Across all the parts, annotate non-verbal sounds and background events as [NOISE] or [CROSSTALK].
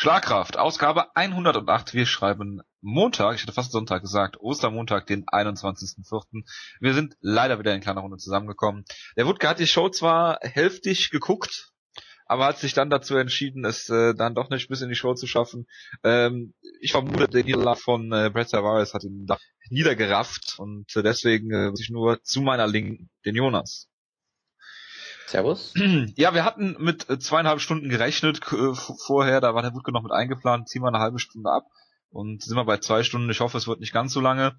Schlagkraft, Ausgabe 108. Wir schreiben Montag, ich hätte fast Sonntag gesagt, Ostermontag, den 21.04. Wir sind leider wieder in kleiner Runde zusammengekommen. Der Wutke hat die Show zwar hälftig geguckt, aber hat sich dann dazu entschieden, es äh, dann doch nicht bis in die Show zu schaffen. Ähm, ich vermute, der Niederlag von äh, Brett Tavares hat ihn da niedergerafft und äh, deswegen äh, ich nur zu meiner Linken den Jonas. Servus. Ja, wir hatten mit äh, zweieinhalb Stunden gerechnet äh, vorher, da war der Wutke noch mit eingeplant, ziehen wir eine halbe Stunde ab und sind wir bei zwei Stunden. Ich hoffe, es wird nicht ganz so lange.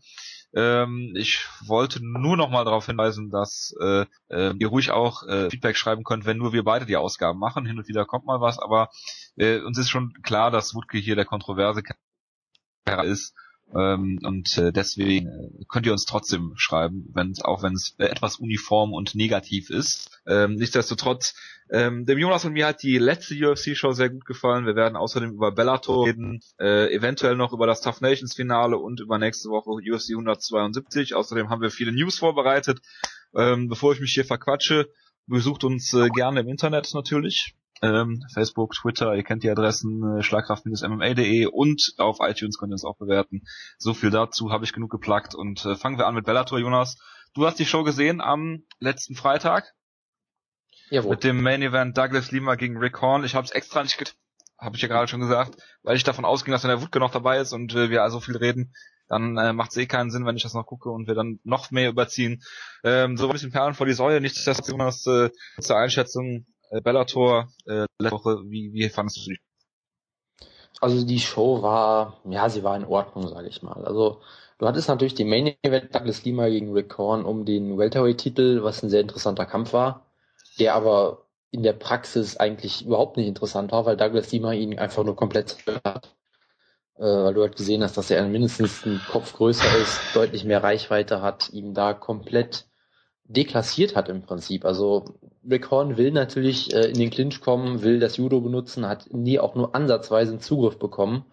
Ähm, ich wollte nur noch mal darauf hinweisen, dass äh, äh, ihr ruhig auch äh, Feedback schreiben könnt, wenn nur wir beide die Ausgaben machen. Hin und wieder kommt mal was, aber äh, uns ist schon klar, dass Wutke hier der kontroverse ist ähm, und äh, deswegen äh, könnt ihr uns trotzdem schreiben, wenn auch wenn es äh, etwas uniform und negativ ist. Ähm, nichtsdestotrotz, ähm, dem Jonas und mir hat die letzte UFC-Show sehr gut gefallen. Wir werden außerdem über Bellator reden, äh, eventuell noch über das Tough Nations Finale und über nächste Woche UFC 172. Außerdem haben wir viele News vorbereitet. Ähm, bevor ich mich hier verquatsche, besucht uns äh, gerne im Internet natürlich. Ähm, Facebook, Twitter, ihr kennt die Adressen äh, schlagkraft-mma.de und auf iTunes könnt ihr uns auch bewerten. So viel dazu habe ich genug geplagt und äh, fangen wir an mit Bellator, Jonas. Du hast die Show gesehen am letzten Freitag. Jawohl. Mit dem Main Event Douglas Lima gegen Rick Horn. Ich habe es extra nicht get habe ich ja gerade schon gesagt, weil ich davon ausging, dass wenn der Wutke noch dabei ist und äh, wir also viel reden, dann äh, macht es eh keinen Sinn, wenn ich das noch gucke und wir dann noch mehr überziehen. Ähm, so ein bisschen Perlen vor die Säule, nichtsdestotrotz äh, zur Einschätzung äh, Bellator äh, letzte Woche, wie, wie fandest du die? Also die Show war, ja, sie war in Ordnung, sage ich mal. Also du hattest natürlich die Main Event Douglas Lima gegen Rick Horn um den Welterweight-Titel, was ein sehr interessanter Kampf war, der aber in der Praxis eigentlich überhaupt nicht interessant war, weil Douglas Lima ihn einfach nur komplett hat. Äh, weil du halt gesehen hast, dass er mindestens einen Kopf größer ist, deutlich mehr Reichweite hat, ihm da komplett deklassiert hat im Prinzip. Also Rick Horn will natürlich äh, in den Clinch kommen, will das Judo benutzen, hat nie auch nur ansatzweise einen Zugriff bekommen,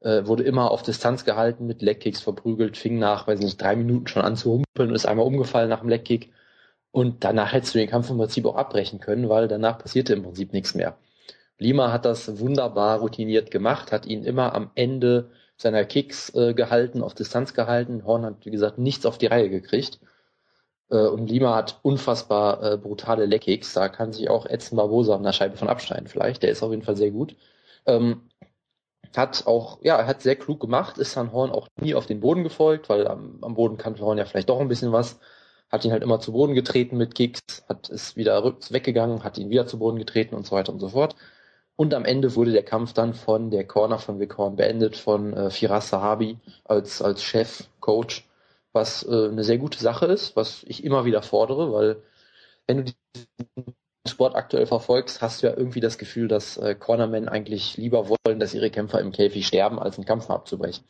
äh, wurde immer auf Distanz gehalten, mit Legkicks verprügelt, fing nach, weiß nicht, drei Minuten schon an zu humpeln und ist einmal umgefallen nach dem Legkick. Und danach hättest du den Kampf im Prinzip auch abbrechen können, weil danach passierte im Prinzip nichts mehr. Lima hat das wunderbar routiniert gemacht, hat ihn immer am Ende seiner Kicks äh, gehalten, auf Distanz gehalten. Horn hat, wie gesagt, nichts auf die Reihe gekriegt. Äh, und Lima hat unfassbar äh, brutale Leckkicks. Da kann sich auch Edson Barbosa an der Scheibe von abschneiden vielleicht. Der ist auf jeden Fall sehr gut. Ähm, hat auch, ja, hat sehr klug gemacht, ist San Horn auch nie auf den Boden gefolgt, weil am, am Boden kannte Horn ja vielleicht doch ein bisschen was. Hat ihn halt immer zu Boden getreten mit Kicks, hat ist wieder rücks weggegangen, hat ihn wieder zu Boden getreten und so weiter und so fort. Und am Ende wurde der Kampf dann von der Corner von Vic Horn beendet, von äh, Firas Sahabi als, als Chef, Coach was äh, eine sehr gute Sache ist, was ich immer wieder fordere, weil wenn du den Sport aktuell verfolgst, hast du ja irgendwie das Gefühl, dass äh, Cornermen eigentlich lieber wollen, dass ihre Kämpfer im Käfig sterben, als einen Kampf abzubrechen.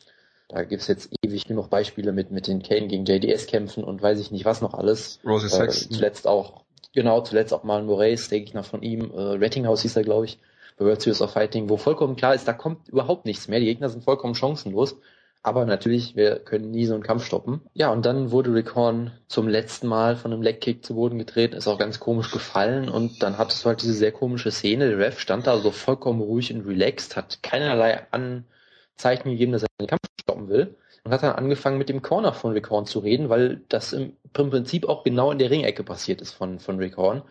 Da gibt's jetzt ewig genug Beispiele mit, mit den Kane gegen JDS-Kämpfen und weiß ich nicht was noch alles. Rosie äh, Sexton. Zuletzt auch, genau, zuletzt auch mal Moraes, denke ich noch von ihm, äh, Rettinghouse hieß er, glaube ich, bei World Series of Fighting, wo vollkommen klar ist, da kommt überhaupt nichts mehr. Die Gegner sind vollkommen chancenlos. Aber natürlich, wir können nie so einen Kampf stoppen. Ja, und dann wurde Rick Horn zum letzten Mal von einem Legkick zu Boden getreten, ist auch ganz komisch gefallen und dann hattest du halt diese sehr komische Szene. Der Ref stand da so vollkommen ruhig und relaxed, hat keinerlei Anzeichen gegeben, dass er den Kampf stoppen will und hat dann angefangen mit dem Corner von Rick Horn zu reden, weil das im Prinzip auch genau in der Ringecke passiert ist von, von Rick Horn.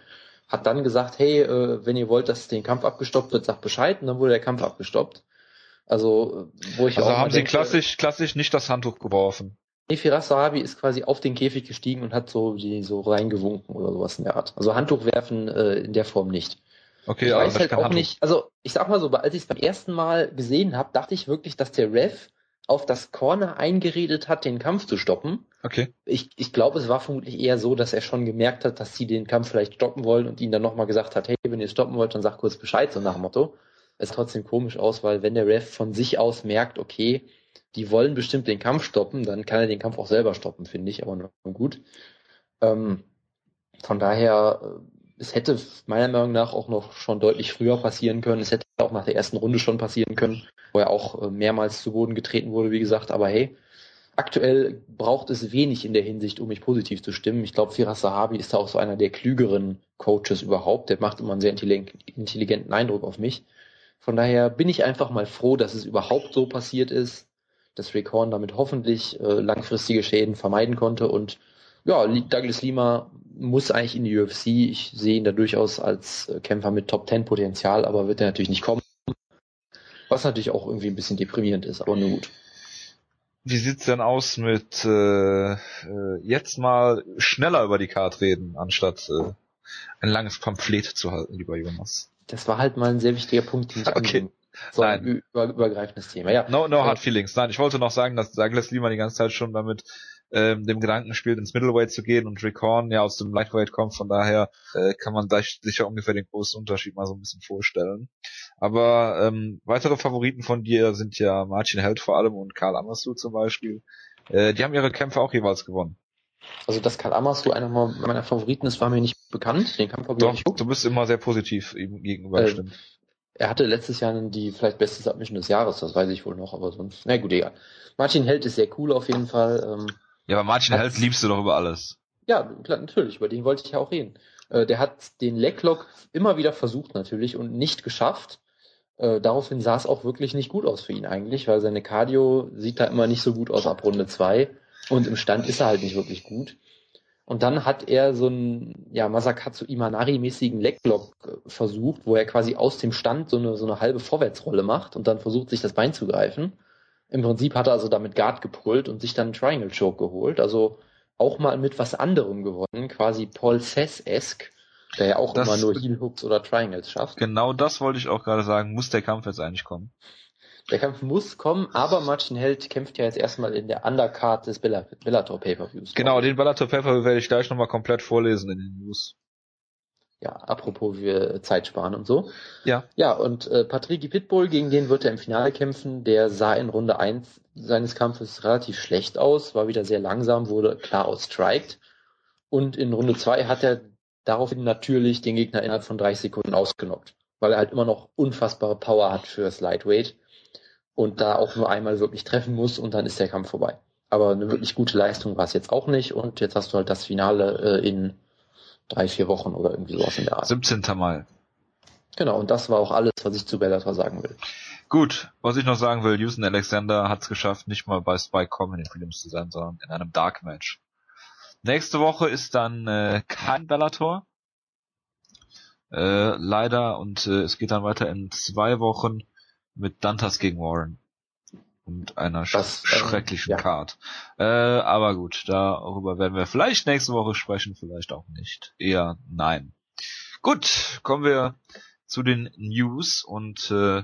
Hat dann gesagt, hey, äh, wenn ihr wollt, dass den Kampf abgestoppt wird, sagt Bescheid und dann wurde der Kampf abgestoppt. Also, wo ich also haben sie denke, klassisch, klassisch nicht das Handtuch geworfen. Nefiras Sahabi ist quasi auf den Käfig gestiegen und hat so die so reingewunken oder sowas in der Art. Also Handtuch werfen äh, in der Form nicht. Okay, ich weiß halt auch Handtuch. nicht, also ich sag mal so, als ich es beim ersten Mal gesehen habe, dachte ich wirklich, dass der Ref auf das Corner eingeredet hat, den Kampf zu stoppen. Okay. Ich, ich glaube, es war vermutlich eher so, dass er schon gemerkt hat, dass sie den Kampf vielleicht stoppen wollen und ihn dann nochmal gesagt hat, hey, wenn ihr stoppen wollt, dann sag kurz Bescheid, so nach dem Motto es trotzdem komisch aus, weil wenn der Ref von sich aus merkt, okay, die wollen bestimmt den Kampf stoppen, dann kann er den Kampf auch selber stoppen, finde ich, aber nur gut. Ähm, von daher, äh, es hätte meiner Meinung nach auch noch schon deutlich früher passieren können. Es hätte auch nach der ersten Runde schon passieren können, wo er auch äh, mehrmals zu Boden getreten wurde, wie gesagt. Aber hey, aktuell braucht es wenig in der Hinsicht, um mich positiv zu stimmen. Ich glaube, Firas Sahabi ist da auch so einer der klügeren Coaches überhaupt. Der macht immer einen sehr intelligenten Eindruck auf mich. Von daher bin ich einfach mal froh, dass es überhaupt so passiert ist, dass Rick Horn damit hoffentlich äh, langfristige Schäden vermeiden konnte und ja, Douglas Lima muss eigentlich in die UFC. Ich sehe ihn da durchaus als äh, Kämpfer mit Top Ten Potenzial, aber wird er natürlich nicht kommen. Was natürlich auch irgendwie ein bisschen deprimierend ist, aber nur gut. Wie sieht's denn aus mit äh, äh, jetzt mal schneller über die Karte reden, anstatt äh, ein langes Pamphlet zu halten, lieber Jonas? Das war halt mal ein sehr wichtiger Punkt, den ich [LAUGHS] okay. So Nein. ein über, übergreifendes Thema. Ja. No, no hard feelings. Nein, ich wollte noch sagen, dass Douglas Lima die ganze Zeit schon damit ähm, dem Gedanken spielt, ins Middleweight zu gehen und Rick Horn ja aus dem Lightweight kommt, von daher äh, kann man da sicher ungefähr den großen Unterschied mal so ein bisschen vorstellen. Aber ähm, weitere Favoriten von dir sind ja Martin Held vor allem und Karl Amassu zum Beispiel. Äh, die haben ihre Kämpfe auch jeweils gewonnen. Also dass Karl Amassu einer meiner Favoriten ist, war mir nicht bekannt. Den Kampf habe ich Doch, du bist immer sehr positiv ihm gegenüber äh, Er hatte letztes Jahr die vielleicht beste Submission des Jahres, das weiß ich wohl noch, aber sonst, na gut, egal. Martin Held ist sehr cool auf jeden Fall. Ähm, ja, aber Martin Held liebst du doch über alles. Ja, klar, natürlich, über den wollte ich ja auch reden. Äh, der hat den Leglock immer wieder versucht natürlich und nicht geschafft. Äh, daraufhin sah es auch wirklich nicht gut aus für ihn eigentlich, weil seine Cardio sieht da immer nicht so gut aus ab Runde zwei und im Stand ist er halt nicht wirklich gut. Und dann hat er so einen ja, Masakatsu Imanari-mäßigen Legblock äh, versucht, wo er quasi aus dem Stand so eine, so eine halbe Vorwärtsrolle macht und dann versucht, sich das Bein zu greifen. Im Prinzip hat er also damit Guard gepullt und sich dann einen Triangle Choke geholt. Also auch mal mit was anderem gewonnen, quasi Paul Cess-esque, der ja auch das, immer nur Heel Hooks oder Triangles schafft. Genau das wollte ich auch gerade sagen. Muss der Kampf jetzt eigentlich kommen? Der Kampf muss kommen, aber Martin Held kämpft ja jetzt erstmal in der Undercard des Bellator Pay-Per-Views. Genau, den Bellator Pay-Per-View werde ich gleich nochmal komplett vorlesen in den News ja, apropos wir Zeit sparen und so. Ja. Ja, und äh, Patricky Pitbull, gegen den wird er im Finale kämpfen. Der sah in Runde 1 seines Kampfes relativ schlecht aus, war wieder sehr langsam, wurde klar outstriked. Und in Runde 2 hat er daraufhin natürlich den Gegner innerhalb von 30 Sekunden ausgenockt, weil er halt immer noch unfassbare Power hat fürs Lightweight und da auch nur einmal wirklich treffen muss und dann ist der Kampf vorbei. Aber eine wirklich gute Leistung war es jetzt auch nicht und jetzt hast du halt das Finale äh, in drei, vier Wochen oder irgendwie sowas in der Art. 17. Mai. Genau, und das war auch alles, was ich zu Bellator sagen will. Gut, was ich noch sagen will, Houston Alexander hat es geschafft, nicht mal bei Spike Com in den Prelims zu sein, sondern in einem Dark Match. Nächste Woche ist dann äh, kein Bellator. Äh, leider und äh, es geht dann weiter in zwei Wochen mit Dantas gegen Warren und einer das, ähm, schrecklichen ja. Card. Äh, aber gut, darüber werden wir vielleicht nächste Woche sprechen, vielleicht auch nicht. Eher nein. Gut, kommen wir zu den News und äh,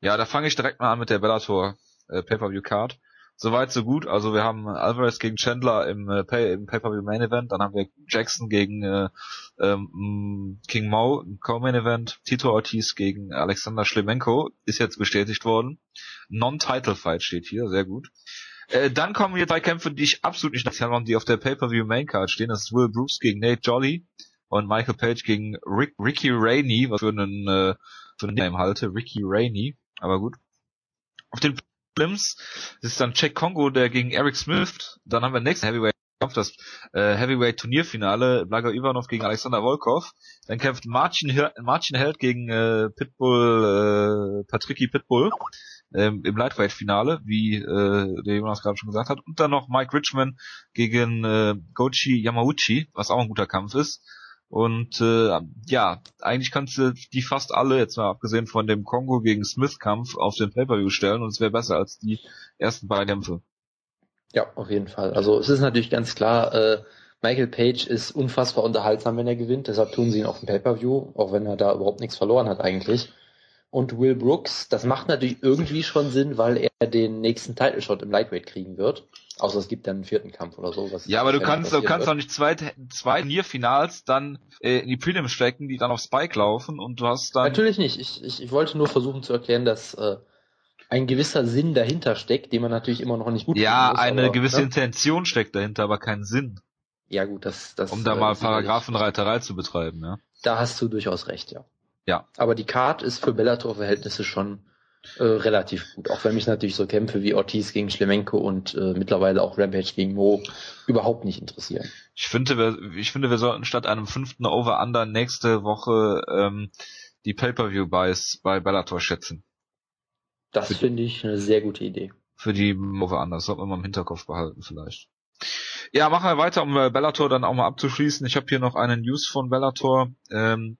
ja, da fange ich direkt mal an mit der Bellator äh, Pay-per-View Card. Soweit so gut. Also wir haben Alvarez gegen Chandler im, äh, Pay, im Pay-per-View Main Event, dann haben wir Jackson gegen äh, ähm, King Mo im Co-Main Event, Tito Ortiz gegen Alexander Schlemenko ist jetzt bestätigt worden. Non-Title Fight steht hier, sehr gut. Äh, dann kommen hier drei Kämpfe, die ich absolut nicht nachher die auf der Pay-per-View Main Card stehen. Das ist Will Brooks gegen Nate Jolly und Michael Page gegen Rick, Ricky Rainey, was für einen äh, für einen Name halte, Ricky Rainey, aber gut. Auf den Prelims ist dann Jack Kongo, der gegen Eric Smith. Dann haben wir nächsten Heavyweight Kampf, das äh, Heavyweight Turnierfinale, Blago Ivanov gegen Alexander Volkov. Dann kämpft Martin, Martin Held gegen äh, Pitbull, äh, Patricky Pitbull ähm, im Lightweight Finale, wie äh, der Jonas gerade schon gesagt hat. Und dann noch Mike Richman gegen äh, Gochi Yamauchi, was auch ein guter Kampf ist. Und äh, ja, eigentlich kannst du die fast alle, jetzt mal abgesehen von dem Kongo gegen Smith-Kampf, auf den Pay-Per-View stellen und es wäre besser als die ersten beiden Kämpfe. Ja, auf jeden Fall. Also es ist natürlich ganz klar, äh, Michael Page ist unfassbar unterhaltsam, wenn er gewinnt, deshalb tun sie ihn auf dem Pay-Per-View, auch wenn er da überhaupt nichts verloren hat eigentlich. Und Will Brooks, das macht natürlich irgendwie schon Sinn, weil er den nächsten Title Shot im Lightweight kriegen wird. Außer es gibt dann einen vierten Kampf oder so. ja, aber du kannst, du kannst doch nicht zwei, zwei Turnierfinals dann äh, in die Prelims stecken, die dann auf Spike laufen und du hast dann... Natürlich nicht. Ich, ich, ich wollte nur versuchen zu erklären, dass äh, ein gewisser Sinn dahinter steckt, den man natürlich immer noch nicht gut Ja, muss, eine aber, gewisse ne? Intention steckt dahinter, aber kein Sinn. Ja gut, das... das um da äh, mal Paragraphenreiterei zu betreiben, ja. Da hast du durchaus recht, ja. Ja. Aber die Card ist für Bellator-Verhältnisse schon äh, relativ gut. Auch wenn mich natürlich so Kämpfe wie Ortiz gegen Schlemenko und äh, mittlerweile auch Rampage gegen Mo überhaupt nicht interessieren. Ich finde, wir, ich finde, wir sollten statt einem fünften Over-Under nächste Woche ähm, die Pay-Per-View-Buys bei Bellator schätzen. Das finde ich eine sehr gute Idee. Für die Move anders, sollte man mal im Hinterkopf behalten vielleicht. Ja, machen wir weiter, um Bellator dann auch mal abzuschließen. Ich habe hier noch einen News von Bellator. Ähm,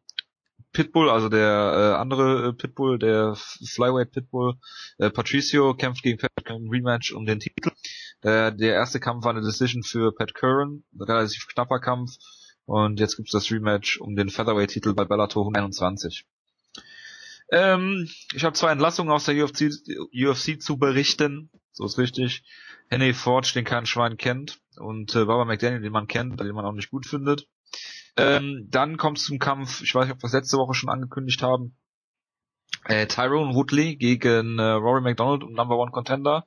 Pitbull, also der äh, andere äh, Pitbull, der Flyweight Pitbull, äh, Patricio kämpft gegen Pat Curran Rematch um den Titel. Äh, der erste Kampf war eine Decision für Pat Curran, relativ knapper Kampf. Und jetzt gibt's das Rematch um den Featherweight-Titel bei Bellator 121. Ähm, ich habe zwei Entlassungen aus der UFC, UFC zu berichten. So ist richtig. Henry Forge, den kein Schwein kennt, und äh, Barbara McDaniel, den man kennt, den man auch nicht gut findet. Ähm, dann kommt es zum Kampf, ich weiß nicht, ob wir es letzte Woche schon angekündigt haben. Äh, Tyrone Woodley gegen äh, Rory McDonald und Number One Contender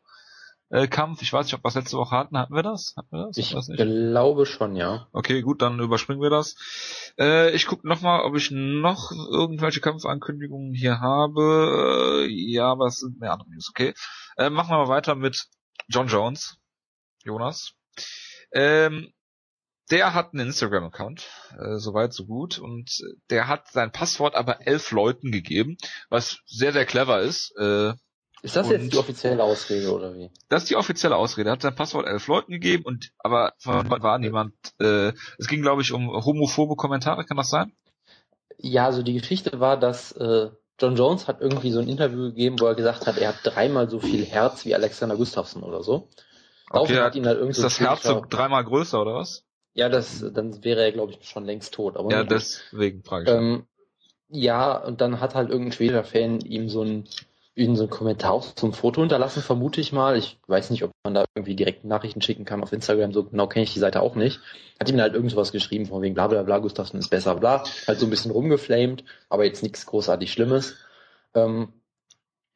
äh, Kampf. Ich weiß nicht, ob wir es letzte Woche hatten. Hatten wir das? Hatten wir das? Ich glaube schon, ja. Okay, gut, dann überspringen wir das. Äh, ich gucke nochmal, ob ich noch irgendwelche Kampfankündigungen hier habe. Äh, ja, aber es sind mehr andere News. Okay. Äh, machen wir mal weiter mit John Jones. Jonas. Ähm, der hat einen Instagram-Account, äh, soweit so gut, und der hat sein Passwort aber elf Leuten gegeben, was sehr, sehr clever ist. Äh, ist das jetzt die offizielle Ausrede oder wie? Das ist die offizielle Ausrede. Er hat sein Passwort elf Leuten gegeben und aber von war niemand. Äh, es ging, glaube ich, um homophobe Kommentare. Kann das sein? Ja, also die Geschichte war, dass äh, John Jones hat irgendwie so ein Interview gegeben, wo er gesagt hat, er hat dreimal so viel Herz wie Alexander Gustafsson oder so. Okay, hat ihn halt irgendwie ist das Herz so dreimal größer oder was? Ja, das, dann wäre er, glaube ich, schon längst tot. Aber ja, deswegen frage ich. Ähm, ja, und dann hat halt irgendein schwedischer Fan ihm so ein ihnen so einen Kommentar zum Foto hinterlassen, vermute ich mal. Ich weiß nicht, ob man da irgendwie direkt Nachrichten schicken kann auf Instagram, so genau kenne ich die Seite auch nicht. Hat ihm halt irgendwas geschrieben, von wegen bla bla bla, Gustafsson ist besser, bla. Halt so ein bisschen rumgeflamed, aber jetzt nichts großartig Schlimmes. Ähm,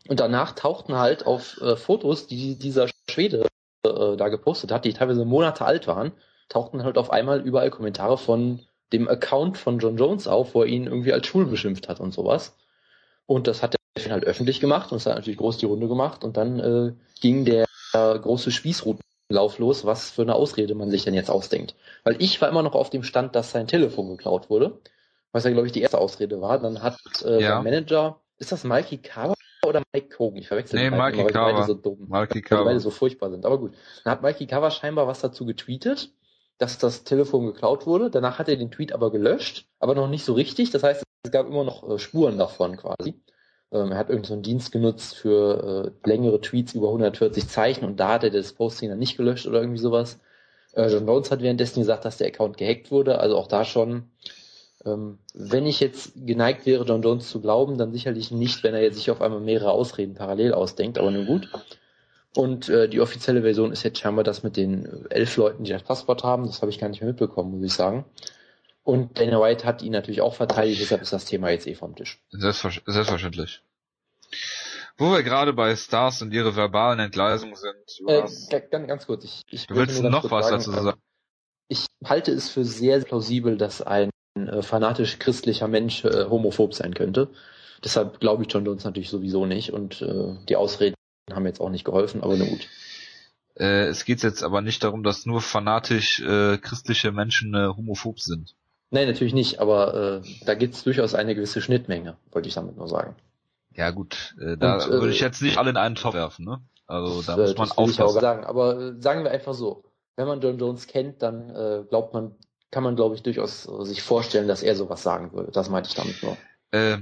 und danach tauchten halt auf äh, Fotos, die dieser Schwede äh, da gepostet hat, die teilweise Monate alt waren, tauchten halt auf einmal überall Kommentare von dem Account von John Jones auf, wo er ihn irgendwie als schwul beschimpft hat und sowas. Und das hat er halt öffentlich gemacht und es hat natürlich groß die Runde gemacht und dann äh, ging der große Spießrutenlauf los, was für eine Ausrede man sich denn jetzt ausdenkt. Weil ich war immer noch auf dem Stand, dass sein Telefon geklaut wurde, was ja glaube ich die erste Ausrede war. Dann hat äh, ja. sein Manager, ist das Mikey Kawa oder Mike Hogan? Ich verwechsel nee, Mikey weil beide so dumm, Mikey weil beide so furchtbar sind. Aber gut, dann hat Mikey Kawa scheinbar was dazu getweetet dass das Telefon geklaut wurde. Danach hat er den Tweet aber gelöscht, aber noch nicht so richtig. Das heißt, es gab immer noch äh, Spuren davon quasi. Ähm, er hat irgendeinen so Dienst genutzt für äh, längere Tweets über 140 Zeichen und da hat er das Posting dann nicht gelöscht oder irgendwie sowas. Äh, John Jones hat währenddessen gesagt, dass der Account gehackt wurde, also auch da schon. Ähm, wenn ich jetzt geneigt wäre, John Jones zu glauben, dann sicherlich nicht, wenn er sich auf einmal mehrere Ausreden parallel ausdenkt, aber nun gut. Und äh, die offizielle Version ist jetzt scheinbar das mit den elf Leuten, die das Passwort haben. Das habe ich gar nicht mehr mitbekommen, muss ich sagen. Und Dana White hat ihn natürlich auch verteidigt, deshalb ist das Thema jetzt eh vom Tisch. Selbstverständlich. Wo wir gerade bei Stars und ihre verbalen Entgleisungen sind. Äh, ganz, ganz kurz. Ich, ich du willst noch was sagen, dazu sagen? Also, ich halte es für sehr plausibel, dass ein äh, fanatisch christlicher Mensch äh, homophob sein könnte. Deshalb glaube ich John Jones natürlich sowieso nicht und äh, die Ausreden haben jetzt auch nicht geholfen, aber na gut. Äh, es geht jetzt aber nicht darum, dass nur fanatisch äh, christliche Menschen äh, homophob sind. Nein, natürlich nicht, aber äh, da gibt es durchaus eine gewisse Schnittmenge, wollte ich damit nur sagen. Ja gut, äh, da Und, äh, würde ich jetzt nicht alle in einen Topf werfen, ne? Also da muss man das aufpassen. Ich auch sagen, aber äh, sagen wir einfach so, wenn man John Jones kennt, dann äh, glaubt man, kann man glaube ich durchaus äh, sich vorstellen, dass er sowas sagen würde. Das meinte ich damit nur. Äh,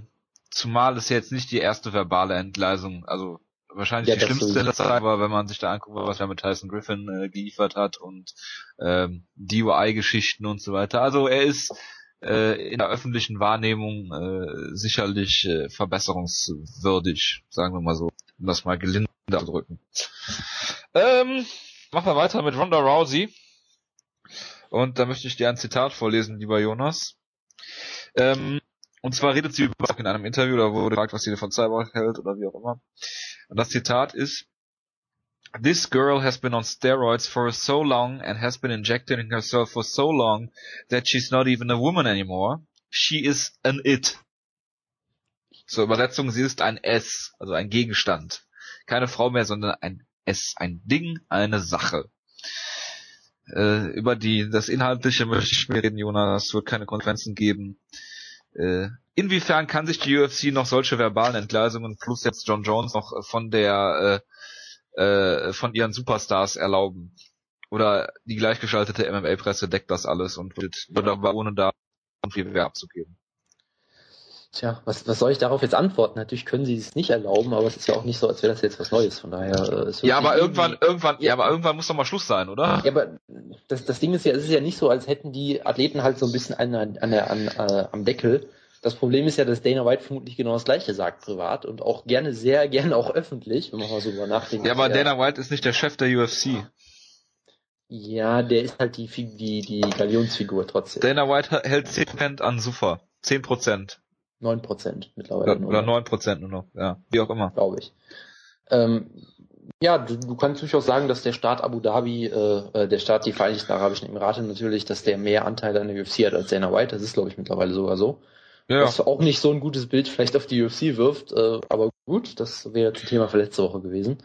zumal es jetzt nicht die erste verbale Entgleisung, also wahrscheinlich ja, die schlimmste Zeit, aber wenn man sich da anguckt, was er mit Tyson Griffin äh, geliefert hat und ähm, DUI-Geschichten und so weiter. Also er ist äh, in der öffentlichen Wahrnehmung äh, sicherlich äh, verbesserungswürdig, sagen wir mal so, um das mal gelinde auszudrücken. Ähm, machen wir weiter mit Ronda Rousey. Und da möchte ich dir ein Zitat vorlesen, lieber Jonas. Ähm, und zwar redet sie über in einem Interview, da wurde gefragt, was sie von Cyborg hält oder wie auch immer. Und das Zitat ist, This girl has been on steroids for so long and has been injecting herself for so long that she's not even a woman anymore. She is an it. Zur Übersetzung, sie ist ein S, also ein Gegenstand. Keine Frau mehr, sondern ein S, ein Ding, eine Sache. Äh, über die, das Inhaltliche möchte ich mir reden, Jonas, es wird keine Konferenzen geben. Äh, inwiefern kann sich die UFC noch solche verbalen Entgleisungen plus jetzt John Jones noch von der äh, äh, von ihren Superstars erlauben? Oder die gleichgeschaltete MMA-Presse deckt das alles und wird darüber ohne da viel Bewerb abzugeben? Tja, was, was soll ich darauf jetzt antworten? Natürlich können sie es nicht erlauben, aber es ist ja auch nicht so, als wäre das jetzt was Neues. Von daher. Äh, ja, aber irgendwann, irgendwann, ja, aber irgendwann muss doch mal Schluss sein, oder? Ja, aber das, das Ding ist ja, es ist ja nicht so, als hätten die Athleten halt so ein bisschen an, an, der, an, äh, am Deckel. Das Problem ist ja, dass Dana White vermutlich genau das Gleiche sagt privat und auch gerne, sehr [LAUGHS] gerne auch öffentlich, wenn man mal so drüber nachdenkt. Ja, aber Dana White ist nicht der Chef der UFC. Ja, der ist halt die, die, die Galionsfigur trotzdem. Dana White hält 10% an Super. 10%. 9% mittlerweile. Oder, oder 9% nur noch, ja. Wie auch immer. Glaube ich. Ähm, ja, du, du kannst durchaus sagen, dass der Staat Abu Dhabi, äh, äh, der Staat die Vereinigten Arabischen Emirate natürlich, dass der mehr Anteile an der UFC hat als Dana White. Das ist, glaube ich, mittlerweile sogar so. Ja. Was auch nicht so ein gutes Bild vielleicht auf die UFC wirft, äh, aber gut, das wäre jetzt ein Thema für letzte Woche gewesen.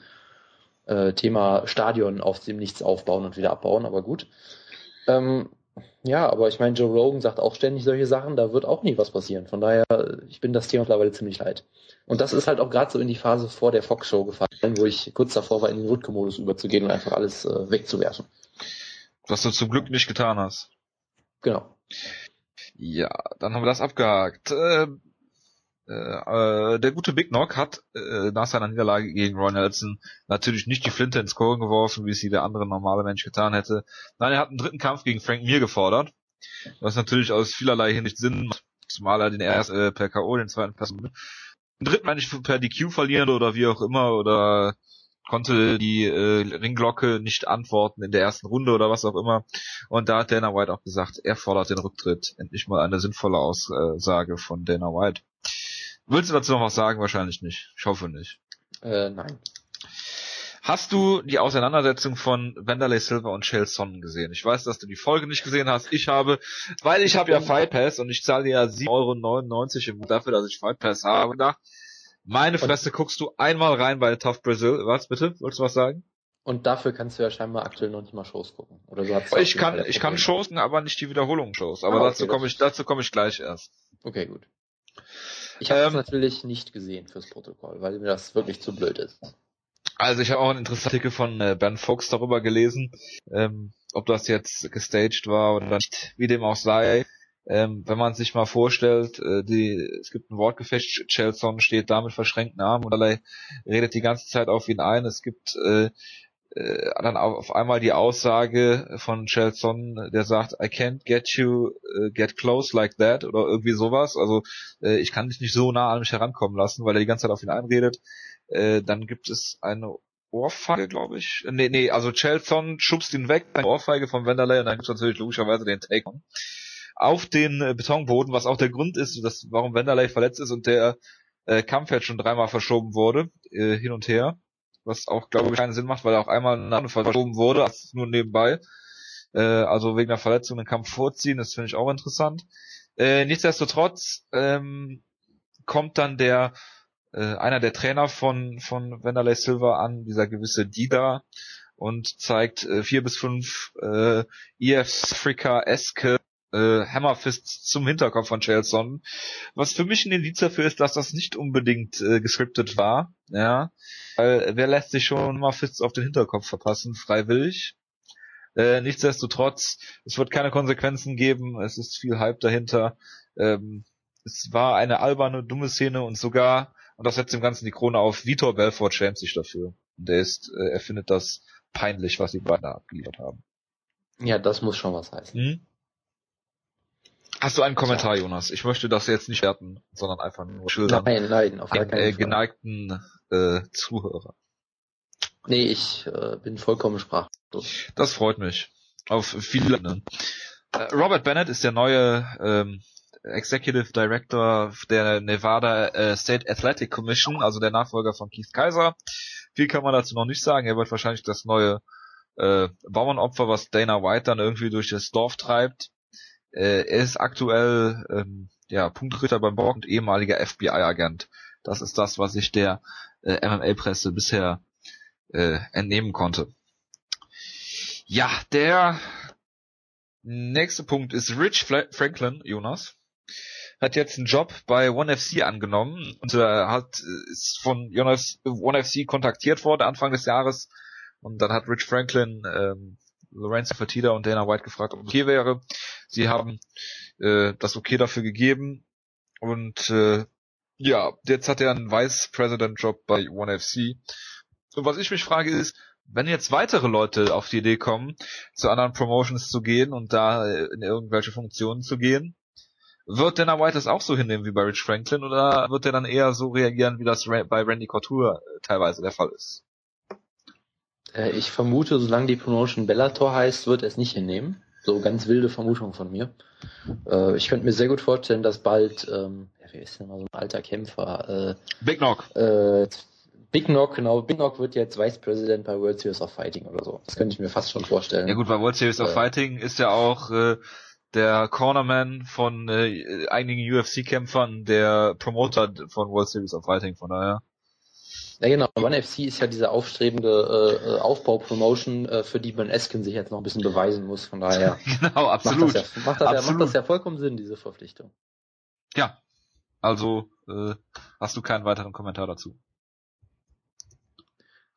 Äh, Thema Stadion auf dem Nichts aufbauen und wieder abbauen, aber gut. Ähm, ja, aber ich meine, Joe Rogan sagt auch ständig solche Sachen, da wird auch nie was passieren. Von daher, ich bin das Thema mittlerweile ziemlich leid. Und das ist halt auch gerade so in die Phase vor der Fox-Show gefallen, wo ich kurz davor war, in den Rutke-Modus überzugehen und einfach alles äh, wegzuwerfen. Was du zum Glück nicht getan hast. Genau. Ja, dann haben wir das abgehakt. Äh, äh, der gute Big Knock hat äh, nach seiner Niederlage gegen Roy Nelson natürlich nicht die Flinte ins Korn geworfen, wie es jeder andere normale Mensch getan hätte. Nein, er hat einen dritten Kampf gegen Frank Mir gefordert, was natürlich aus vielerlei Hinsicht Sinn macht, zumal er den ersten äh, per K.O., den zweiten per, den dritten eigentlich per DQ verlieren oder wie auch immer oder konnte die äh, Ringglocke nicht antworten in der ersten Runde oder was auch immer. Und da hat Dana White auch gesagt, er fordert den Rücktritt. Endlich mal eine sinnvolle Aussage von Dana White. Willst du dazu noch was sagen? Wahrscheinlich nicht. Ich hoffe nicht. Äh, nein. Hast du die Auseinandersetzung von Wanderlei Silver und Shell Sonnen gesehen? Ich weiß, dass du die Folge nicht gesehen hast. Ich habe, weil ich habe ja Fight Pass und ich zahle ja 7,99 Euro dafür, dass ich Fight Pass habe. Gedacht, meine Fresse, guckst du einmal rein bei Tough Brazil. Was bitte? Wolltest du was sagen? Und dafür kannst du ja scheinbar aktuell noch nicht mal Shows gucken. Oder du hast ich kann, ich kann Shows, aber nicht die Wiederholungsshows. Aber ah, okay, dazu komme ich, dazu komme ich gleich erst. Okay, gut. Ich habe ähm, natürlich nicht gesehen fürs Protokoll, weil mir das wirklich zu blöd ist. Also ich habe auch einen interessanten Artikel von äh, Ben Fox darüber gelesen, ähm, ob das jetzt gestaged war oder nicht, wie dem auch sei. Ähm, wenn man sich mal vorstellt, äh, die, es gibt ein Wortgefecht, Chelson steht da mit verschränkten Armen und allerlei redet die ganze Zeit auf ihn ein. Es gibt äh, äh, dann auf einmal die Aussage von Chelson, der sagt, I can't get you uh, get close like that oder irgendwie sowas. Also äh, ich kann dich nicht so nah an mich herankommen lassen, weil er die ganze Zeit auf ihn einredet. Äh, dann gibt es eine Ohrfeige, glaube ich. Nee, nee, also Chelson schubst ihn weg, eine Ohrfeige von Wanderlei und dann gibt es natürlich logischerweise den Take on. Auf den äh, Betonboden, was auch der Grund ist, dass, warum Wanderlei verletzt ist und der äh, Kampf jetzt schon dreimal verschoben wurde, äh, hin und her was auch, glaube ich, keinen Sinn macht, weil er auch einmal eine verschoben wurde, nur nebenbei. Äh, also wegen der Verletzung den Kampf vorziehen, das finde ich auch interessant. Äh, nichtsdestotrotz ähm, kommt dann der äh, einer der Trainer von von Wanderlei Silva an, dieser gewisse Dida, und zeigt äh, vier bis fünf äh, EF Africa-eske äh, Hammerfists zum Hinterkopf von Chelson, was für mich ein Indiz dafür ist, dass das nicht unbedingt äh, gescriptet war, ja, weil wer lässt sich schon Hammerfists auf den Hinterkopf verpassen, freiwillig. Äh, nichtsdestotrotz, es wird keine Konsequenzen geben, es ist viel Hype dahinter. Ähm, es war eine alberne, dumme Szene und sogar, und das setzt dem Ganzen die Krone auf, Vitor Belfort schämt sich dafür. Und er ist, äh, er findet das peinlich, was die beiden da abgeliefert haben. Ja, das muss schon was heißen. Hm? Hast du einen Kommentar, Jonas? Ich möchte das jetzt nicht werten, sondern einfach nur schildern. Nein, nein, auf gar keinen äh, geneigten äh, Zuhörer. Nee, ich äh, bin vollkommen sprachlos. Das freut mich. Auf viele. Ne? Äh, Robert Bennett ist der neue ähm, Executive Director der Nevada äh, State Athletic Commission, also der Nachfolger von Keith Kaiser. Viel kann man dazu noch nicht sagen. Er wird wahrscheinlich das neue äh, Bauernopfer, was Dana White dann irgendwie durch das Dorf treibt. Äh, er ist aktuell ähm, ja, Punktritter beim Bock und ehemaliger FBI-Agent. Das ist das, was ich der äh, MMA-Presse bisher äh, entnehmen konnte. Ja, der nächste Punkt ist Rich Franklin, Jonas. hat jetzt einen Job bei One FC angenommen und äh, hat ist von One FC kontaktiert worden Anfang des Jahres und dann hat Rich Franklin ähm, Lorenzo Fertitta und Dana White gefragt, ob es okay wäre. Sie haben äh, das okay dafür gegeben und äh, ja, jetzt hat er einen Vice President Job bei One FC. Und was ich mich frage ist, wenn jetzt weitere Leute auf die Idee kommen, zu anderen Promotions zu gehen und da in irgendwelche Funktionen zu gehen, wird Dana White das auch so hinnehmen wie bei Rich Franklin oder wird er dann eher so reagieren, wie das bei Randy Couture teilweise der Fall ist? Äh, ich vermute, solange die Promotion Bellator heißt, wird er es nicht hinnehmen. So ganz wilde Vermutung von mir. Äh, ich könnte mir sehr gut vorstellen, dass bald, ähm, ja, wer ist denn mal so ein alter Kämpfer? Äh, Big Knock. Äh, Big Knock, genau. Big Knock wird jetzt Vice President bei World Series of Fighting oder so. Das könnte ich mir fast schon vorstellen. Ja gut, bei World Series of äh, Fighting ist ja auch äh, der Cornerman von äh, einigen UFC-Kämpfern der Promoter von World Series of Fighting, von daher. Ja genau, One FC ist ja diese aufstrebende äh, Aufbau-Promotion, äh, für die Ben Eskin sich jetzt noch ein bisschen beweisen muss. Von daher [LAUGHS] genau, absolut. Macht das, ja, macht, das absolut. Ja, macht das ja vollkommen Sinn, diese Verpflichtung. Ja, also äh, hast du keinen weiteren Kommentar dazu?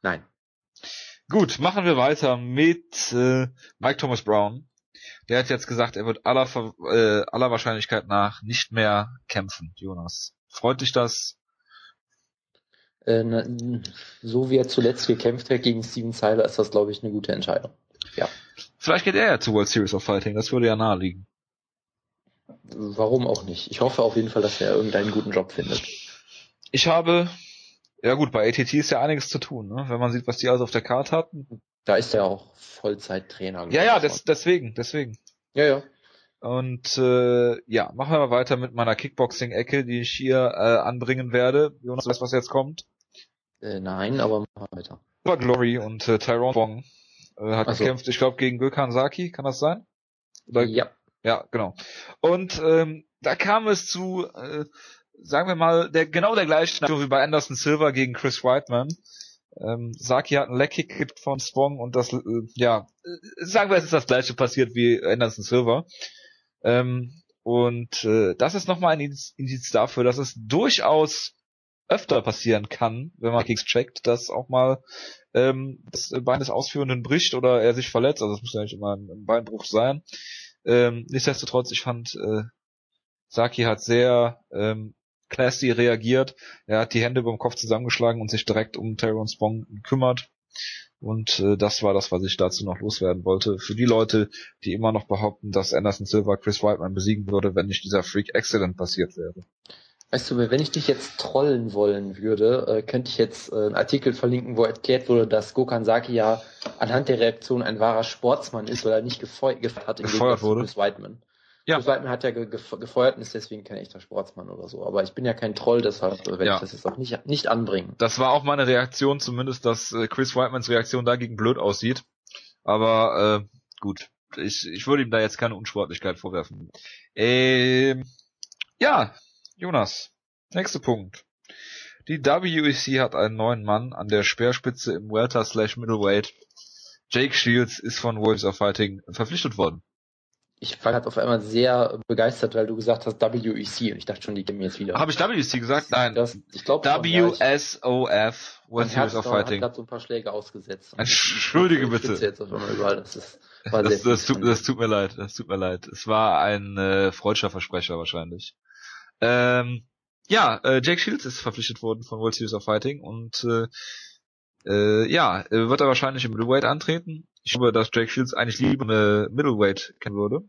Nein. Gut, machen wir weiter mit äh, Mike Thomas Brown. Der hat jetzt gesagt, er wird aller, äh, aller Wahrscheinlichkeit nach nicht mehr kämpfen, Jonas. Freut dich das? Äh, so wie er zuletzt gekämpft hat gegen Steven Seiler, ist das, glaube ich, eine gute Entscheidung. Ja. Vielleicht geht er ja zu World Series of Fighting, das würde ja naheliegen. Warum auch nicht? Ich hoffe auf jeden Fall, dass er irgendeinen guten Job findet. Ich habe, ja gut, bei ATT ist ja einiges zu tun, ne? wenn man sieht, was die alles auf der Karte hatten. Da ist er auch Vollzeittrainer. Ja, ja, des, deswegen, deswegen. Ja, ja. Und äh, ja, machen wir mal weiter mit meiner Kickboxing-Ecke, die ich hier äh, anbringen werde. Jonas, weißt was jetzt kommt? Äh, nein, aber machen wir weiter. Super Glory und äh, Tyrone Wong äh, hat so. gekämpft, ich glaube, gegen Gökhan Saki, kann das sein? Oder, ja. Ja, genau. Und ähm, da kam es zu, äh, sagen wir mal, der genau der gleichen wie bei Anderson Silver gegen Chris Whiteman. Ähm, Saki hat einen Leckkick von Spong und das, äh, ja, äh, sagen wir, es ist das gleiche passiert wie Anderson Silver. Ähm, und äh, das ist nochmal ein Indiz dafür, dass es durchaus öfter passieren kann, wenn man Kicks checkt, dass auch mal ähm, das Bein des Ausführenden bricht oder er sich verletzt. Also es muss ja nicht immer ein Beinbruch sein. Ähm, nichtsdestotrotz, ich fand, äh, Saki hat sehr ähm, classy reagiert. Er hat die Hände dem Kopf zusammengeschlagen und sich direkt um Tyrone Spong gekümmert. Und äh, das war das, was ich dazu noch loswerden wollte. Für die Leute, die immer noch behaupten, dass Anderson Silva Chris Whiteman besiegen würde, wenn nicht dieser Freak Accident passiert wäre. Weißt du, wenn ich dich jetzt trollen wollen würde, äh, könnte ich jetzt äh, einen Artikel verlinken, wo erklärt wurde, dass Gokan Saki ja anhand der Reaktion ein wahrer Sportsmann ist, weil er nicht gefeuert hat gefeuert wurde. Chris Whiteman. Ja. Chris Whiteman hat ja ge gefeuert und ist deswegen kein echter Sportsmann oder so. Aber ich bin ja kein Troll, deshalb werde ja. ich das jetzt auch nicht, nicht anbringen. Das war auch meine Reaktion, zumindest, dass äh, Chris Whitemans Reaktion dagegen blöd aussieht. Aber äh, gut, ich, ich würde ihm da jetzt keine Unsportlichkeit vorwerfen. Ähm, ja, Jonas, nächster Punkt. Die WEC hat einen neuen Mann an der Speerspitze im Welter slash Middleweight. Jake Shields ist von Wolves of Fighting verpflichtet worden. Ich war gerade auf einmal sehr begeistert, weil du gesagt hast WEC und ich dachte schon, die geben jetzt wieder. Habe ich WEC gesagt? Nein. Das, ich glaube WSOF, World Series of Fighting. hat so ein paar Schläge ausgesetzt. [LAUGHS] Entschuldige bitte. Jetzt auf einmal überall. Das, ist, war das, das, tut, das tut mir leid, das tut mir leid. Es war ein äh, freudscher Versprecher wahrscheinlich. Ähm, ja, äh, Jake Shields ist verpflichtet worden von World Series of Fighting und äh, äh, ja, wird er wahrscheinlich im Middleweight antreten. Ich glaube, dass Jake Shields eigentlich lieber eine Middleweight kennen würde.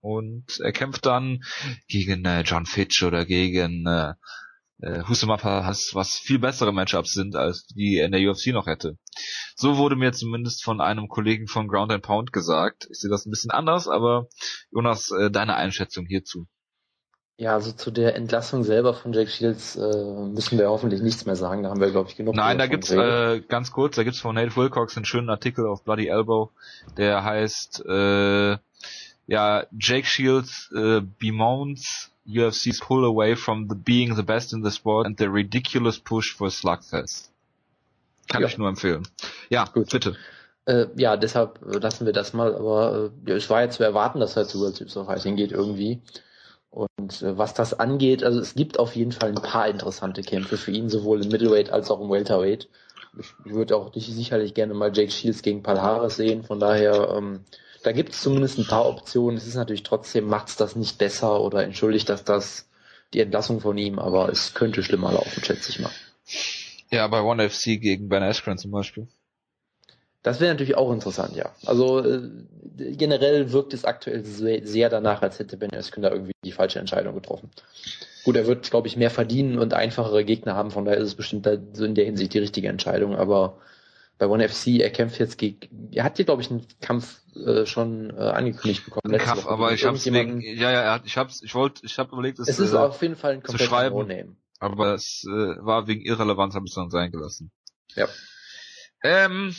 Und er kämpft dann gegen äh, John Fitch oder gegen äh, äh, Husemapa, was viel bessere Matchups sind, als die in der UFC noch hätte. So wurde mir zumindest von einem Kollegen von Ground and Pound gesagt. Ich sehe das ein bisschen anders, aber Jonas, äh, deine Einschätzung hierzu. Ja, also zu der Entlassung selber von Jake Shields äh, müssen wir hoffentlich nichts mehr sagen. Da haben wir, glaube ich, genug. Nein, da gibt's äh, ganz kurz, da gibt's von Nate Wilcox einen schönen Artikel auf Bloody Elbow, der heißt äh, ja Jake Shields äh, bemoans UFC's pull away from the being the best in the sport and the ridiculous push for slugfest. Kann ja. ich nur empfehlen. Ja, Gut. bitte. Äh, ja, deshalb lassen wir das mal, aber äh, es war ja zu erwarten, dass er zu World Series of Fighting geht irgendwie. Und äh, was das angeht, also es gibt auf jeden Fall ein paar interessante Kämpfe für ihn, sowohl im Middleweight als auch im Welterweight. Ich, würde auch sicherlich gerne mal Jake Shields gegen Palhares sehen, von daher, ähm, da gibt es zumindest ein paar Optionen. Es ist natürlich trotzdem, macht's das nicht besser oder entschuldigt das das die Entlassung von ihm, aber es könnte schlimmer laufen, schätze ich mal. Ja, bei One FC gegen Ben Askren zum Beispiel. Das wäre natürlich auch interessant, ja. Also äh, generell wirkt es aktuell sehr, sehr danach, als hätte Ben da irgendwie die falsche Entscheidung getroffen. Gut, er wird, glaube ich, mehr verdienen und einfachere Gegner haben, von daher ist es bestimmt da so in der Hinsicht die richtige Entscheidung, aber bei One FC, er kämpft jetzt gegen, er hat hier, glaube ich, einen Kampf äh, schon äh, angekündigt bekommen. Ein Kampf, aber ich hab's wegen, ja, ja, er hat, ich hab's, ich wollte, ich habe überlegt, es, es ist äh, auf jeden Fall ein komplettes No-Name. Aber es äh, war wegen Irrelevanz, habe ich dann sein gelassen. Ja. Ähm,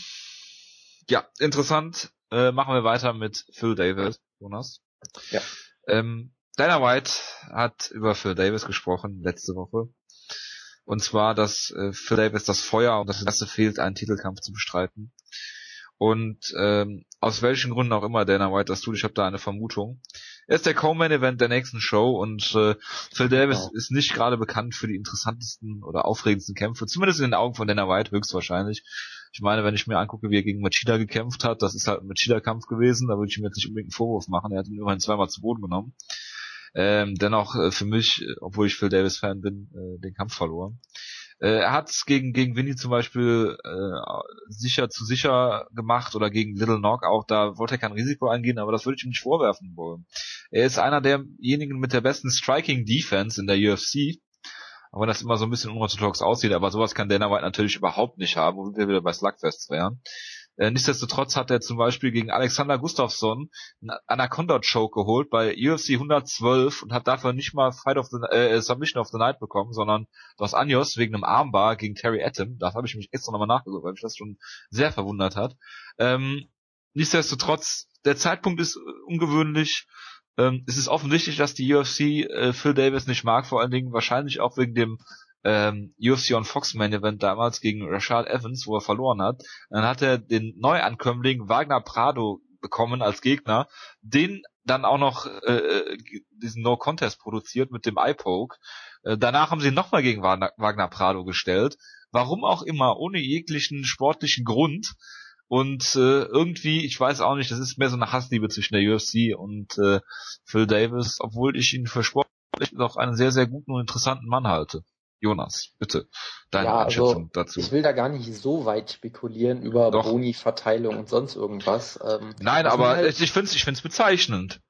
ja, interessant. Äh, machen wir weiter mit Phil Davis, Jonas. Ja. Ähm, Dana White hat über Phil Davis gesprochen letzte Woche. Und zwar, dass äh, Phil Davis das Feuer und das Interesse fehlt, einen Titelkampf zu bestreiten. Und ähm, aus welchen Gründen auch immer Dana White das tut, ich habe da eine Vermutung. Er ist der Co-Main-Event der nächsten Show und äh, Phil Davis genau. ist nicht gerade bekannt für die interessantesten oder aufregendsten Kämpfe, zumindest in den Augen von Dana White höchstwahrscheinlich. Ich meine, wenn ich mir angucke, wie er gegen Machida gekämpft hat, das ist halt ein Machida-Kampf gewesen, da würde ich ihm jetzt nicht unbedingt einen Vorwurf machen. Er hat ihn immerhin zweimal zu Boden genommen. Ähm, dennoch äh, für mich, äh, obwohl ich Phil Davis Fan bin, äh, den Kampf verloren. Äh, er hat es gegen gegen Winnie zum Beispiel äh, sicher zu sicher gemacht oder gegen Little Knock auch. Da wollte er kein Risiko eingehen, aber das würde ich ihm nicht vorwerfen wollen. Er ist einer derjenigen mit der besten Striking Defense in der UFC. Auch wenn das immer so ein bisschen unorthodox aussieht, aber sowas kann Dana White natürlich überhaupt nicht haben, wo wir wieder bei Slugfest wären. Äh, nichtsdestotrotz hat er zum Beispiel gegen Alexander Gustafsson einen Anaconda Choke geholt bei UFC 112 und hat dafür nicht mal Fight of the äh, Submission of the Night bekommen, sondern Dos Anjos wegen einem Armbar gegen Terry Atom. Da habe ich mich extra nochmal nachgesucht, weil mich das schon sehr verwundert hat. Ähm, nichtsdestotrotz, der Zeitpunkt ist ungewöhnlich. Ähm, es ist offensichtlich, dass die UFC äh, Phil Davis nicht mag, vor allen Dingen wahrscheinlich auch wegen dem ähm, UFC on Fox Main Event damals gegen Rashad Evans, wo er verloren hat. Dann hat er den Neuankömmling Wagner Prado bekommen als Gegner, den dann auch noch äh, diesen No Contest produziert mit dem Eye-Poke. Äh, danach haben sie nochmal gegen Wagner, Wagner Prado gestellt. Warum auch immer, ohne jeglichen sportlichen Grund. Und äh, irgendwie, ich weiß auch nicht, das ist mehr so eine Hassliebe zwischen der UFC und äh, Phil Davis, obwohl ich ihn für sportlich auch einen sehr, sehr guten und interessanten Mann halte. Jonas, bitte, deine ja, also Einschätzung also, dazu. Ich will da gar nicht so weit spekulieren über Boni-Verteilung und sonst irgendwas. Ähm, Nein, aber halt, ich finde es ich find's bezeichnend.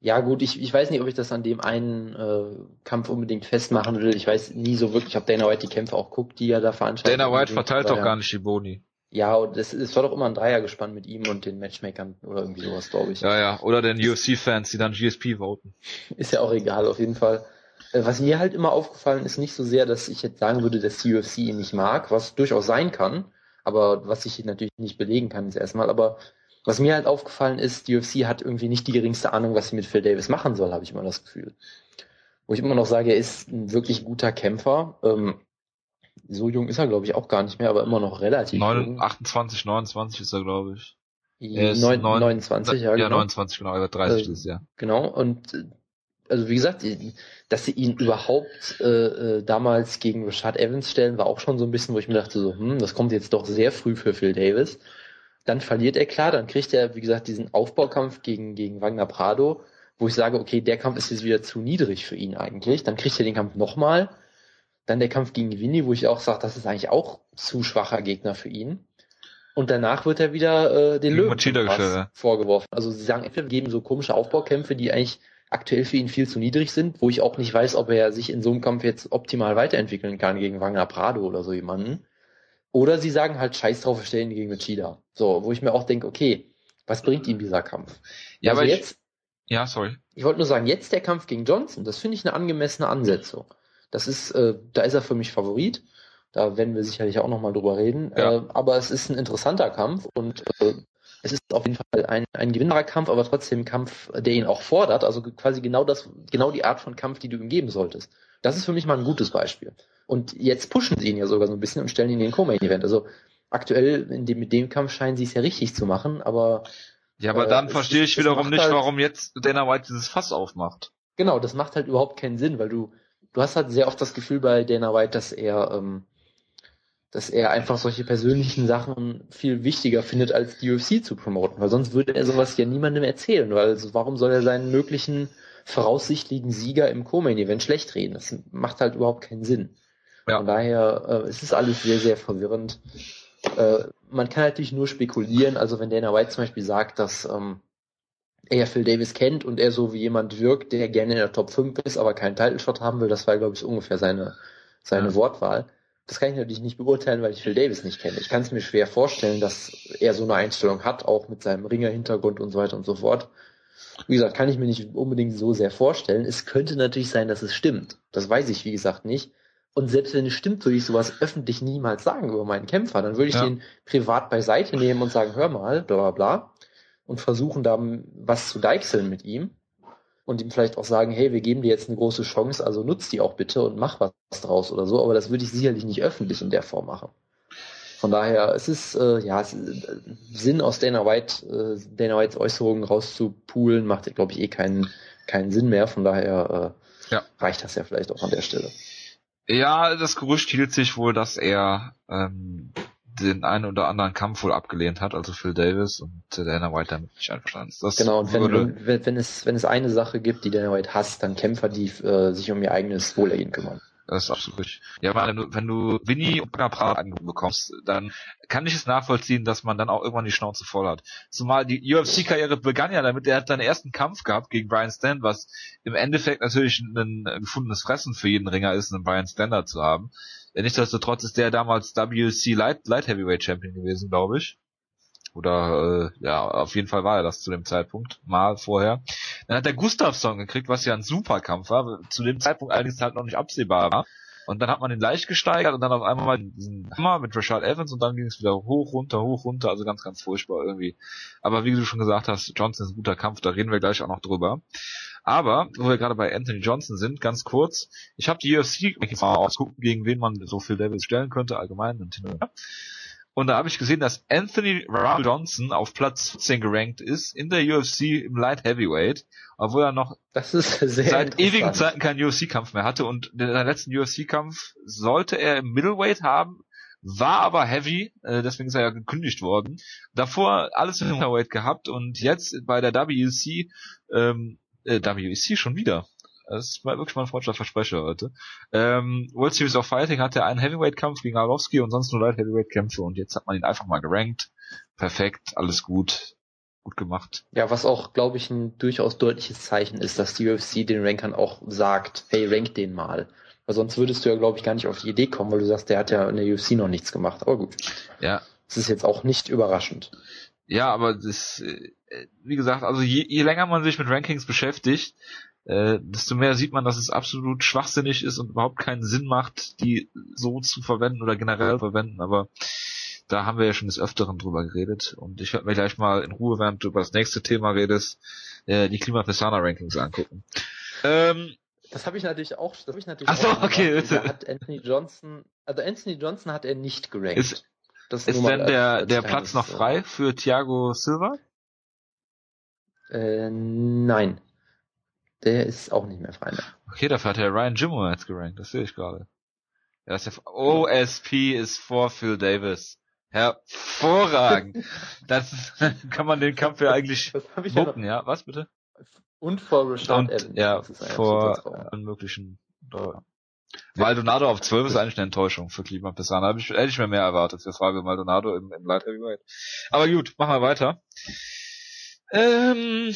Ja gut, ich, ich weiß nicht, ob ich das an dem einen äh, Kampf unbedingt festmachen will. Ich weiß nie so wirklich, ob Dana White die Kämpfe auch guckt, die er da veranstaltet. Dana White verteilt doch gar nicht die Boni. Ja, und es, es war doch immer ein Dreier gespannt mit ihm und den Matchmakern oder irgendwie sowas, glaube ich. Ja, ja, oder den UFC-Fans, die dann GSP voten. Ist ja auch egal, auf jeden Fall. Äh, was mir halt immer aufgefallen ist, nicht so sehr, dass ich jetzt sagen würde, dass die UFC ihn nicht mag, was durchaus sein kann, aber was ich natürlich nicht belegen kann ist erstmal, aber was mir halt aufgefallen ist, die UFC hat irgendwie nicht die geringste Ahnung, was sie mit Phil Davis machen soll, habe ich immer das Gefühl. Wo ich immer noch sage, er ist ein wirklich guter Kämpfer. Ähm, so jung ist er, glaube ich, auch gar nicht mehr, aber immer noch relativ 9, jung. 28, 29 ist er, glaube ich. Er ist 9, 29, ja, ja genau. 29, genau, er wird 30 äh, ist, ja. Genau, und äh, also wie gesagt, dass sie ihn überhaupt äh, äh, damals gegen Rashad Evans stellen, war auch schon so ein bisschen, wo ich mir dachte, so, hm, das kommt jetzt doch sehr früh für Phil Davis. Dann verliert er klar, dann kriegt er, wie gesagt, diesen Aufbaukampf gegen, gegen Wagner Prado, wo ich sage, okay, der Kampf ist jetzt wieder zu niedrig für ihn eigentlich. Dann kriegt er den Kampf nochmal. Dann der Kampf gegen Winnie, wo ich auch sage, das ist eigentlich auch zu schwacher Gegner für ihn. Und danach wird er wieder äh, den Löwen vorgeworfen. Also sie sagen, entweder geben so komische Aufbaukämpfe, die eigentlich aktuell für ihn viel zu niedrig sind, wo ich auch nicht weiß, ob er sich in so einem Kampf jetzt optimal weiterentwickeln kann gegen Wagner Prado oder so jemanden. Oder sie sagen halt Scheiß drauf, wir stellen ihn gegen Machida. So, wo ich mir auch denke, okay, was bringt ihm dieser Kampf? Ja, also aber jetzt, ich, ja, sorry. Ich wollte nur sagen, jetzt der Kampf gegen Johnson, das finde ich eine angemessene Ansetzung. Das ist, äh, da ist er für mich Favorit. Da werden wir sicherlich auch nochmal drüber reden. Ja. Äh, aber es ist ein interessanter Kampf und äh, es ist auf jeden Fall ein, ein Gewinnerkampf, aber trotzdem ein Kampf, der ihn auch fordert. Also quasi genau das, genau die Art von Kampf, die du ihm geben solltest. Das ist für mich mal ein gutes Beispiel. Und jetzt pushen sie ihn ja sogar so ein bisschen und stellen ihn in den Co-Main-Event. Also aktuell dem, mit dem Kampf scheinen sie es ja richtig zu machen, aber ja, aber dann äh, verstehe ich wiederum nicht, halt, warum jetzt Dana White dieses Fass aufmacht. Genau, das macht halt überhaupt keinen Sinn, weil du, du hast halt sehr oft das Gefühl bei Dana White, dass er, ähm, dass er einfach solche persönlichen Sachen viel wichtiger findet, als die UFC zu promoten, weil sonst würde er sowas ja niemandem erzählen, weil also warum soll er seinen möglichen voraussichtlichen Sieger im Co-Main-Event schlecht reden? Das macht halt überhaupt keinen Sinn. Ja. Von daher äh, es ist alles sehr, sehr verwirrend. Äh, man kann natürlich nur spekulieren, also wenn Dana White zum Beispiel sagt, dass ähm, er Phil Davis kennt und er so wie jemand wirkt, der gerne in der Top 5 ist, aber keinen Title Shot haben will, das war, glaube ich, ungefähr seine, seine ja. Wortwahl. Das kann ich natürlich nicht beurteilen, weil ich Phil Davis nicht kenne. Ich kann es mir schwer vorstellen, dass er so eine Einstellung hat, auch mit seinem Ringer-Hintergrund und so weiter und so fort. Wie gesagt, kann ich mir nicht unbedingt so sehr vorstellen. Es könnte natürlich sein, dass es stimmt. Das weiß ich, wie gesagt, nicht. Und selbst wenn es stimmt, würde ich sowas öffentlich niemals sagen über meinen Kämpfer. Dann würde ich ja. den privat beiseite nehmen und sagen, hör mal, bla bla bla. Und versuchen da was zu deichseln mit ihm. Und ihm vielleicht auch sagen, hey, wir geben dir jetzt eine große Chance, also nutzt die auch bitte und mach was draus oder so. Aber das würde ich sicherlich nicht öffentlich in der Form machen. Von daher, es ist, äh, ja, es ist, äh, Sinn aus Dana White, äh, Dana Whites Äußerungen rauszupulen, macht, glaube ich, eh keinen, keinen Sinn mehr. Von daher äh, ja. reicht das ja vielleicht auch an der Stelle. Ja, das Gerücht hielt sich wohl, dass er ähm, den einen oder anderen Kampf wohl abgelehnt hat, also Phil Davis und Dana White damit nicht einverstanden ist. Das genau, und wenn, wenn, wenn, es, wenn es eine Sache gibt, die Dana White hasst, dann Kämpfer, die äh, sich um ihr eigenes Wohlergehen kümmern. Das ist absolut richtig. Ja, weil wenn du, wenn du Winnie und Prat angeboten bekommst, dann kann ich es nachvollziehen, dass man dann auch irgendwann die Schnauze voll hat. Zumal die UFC-Karriere begann ja damit, er hat seinen ersten Kampf gehabt gegen Brian Stan, was im Endeffekt natürlich ein gefundenes Fressen für jeden Ringer ist, einen Brian Stander zu haben. Nichtsdestotrotz ist der damals WC Light, Light Heavyweight Champion gewesen, glaube ich. Oder äh, ja, auf jeden Fall war er das zu dem Zeitpunkt, mal vorher. Dann hat er Gustavsson gekriegt, was ja ein Superkampf war, zu dem Zeitpunkt allerdings halt noch nicht absehbar war. Und dann hat man ihn leicht gesteigert und dann auf einmal mal diesen Hammer mit Rashad Evans und dann ging es wieder hoch, runter, hoch, runter, also ganz, ganz furchtbar irgendwie. Aber wie du schon gesagt hast, Johnson ist ein guter Kampf, da reden wir gleich auch noch drüber. Aber, wo wir gerade bei Anthony Johnson sind, ganz kurz, ich habe die UFC mal ausgucken, gegen wen man so viel Levels stellen könnte, allgemein. Und, und da habe ich gesehen, dass Anthony Rumble Johnson auf Platz 14 gerankt ist in der UFC im Light Heavyweight, obwohl er noch seit ewigen Zeiten keinen UFC-Kampf mehr hatte und in seinem letzten UFC-Kampf sollte er im Middleweight haben, war aber heavy, äh, deswegen ist er ja gekündigt worden. Davor alles im Middleweight gehabt und jetzt bei der WC, ähm, äh, WEC schon wieder. Das war wirklich mal ein freundlicher Versprecher heute. Ähm, World Series of Fighting hatte einen Heavyweight-Kampf gegen Arlovski und sonst nur Light Heavyweight-Kämpfe und jetzt hat man ihn einfach mal gerankt. Perfekt, alles gut, gut gemacht. Ja, was auch, glaube ich, ein durchaus deutliches Zeichen ist, dass die UFC den Rankern auch sagt, hey, rank den mal. Weil sonst würdest du ja, glaube ich, gar nicht auf die Idee kommen, weil du sagst, der hat ja in der UFC noch nichts gemacht. Aber gut. Ja. Das ist jetzt auch nicht überraschend. Ja, aber das, äh, wie gesagt, also je, je länger man sich mit Rankings beschäftigt, äh, desto mehr sieht man, dass es absolut schwachsinnig ist und überhaupt keinen Sinn macht, die so zu verwenden oder generell verwenden, aber da haben wir ja schon des Öfteren drüber geredet und ich werde mir gleich mal in Ruhe, während du über das nächste Thema redest, äh, die Klima Rankings angucken. Ähm, das habe ich natürlich auch. Das hab ich natürlich Ach so, okay. Da hat Anthony Johnson, also Anthony Johnson hat er nicht gerankt. Ist, ist denn der, der Platz noch frei für Thiago Silva? Äh, nein. Der ist auch nicht mehr frei mehr. Okay, dafür hat der Ryan Jimmo jetzt gerankt, das sehe ich gerade. Ja, ist ja, OSP ist vor Phil Davis. Hervorragend. [LAUGHS] das [LAUGHS] kann man den Kampf ja eigentlich gucken, ja, ja, Was bitte? Und vor Rashad Evans. Ja, vor allen möglichen. Maldonado auf 12 ist eigentlich eine Enttäuschung für Klima Pisana. Hab ich, hätte ich mir mehr erwartet für Fabio Maldonado im, im Light Heavyweight. Aber gut, machen wir weiter. Ähm,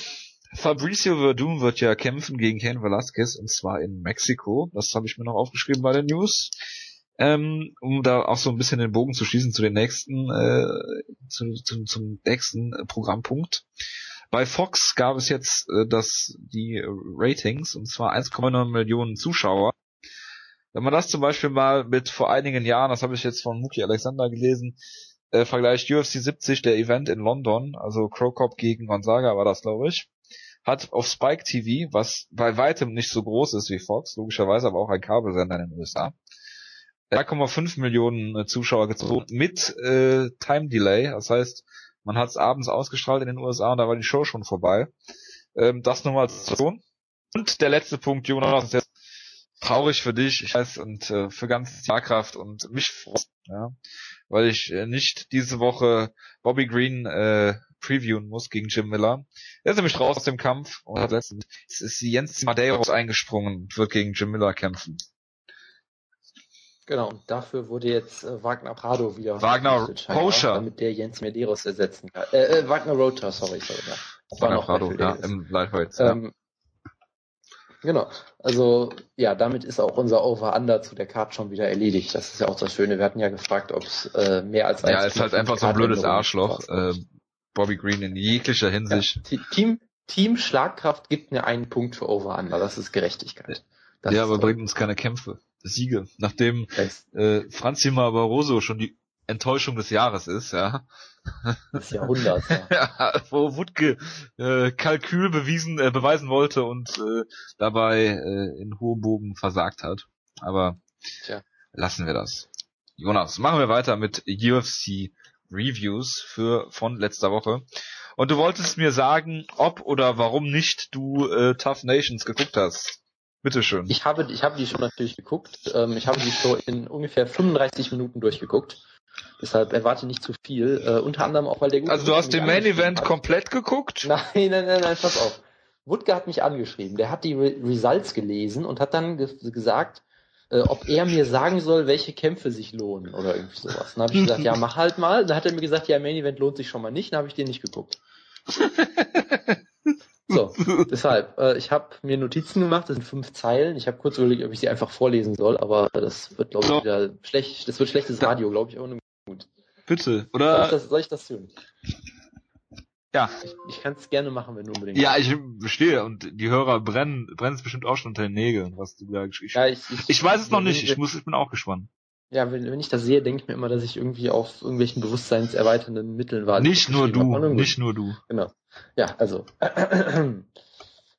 Fabricio Verdun wird ja kämpfen gegen Ken Velasquez und zwar in Mexiko. Das habe ich mir noch aufgeschrieben bei den News. Ähm, um da auch so ein bisschen den Bogen zu schließen zu den nächsten, äh, zu, zu, zum nächsten Programmpunkt. Bei Fox gab es jetzt äh, das, die Ratings, und zwar 1,9 Millionen Zuschauer. Wenn man das zum Beispiel mal mit vor einigen Jahren, das habe ich jetzt von Muki Alexander gelesen, äh, vergleicht UFC 70, der Event in London, also Crocop gegen Gonzaga war das, glaube ich, hat auf Spike TV, was bei weitem nicht so groß ist wie Fox, logischerweise aber auch ein Kabelsender in den USA, 3,5 Millionen äh, Zuschauer gezogen mit äh, Time Delay, das heißt, man hat es abends ausgestrahlt in den USA und da war die Show schon vorbei. Ähm, das nur mal als Situation. Und der letzte Punkt, Jonas, ist jetzt traurig für dich, ich weiß, und äh, für ganz Jahrkraft und mich freut, ja, weil ich äh, nicht diese Woche Bobby Green äh, previewen muss gegen Jim Miller. Er ist nämlich raus aus dem Kampf und hat letztens ist Jens Madeiros eingesprungen und wird gegen Jim Miller kämpfen. Genau, und dafür wurde jetzt äh, Wagner Prado wieder Wagner Rocha. damit der Jens Medeiros ersetzen kann. Äh, äh, Wagner Rota, sorry, sorry. Ja. Wagner Prado, ja, im Lightweight. Ähm. Genau. Also ja, damit ist auch unser Over-Under zu der Card schon wieder erledigt. Das ist ja auch das Schöne. Wir hatten ja gefragt, ob es äh, mehr als ein. Ja, es ist halt einfach so ein blödes Arschloch. Äh, Bobby Green in jeglicher Hinsicht. Ja, Team, Team Schlagkraft gibt mir einen Punkt für Over-Under. Das ist Gerechtigkeit. Das ja, aber bringt uns keine Kämpfe. Siege. Nachdem äh, Franzima Barroso schon die Enttäuschung des Jahres ist, ja. Des Jahrhunderts, ja. [LAUGHS] ja wo Wutke äh, Kalkül bewiesen, äh, beweisen wollte und äh, dabei äh, in hohem Bogen versagt hat. Aber Tja. lassen wir das. Jonas, machen wir weiter mit UFC Reviews für von letzter Woche. Und du wolltest mir sagen, ob oder warum nicht du äh, Tough Nations geguckt hast. Bitteschön. Ich habe, ich habe die schon natürlich geguckt. Ähm, ich habe die Show in ungefähr 35 Minuten durchgeguckt. Deshalb erwarte nicht zu viel. Äh, unter anderem auch, weil der Gute Also du hast den Main Event hat. komplett geguckt? Nein, nein, nein, nein, pass auf. Wutke hat mich angeschrieben. Der hat die Re Results gelesen und hat dann ge gesagt, äh, ob er mir sagen soll, welche Kämpfe sich lohnen oder irgendwie sowas. Dann habe ich gesagt, ja, mach halt mal. Dann hat er mir gesagt, ja, Main Event lohnt sich schon mal nicht. Dann habe ich den nicht geguckt. [LAUGHS] So, deshalb, äh, ich habe mir Notizen gemacht, das sind fünf Zeilen. Ich habe kurz überlegt, ob ich sie einfach vorlesen soll, aber das wird, glaube ich, so. wieder schlecht. Das wird schlechtes Radio, glaube ich, ohne gut. Bitte, oder? Soll ich das, soll ich das tun? Ja. Ich, ich kann es gerne machen, wenn du unbedingt. Ja, ich verstehe und die Hörer brennen, brennen es bestimmt auch schon unter den Nägeln, was du da geschrieben hast. Ja, ich, ich, ich weiß es noch nicht, ich muss, ich bin auch gespannt. Ja, wenn, wenn ich das sehe, denke ich mir immer, dass ich irgendwie auf irgendwelchen bewusstseinserweiternden Mitteln war. Nicht nur du, nicht nur du. Genau. Ja, also.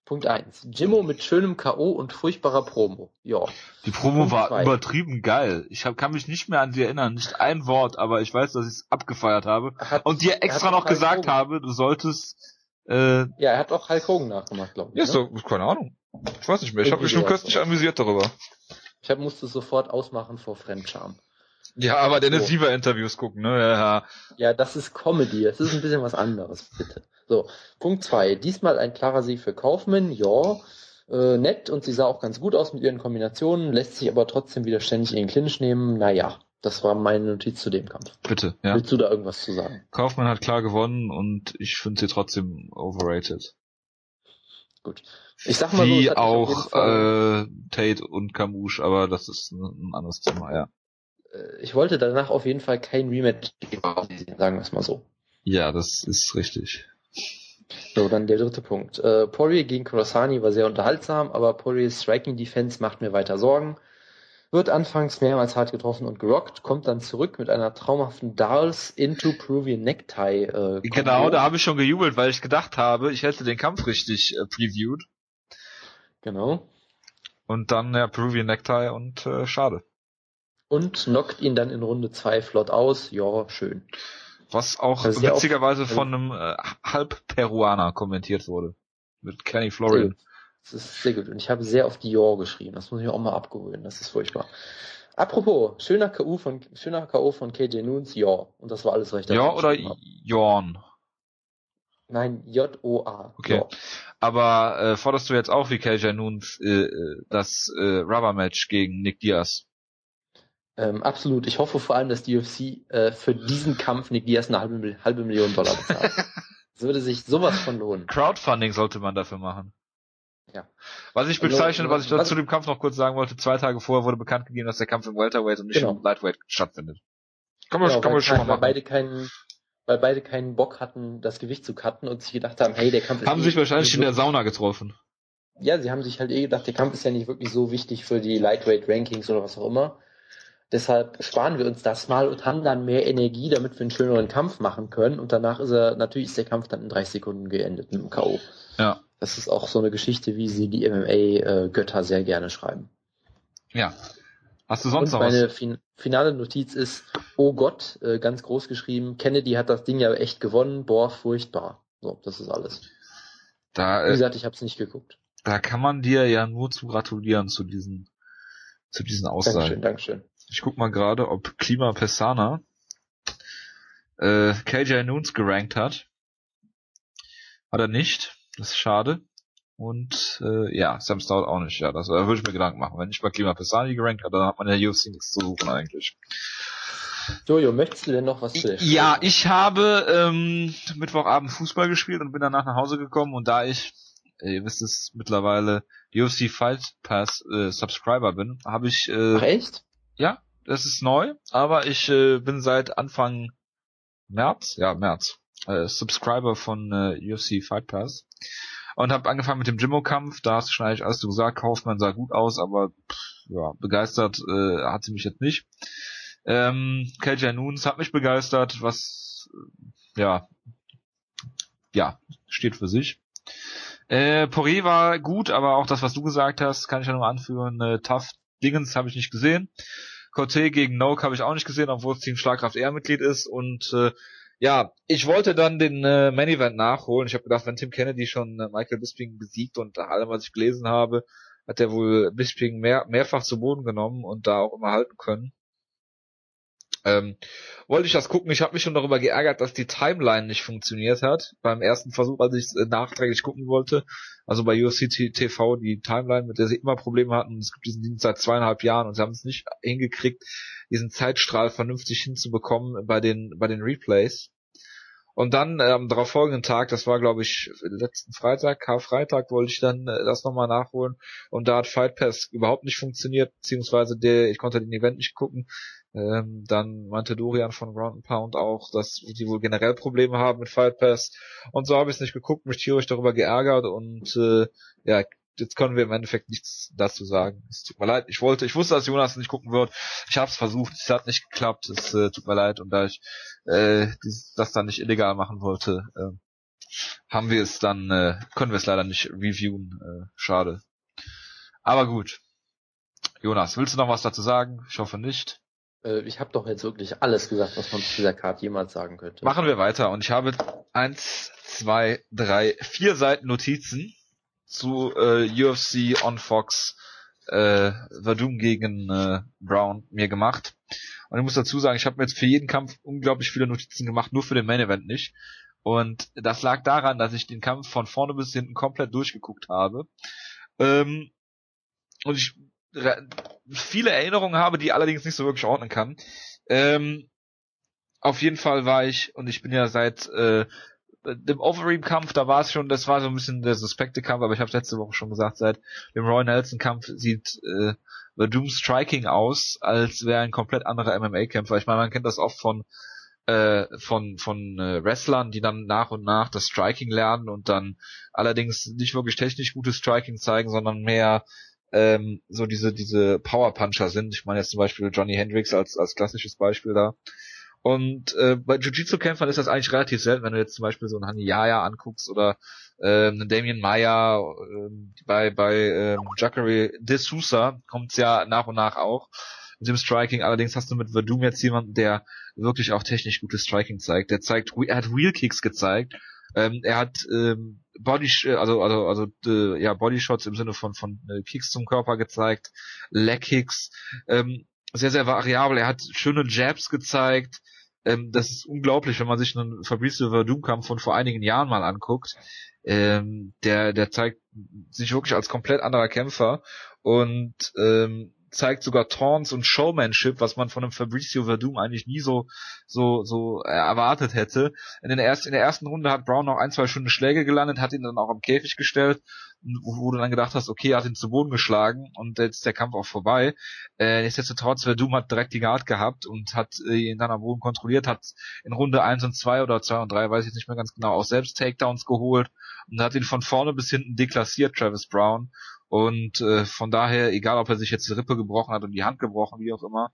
Punkt eins. Jimmo mit schönem K.O. und furchtbarer Promo. Ja. Die Promo Punkt war zwei. übertrieben geil. Ich hab, kann mich nicht mehr an sie erinnern. Nicht ein Wort, aber ich weiß, dass ich es abgefeiert habe. Hat, und dir extra noch gesagt Hogan. habe, du solltest. Äh, ja, er hat auch Hulk Hogan nachgemacht, glaube ich. Ja, ne? doch, keine Ahnung. Ich weiß nicht mehr. Ich habe mich schon köstlich amüsiert darüber. Ich hab, musste sofort ausmachen vor Fremdscham. Ja, aber Dennis so. Siever Interviews gucken, ne? Ja. ja, das ist Comedy. Das ist ein bisschen was anderes, bitte. So, Punkt zwei. Diesmal ein klarer Sieg für Kaufmann. Ja, äh, nett und sie sah auch ganz gut aus mit ihren Kombinationen, lässt sich aber trotzdem wieder ständig in den Clinch nehmen. Naja, das war meine Notiz zu dem Kampf. Bitte, ja. Willst du da irgendwas zu sagen? Kaufmann hat klar gewonnen und ich finde sie trotzdem overrated. Gut. Ich sag mal Wie so, auch äh, Tate und Kamouche, aber das ist ein, ein anderes Thema, ja. Äh, ich wollte danach auf jeden Fall kein Rematch geben, sagen wir es mal so. Ja, das ist richtig. So, dann der dritte Punkt. Äh, Poirier gegen Kurosani war sehr unterhaltsam, aber Poiriers Striking Defense macht mir weiter Sorgen. Wird anfangs mehrmals hart getroffen und gerockt, kommt dann zurück mit einer traumhaften Darls into Peruvian Necktie. Äh, genau, da habe ich schon gejubelt, weil ich gedacht habe, ich hätte den Kampf richtig äh, previewed. Genau. Und dann ja Peruvian Necktie und äh, schade. Und knockt ihn dann in Runde 2 flott aus. Ja, schön. Was auch also witzigerweise auch, von einem äh, Halb-Peruaner kommentiert wurde. Mit Kenny Florian. Das ist sehr gut. Und ich habe sehr auf die Dior geschrieben. Das muss ich auch mal abgewöhnen. Das ist furchtbar. Apropos, schöner K.O. von, schöner K.O. von KJ Noons, ja. Und das war alles recht. Ja oder Jorn? Nein, J-O-A. Okay. Jo. Aber äh, forderst du jetzt auch wie KJ Noons äh, äh, das äh, Rubber Match gegen Nick Diaz? Ähm, absolut. Ich hoffe vor allem, dass die UFC äh, für diesen Kampf Nick Diaz eine halbe, halbe Million Dollar bezahlt. [LAUGHS] das würde sich sowas von lohnen. Crowdfunding sollte man dafür machen. Ja. Was ich also, bezeichne, was ich was, zu dem Kampf noch kurz sagen wollte, zwei Tage vorher wurde bekannt gegeben, dass der Kampf im Welterweight und nicht genau. im Lightweight stattfindet. Kann man, genau, kann man schon mal machen. Weil beide keinen, weil beide keinen Bock hatten, das Gewicht zu cutten und sich gedacht haben, hey, der Kampf ist Haben eh sich wahrscheinlich in der Sauna getroffen. Ja, sie haben sich halt eh gedacht, der Kampf ist ja nicht wirklich so wichtig für die Lightweight Rankings oder was auch immer. Deshalb sparen wir uns das mal und haben dann mehr Energie, damit wir einen schöneren Kampf machen können. Und danach ist er, natürlich ist der Kampf dann in 30 Sekunden geendet mit dem K.O. Ja. Das ist auch so eine Geschichte, wie sie die MMA-Götter sehr gerne schreiben. Ja. Hast du sonst und noch was? Meine fin finale Notiz ist, oh Gott, äh, ganz groß geschrieben, Kennedy hat das Ding ja echt gewonnen, boah, furchtbar. So, das ist alles. Da, äh, Wie gesagt, ich habe es nicht geguckt. da kann man dir ja nur zu gratulieren zu diesen, zu diesen Aussagen. Dankeschön, Dankeschön. Ich guck mal gerade, ob Klima Pessana äh, KJ Noons gerankt hat. Hat er nicht. Das ist schade. Und äh, ja, Sam Stout auch nicht. Ja, das da würde ich mir Gedanken machen. Wenn ich bei Klima Pessani gerankt hat, dann hat man ja UFC nichts zu suchen eigentlich. Jojo, möchtest du denn noch was zu der Ja, ich habe ähm, Mittwochabend Fußball gespielt und bin danach nach Hause gekommen und da ich, äh, ihr wisst es mittlerweile, UFC Fight Pass äh, Subscriber bin, habe ich äh, Ach echt? Ja, das ist neu, aber ich äh, bin seit Anfang März, ja März, äh, Subscriber von äh, UFC Fight Pass und habe angefangen mit dem Jimmo-Kampf. Da hast du schon eigentlich alles gesagt. Kaufmann sah gut aus, aber pff, ja begeistert äh, hat sie mich jetzt nicht. Ähm, KJ Nunes hat mich begeistert, was äh, ja ja steht für sich. Äh, Poirier war gut, aber auch das, was du gesagt hast, kann ich ja nur anführen. Äh, Tough Dingens habe ich nicht gesehen. Corte gegen Noak habe ich auch nicht gesehen, obwohl es Team Schlagkraft eher Mitglied ist. Und äh, ja, ich wollte dann den äh, Main Event nachholen. Ich habe gedacht, wenn Tim Kennedy schon äh, Michael Bisping besiegt und nach allem, was ich gelesen habe, hat er wohl Bisping mehr, mehrfach zu Boden genommen und da auch immer halten können. Ähm, wollte ich das gucken. Ich habe mich schon darüber geärgert, dass die Timeline nicht funktioniert hat. Beim ersten Versuch, als ich es äh, nachträglich gucken wollte. Also bei UFC TV, die Timeline, mit der sie immer Probleme hatten. Es gibt diesen Dienst seit zweieinhalb Jahren und sie haben es nicht hingekriegt, diesen Zeitstrahl vernünftig hinzubekommen bei den, bei den Replays. Und dann äh, am darauf folgenden Tag, das war glaube ich letzten Freitag, Karfreitag, wollte ich dann äh, das nochmal nachholen. Und da hat Fight Pass überhaupt nicht funktioniert, beziehungsweise der, ich konnte den Event nicht gucken. Ähm, dann meinte Dorian von Ground Pound auch, dass die wohl generell Probleme haben mit Fight Pass. Und so habe ich es nicht geguckt, mich tierisch darüber geärgert und äh, ja, jetzt können wir im Endeffekt nichts dazu sagen. Es tut mir leid. Ich wollte, ich wusste, dass Jonas nicht gucken wird. Ich habe es versucht, es hat nicht geklappt. Es äh, tut mir leid. Und da ich äh, dieses, das dann nicht illegal machen wollte, äh, haben wir es dann, äh, können wir es leider nicht reviewen. Äh, schade. Aber gut. Jonas, willst du noch was dazu sagen? Ich hoffe nicht. Äh, ich habe doch jetzt wirklich alles gesagt, was man zu dieser Karte jemals sagen könnte. Machen wir weiter. Und ich habe eins, zwei, drei, vier Seiten Notizen zu äh, UFC on Fox äh, Verdum gegen äh, Brown mir gemacht. Und ich muss dazu sagen, ich habe mir jetzt für jeden Kampf unglaublich viele Notizen gemacht, nur für den Main Event nicht. Und das lag daran, dass ich den Kampf von vorne bis hinten komplett durchgeguckt habe. Ähm, und ich viele Erinnerungen habe, die allerdings nicht so wirklich ordnen kann. Ähm, auf jeden Fall war ich, und ich bin ja seit äh, dem Overeem-Kampf, da war es schon, das war so ein bisschen der suspekte Kampf, aber ich habe letzte Woche schon gesagt, seit dem Roy Nelson-Kampf sieht äh, The Doom Striking aus, als wäre ein komplett anderer MMA-Kämpfer. Ich meine, man kennt das oft von äh, von von äh, Wrestlern, die dann nach und nach das Striking lernen und dann allerdings nicht wirklich technisch gutes Striking zeigen, sondern mehr ähm, so diese diese Power Puncher sind. Ich meine jetzt zum Beispiel Johnny Hendricks als als klassisches Beispiel da. Und äh, bei Jiu-Jitsu-Kämpfern ist das eigentlich relativ selten, wenn du jetzt zum Beispiel so einen Haniyaya anguckst oder äh, einen Damien Maya, äh, bei bei äh, Jacare de Sousa kommt's ja nach und nach auch mit dem Striking. Allerdings hast du mit Verdum jetzt jemanden, der wirklich auch technisch gutes Striking zeigt. Der zeigt, er hat Wheel Kicks gezeigt. Ähm, er hat ähm, Body, also also also äh, ja Bodyshots im Sinne von von äh, Kicks zum Körper gezeigt, Leg Kicks. Ähm, sehr, sehr variabel. Er hat schöne Jabs gezeigt. Ähm, das ist unglaublich, wenn man sich einen Fabrice Verdum-Kampf von vor einigen Jahren mal anguckt. Ähm, der, der zeigt sich wirklich als komplett anderer Kämpfer und ähm, zeigt sogar Taunts und Showmanship, was man von einem Fabricio Verdum eigentlich nie so so so erwartet hätte. In, den ersten, in der ersten Runde hat Brown noch ein, zwei schöne Schläge gelandet, hat ihn dann auch am Käfig gestellt, wo, du dann gedacht hast, okay, er hat ihn zu Boden geschlagen und jetzt ist der Kampf auch vorbei. Äh, nichtsdestotrotz, Verdum hat direkt die Guard gehabt und hat äh, ihn dann am Boden kontrolliert, hat in Runde eins und zwei oder zwei und drei, weiß ich jetzt nicht mehr ganz genau, auch selbst Takedowns geholt und hat ihn von vorne bis hinten deklassiert, Travis Brown. Und äh, von daher, egal ob er sich jetzt die Rippe gebrochen hat und die Hand gebrochen, wie auch immer,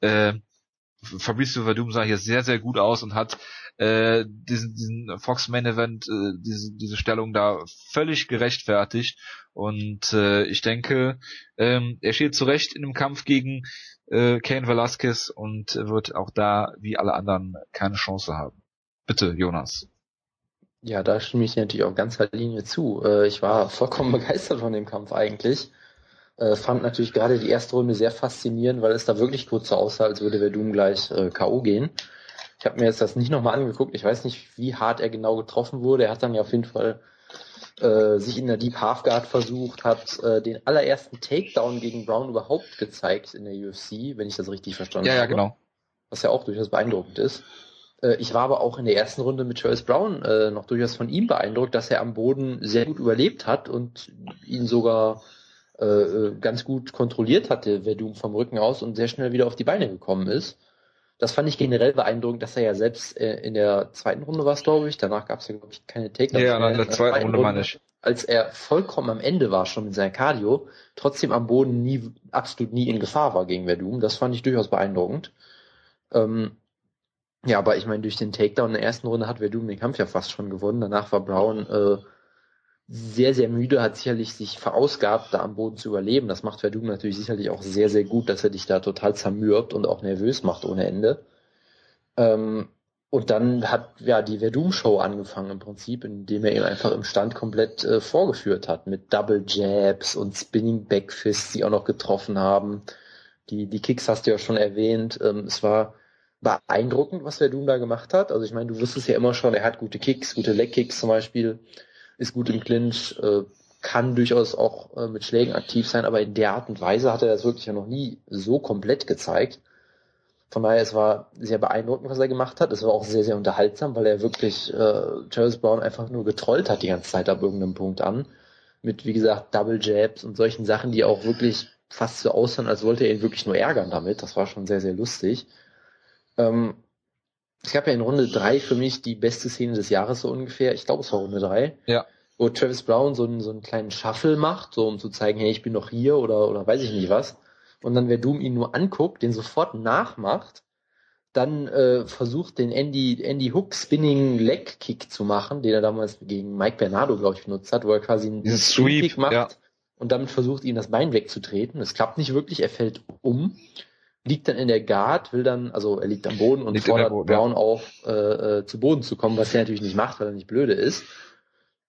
äh, Fabrizio Verdum sah hier sehr, sehr gut aus und hat äh, diesen, diesen Fox Main Event, äh, diese, diese Stellung da völlig gerechtfertigt. Und äh, ich denke, ähm, er steht zu Recht in dem Kampf gegen äh, Kane Velasquez und wird auch da, wie alle anderen, keine Chance haben. Bitte, Jonas. Ja, da stimme ich dir natürlich auf ganzer Linie zu. Äh, ich war vollkommen [LAUGHS] begeistert von dem Kampf eigentlich. Äh, fand natürlich gerade die erste Runde sehr faszinierend, weil es da wirklich kurz so aussah, als würde Verdum gleich äh, K.O. gehen. Ich habe mir jetzt das nicht nochmal angeguckt. Ich weiß nicht, wie hart er genau getroffen wurde. Er hat dann ja auf jeden Fall äh, sich in der Deep Half Guard versucht, hat äh, den allerersten Takedown gegen Brown überhaupt gezeigt in der UFC, wenn ich das richtig verstanden ja, habe. Ja, genau. Was ja auch durchaus beeindruckend ist. Äh, ich war aber auch in der ersten Runde mit Travis Brown äh, noch durchaus von ihm beeindruckt, dass er am Boden sehr gut überlebt hat und ihn sogar äh, äh, ganz gut kontrolliert hatte, Verdum vom Rücken aus und sehr schnell wieder auf die Beine gekommen ist. Das fand ich generell beeindruckend, dass er ja selbst äh, in der zweiten Runde war, glaube ich. Danach gab es ja, glaube ich, keine Takedowns. Ja, in der, der zweiten, Runde, Runde meine ich. Als er vollkommen am Ende war, schon mit seinem Cardio, trotzdem am Boden nie, absolut nie in Gefahr war gegen Verdum. Das fand ich durchaus beeindruckend. Ähm, ja, aber ich meine, durch den Takedown in der ersten Runde hat Verdum den Kampf ja fast schon gewonnen. Danach war Brown äh, sehr, sehr müde, hat sicherlich sich verausgabt, da am Boden zu überleben. Das macht Verdum natürlich sicherlich auch sehr, sehr gut, dass er dich da total zermürbt und auch nervös macht ohne Ende. Ähm, und dann hat ja die Verdum-Show angefangen im Prinzip, indem er ihn einfach im Stand komplett äh, vorgeführt hat mit Double Jabs und Spinning Backfists, die auch noch getroffen haben. Die, die Kicks hast du ja schon erwähnt. Ähm, es war beeindruckend, was Verdun da gemacht hat. Also ich meine, du wusstest ja immer schon, er hat gute Kicks, gute Leg-Kicks zum Beispiel, ist gut im Clinch, äh, kann durchaus auch äh, mit Schlägen aktiv sein, aber in der Art und Weise hat er das wirklich ja noch nie so komplett gezeigt. Von daher, es war sehr beeindruckend, was er gemacht hat. Es war auch sehr, sehr unterhaltsam, weil er wirklich äh, Travis Brown einfach nur getrollt hat die ganze Zeit ab irgendeinem Punkt an. Mit, wie gesagt, Double Jabs und solchen Sachen, die auch wirklich fast so aussahen, als wollte er ihn wirklich nur ärgern damit. Das war schon sehr, sehr lustig. Ähm, es gab ja in Runde drei für mich die beste Szene des Jahres so ungefähr. Ich glaube, es war Runde drei. Ja. Wo Travis Brown so einen, so einen kleinen Shuffle macht, so um zu zeigen, hey, ich bin noch hier oder, oder weiß ich nicht was. Und dann, wer Doom ihn nur anguckt, den sofort nachmacht, dann äh, versucht den Andy, Andy Hook Spinning Leg Kick zu machen, den er damals gegen Mike Bernardo, glaube ich, benutzt hat, wo er quasi einen Sweep Kick macht ja. und damit versucht, ihn das Bein wegzutreten. Das klappt nicht wirklich, er fällt um liegt dann in der Guard, will dann, also er liegt am Boden und liegt fordert Boden, Brown ja. auf, äh, äh, zu Boden zu kommen, was er natürlich nicht macht, weil er nicht blöde ist.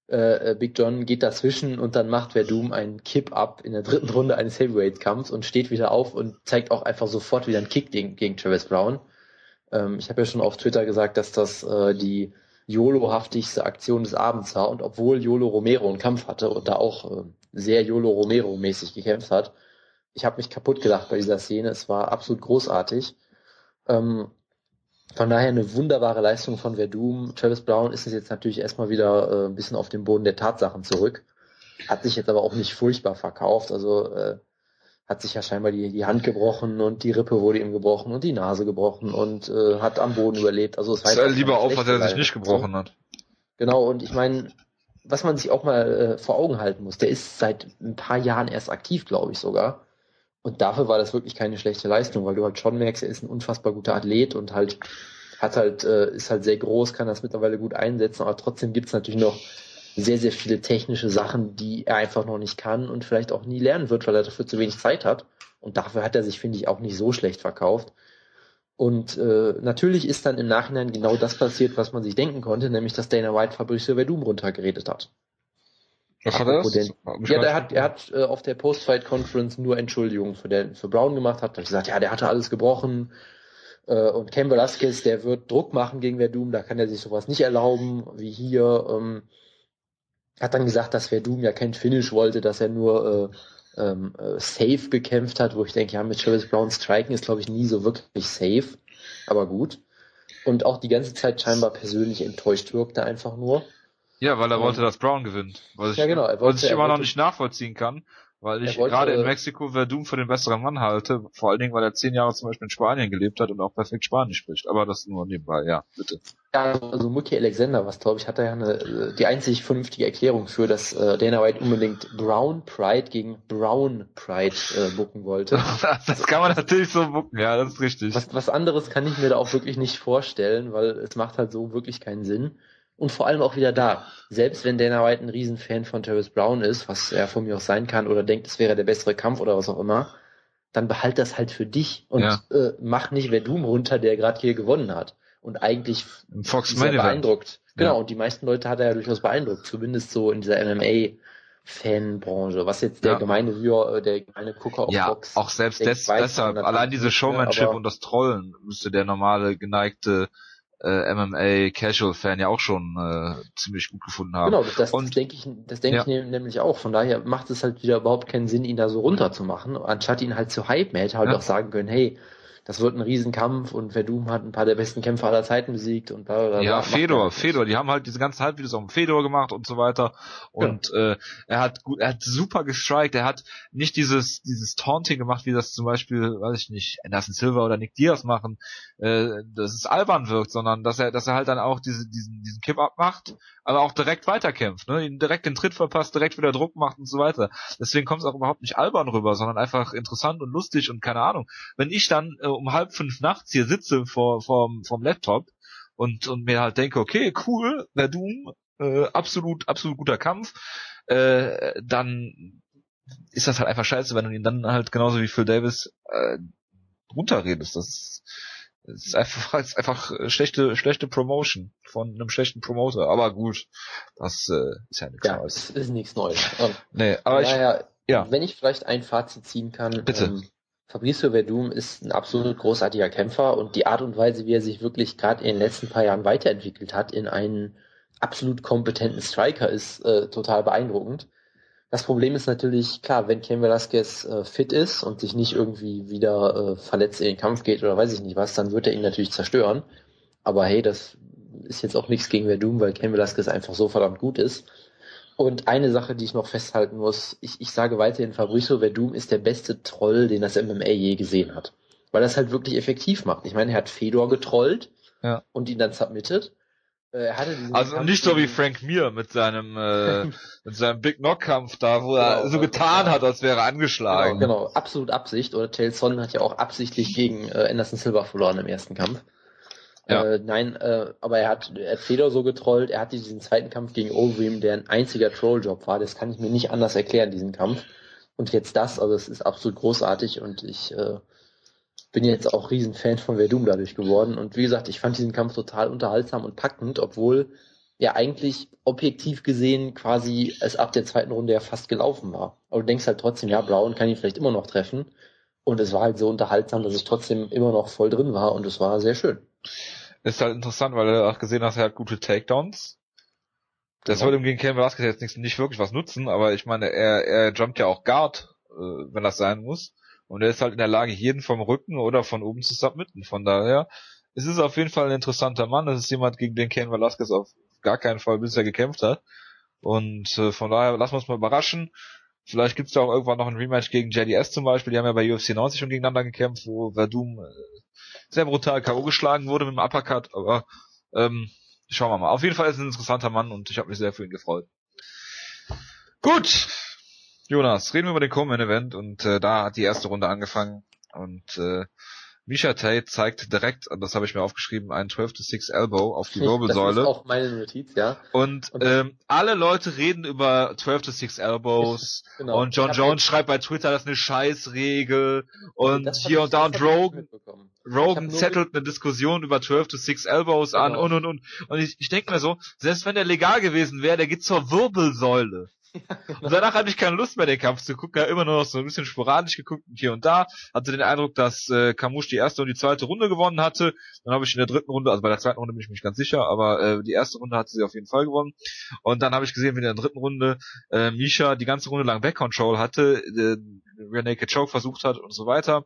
Äh, äh Big John geht dazwischen und dann macht Verdum einen Kip-Up in der dritten Runde eines Heavyweight-Kampfs und steht wieder auf und zeigt auch einfach sofort wieder einen Kick gegen, gegen Travis Brown. Ähm, ich habe ja schon auf Twitter gesagt, dass das äh, die YOLO-haftigste Aktion des Abends war und obwohl YOLO Romero einen Kampf hatte und da auch äh, sehr YOLO Romero-mäßig gekämpft hat, ich habe mich kaputt gelacht bei dieser Szene. Es war absolut großartig. Ähm, von daher eine wunderbare Leistung von Verdum. Travis Brown ist es jetzt natürlich erstmal wieder äh, ein bisschen auf dem Boden der Tatsachen zurück. Hat sich jetzt aber auch nicht furchtbar verkauft. Also äh, hat sich ja scheinbar die, die Hand gebrochen und die Rippe wurde ihm gebrochen und die Nase gebrochen und äh, hat am Boden überlebt. Also es war halt lieber auf, was er sich nicht gebrochen hat. Genau, und ich meine, was man sich auch mal äh, vor Augen halten muss, der ist seit ein paar Jahren erst aktiv, glaube ich sogar. Und dafür war das wirklich keine schlechte Leistung, weil du halt schon merkst, er ist ein unfassbar guter Athlet und halt hat halt, äh, ist halt sehr groß, kann das mittlerweile gut einsetzen, aber trotzdem gibt's natürlich noch sehr, sehr viele technische Sachen, die er einfach noch nicht kann und vielleicht auch nie lernen wird, weil er dafür zu wenig Zeit hat. Und dafür hat er sich, finde ich, auch nicht so schlecht verkauft. Und äh, natürlich ist dann im Nachhinein genau das passiert, was man sich denken konnte, nämlich dass Dana White Fabricio Verdum runtergeredet hat. Was hat er das? Ja, der hat, er hat äh, auf der Post-Fight-Conference nur Entschuldigungen für, für Brown gemacht, hat gesagt, ja, der hatte alles gebrochen. Äh, und Ken Velasquez, der wird Druck machen gegen Verdum, da kann er sich sowas nicht erlauben, wie hier. Ähm, hat dann gesagt, dass Verdum ja kein Finish wollte, dass er nur äh, ähm, äh, safe gekämpft hat, wo ich denke, ja, mit Travis Brown striken ist, glaube ich, nie so wirklich safe. Aber gut. Und auch die ganze Zeit scheinbar persönlich enttäuscht wirkte einfach nur. Ja, weil er ähm, wollte, dass Brown gewinnt. Was ich, ja, genau, wollte, was ich immer noch nicht nachvollziehen kann, weil ich wollte, gerade in Mexiko Verdum für den besseren Mann halte, vor allen Dingen, weil er zehn Jahre zum Beispiel in Spanien gelebt hat und auch perfekt Spanisch spricht. Aber das nur nebenbei, ja, bitte. Ja, also Muki Alexander, was glaube ich, hat er ja eine, die einzig vernünftige Erklärung für, dass äh, Dana White unbedingt Brown Pride gegen Brown Pride äh, bucken wollte. [LAUGHS] das kann man natürlich so bucken, ja, das ist richtig. Was, was anderes kann ich mir da auch wirklich nicht vorstellen, weil es macht halt so wirklich keinen Sinn. Und vor allem auch wieder da, selbst wenn Dana White ein Riesenfan von Travis Brown ist, was er von mir auch sein kann, oder denkt, es wäre der bessere Kampf oder was auch immer, dann behalt das halt für dich und ja. äh, mach nicht Verdum runter, der gerade hier gewonnen hat und eigentlich Fox sehr beeindruckt Genau, ja. und die meisten Leute hat er ja durchaus beeindruckt, zumindest so in dieser MMA Fanbranche, was jetzt der ja. gemeine Viewer, äh, der gemeine Gucker auf ja, Box. Ja, auch selbst des, deshalb, allein diese Showmanship und das Trollen müsste der normale geneigte äh, MMA Casual Fan ja auch schon äh, ziemlich gut gefunden haben. Genau, das, und, das denke ich, das denke ja. ich nämlich auch. Von daher macht es halt wieder überhaupt keinen Sinn, ihn da so runterzumachen, anstatt ihn halt zu hypen. Er hätte halt ja. auch sagen können, hey, das wird ein Riesenkampf und Verdum hat ein paar der besten Kämpfer aller Zeiten besiegt und bla, bla, Ja, Fedor, Fedor, die haben halt diese ganzen Halbvideos auf dem Fedor gemacht und so weiter und ja. äh, er hat gut, er hat super gestrikt, er hat nicht dieses dieses Taunting gemacht, wie das zum Beispiel, weiß ich nicht, Anderson Silva oder Nick Diaz machen, äh, dass es albern wirkt, sondern dass er dass er halt dann auch diese, diesen diesen Kip-Up macht, aber auch direkt weiterkämpft, ne, ihn direkt den Tritt verpasst, direkt wieder Druck macht und so weiter. Deswegen kommt es auch überhaupt nicht albern rüber, sondern einfach interessant und lustig und keine Ahnung. Wenn ich dann äh, um halb fünf nachts hier sitze vor, vorm, vorm Laptop und, und mir halt denke, okay, cool, Verdum, äh, absolut, absolut guter Kampf, äh, dann ist das halt einfach scheiße, wenn du ihn dann halt genauso wie Phil Davis äh, runterredest. Das ist, das ist einfach, das ist einfach schlechte, schlechte Promotion von einem schlechten Promoter. Aber gut, das äh, ist ja nichts ja, Neues. ist nichts Neues. Und nee, aber naja, ich, ja. wenn ich vielleicht ein Fazit ziehen kann, Bitte. Ähm, Fabrizio Verdum ist ein absolut großartiger Kämpfer und die Art und Weise, wie er sich wirklich gerade in den letzten paar Jahren weiterentwickelt hat in einen absolut kompetenten Striker, ist äh, total beeindruckend. Das Problem ist natürlich, klar, wenn Ken Velasquez äh, fit ist und sich nicht irgendwie wieder äh, verletzt in den Kampf geht oder weiß ich nicht was, dann wird er ihn natürlich zerstören. Aber hey, das ist jetzt auch nichts gegen Verdum, weil Ken Velasquez einfach so verdammt gut ist. Und eine Sache, die ich noch festhalten muss, ich, ich sage weiterhin, Fabrizio Verdum ist der beste Troll, den das MMA je gesehen hat. Weil das halt wirklich effektiv macht. Ich meine, er hat Fedor getrollt ja. und ihn dann submitted. Äh, er hatte also Kampf nicht so wie Frank Mir mit seinem äh, [LAUGHS] mit seinem Big Knock Kampf da, wo genau, er so getan hat, als wäre er angeschlagen. Genau, genau, absolut Absicht. Oder Tail Son hat ja auch absichtlich gegen äh, Anderson Silva verloren im ersten Kampf. Ja. Äh, nein, äh, aber er hat, er Fedor so getrollt, er hatte diesen zweiten Kampf gegen Overeem, der ein einziger Trolljob war, das kann ich mir nicht anders erklären, diesen Kampf. Und jetzt das, also es ist absolut großartig und ich äh, bin jetzt auch Riesenfan von Verdum dadurch geworden. Und wie gesagt, ich fand diesen Kampf total unterhaltsam und packend, obwohl ja eigentlich objektiv gesehen quasi es ab der zweiten Runde ja fast gelaufen war. Aber du denkst halt trotzdem, ja, Braun kann ihn vielleicht immer noch treffen. Und es war halt so unterhaltsam, dass ich trotzdem immer noch voll drin war und es war sehr schön ist halt interessant, weil du auch gesehen hast, er hat gute Takedowns. Das ja. soll ihm gegen Ken Velasquez jetzt nicht, nicht wirklich was nutzen, aber ich meine, er, er jumpt ja auch Guard, äh, wenn das sein muss. Und er ist halt in der Lage, jeden vom Rücken oder von oben zu submitten. Von daher, es ist auf jeden Fall ein interessanter Mann. Es ist jemand, gegen den Ken Velasquez auf gar keinen Fall bisher gekämpft hat. Und äh, von daher lassen wir uns mal überraschen. Vielleicht gibt's da auch irgendwann noch ein Rematch gegen JDS zum Beispiel. Die haben ja bei UFC 90 schon gegeneinander gekämpft, wo Verdum äh, sehr brutal K.O. geschlagen wurde mit dem Uppercut, aber ähm, schauen wir mal. Auf jeden Fall ist er ein interessanter Mann und ich habe mich sehr für ihn gefreut. Gut, Jonas, reden wir über den Co-Main-Event und äh, da hat die erste Runde angefangen und äh, Misha Tate zeigt direkt, das habe ich mir aufgeschrieben, einen 12 to 6 Elbow auf die Wirbelsäule. [LAUGHS] Das ist auch meine Notiz, ja. Und, und ähm, alle Leute reden über 12 to 6 Elbows [LAUGHS] genau. und John Jones schreibt bei Twitter, das ist eine Scheißregel und hier und da und Rogan, Rogan zettelt eine Diskussion über 12 to 6 Elbows genau. an und und und. Und ich, ich denke mir so, selbst wenn der legal gewesen wäre, der geht zur Wirbelsäule. Und danach hatte ich keine Lust mehr, den Kampf zu gucken. Hat immer nur noch so ein bisschen sporadisch geguckt hier und da. Hatte den Eindruck, dass äh, Kamush die erste und die zweite Runde gewonnen hatte. Dann habe ich in der dritten Runde, also bei der zweiten Runde bin ich mich ganz sicher, aber äh, die erste Runde hatte sie auf jeden Fall gewonnen. Und dann habe ich gesehen, wie in der dritten Runde äh, Misha die ganze Runde lang Backcontrol hatte, äh, Rear Naked Choke versucht hat und so weiter.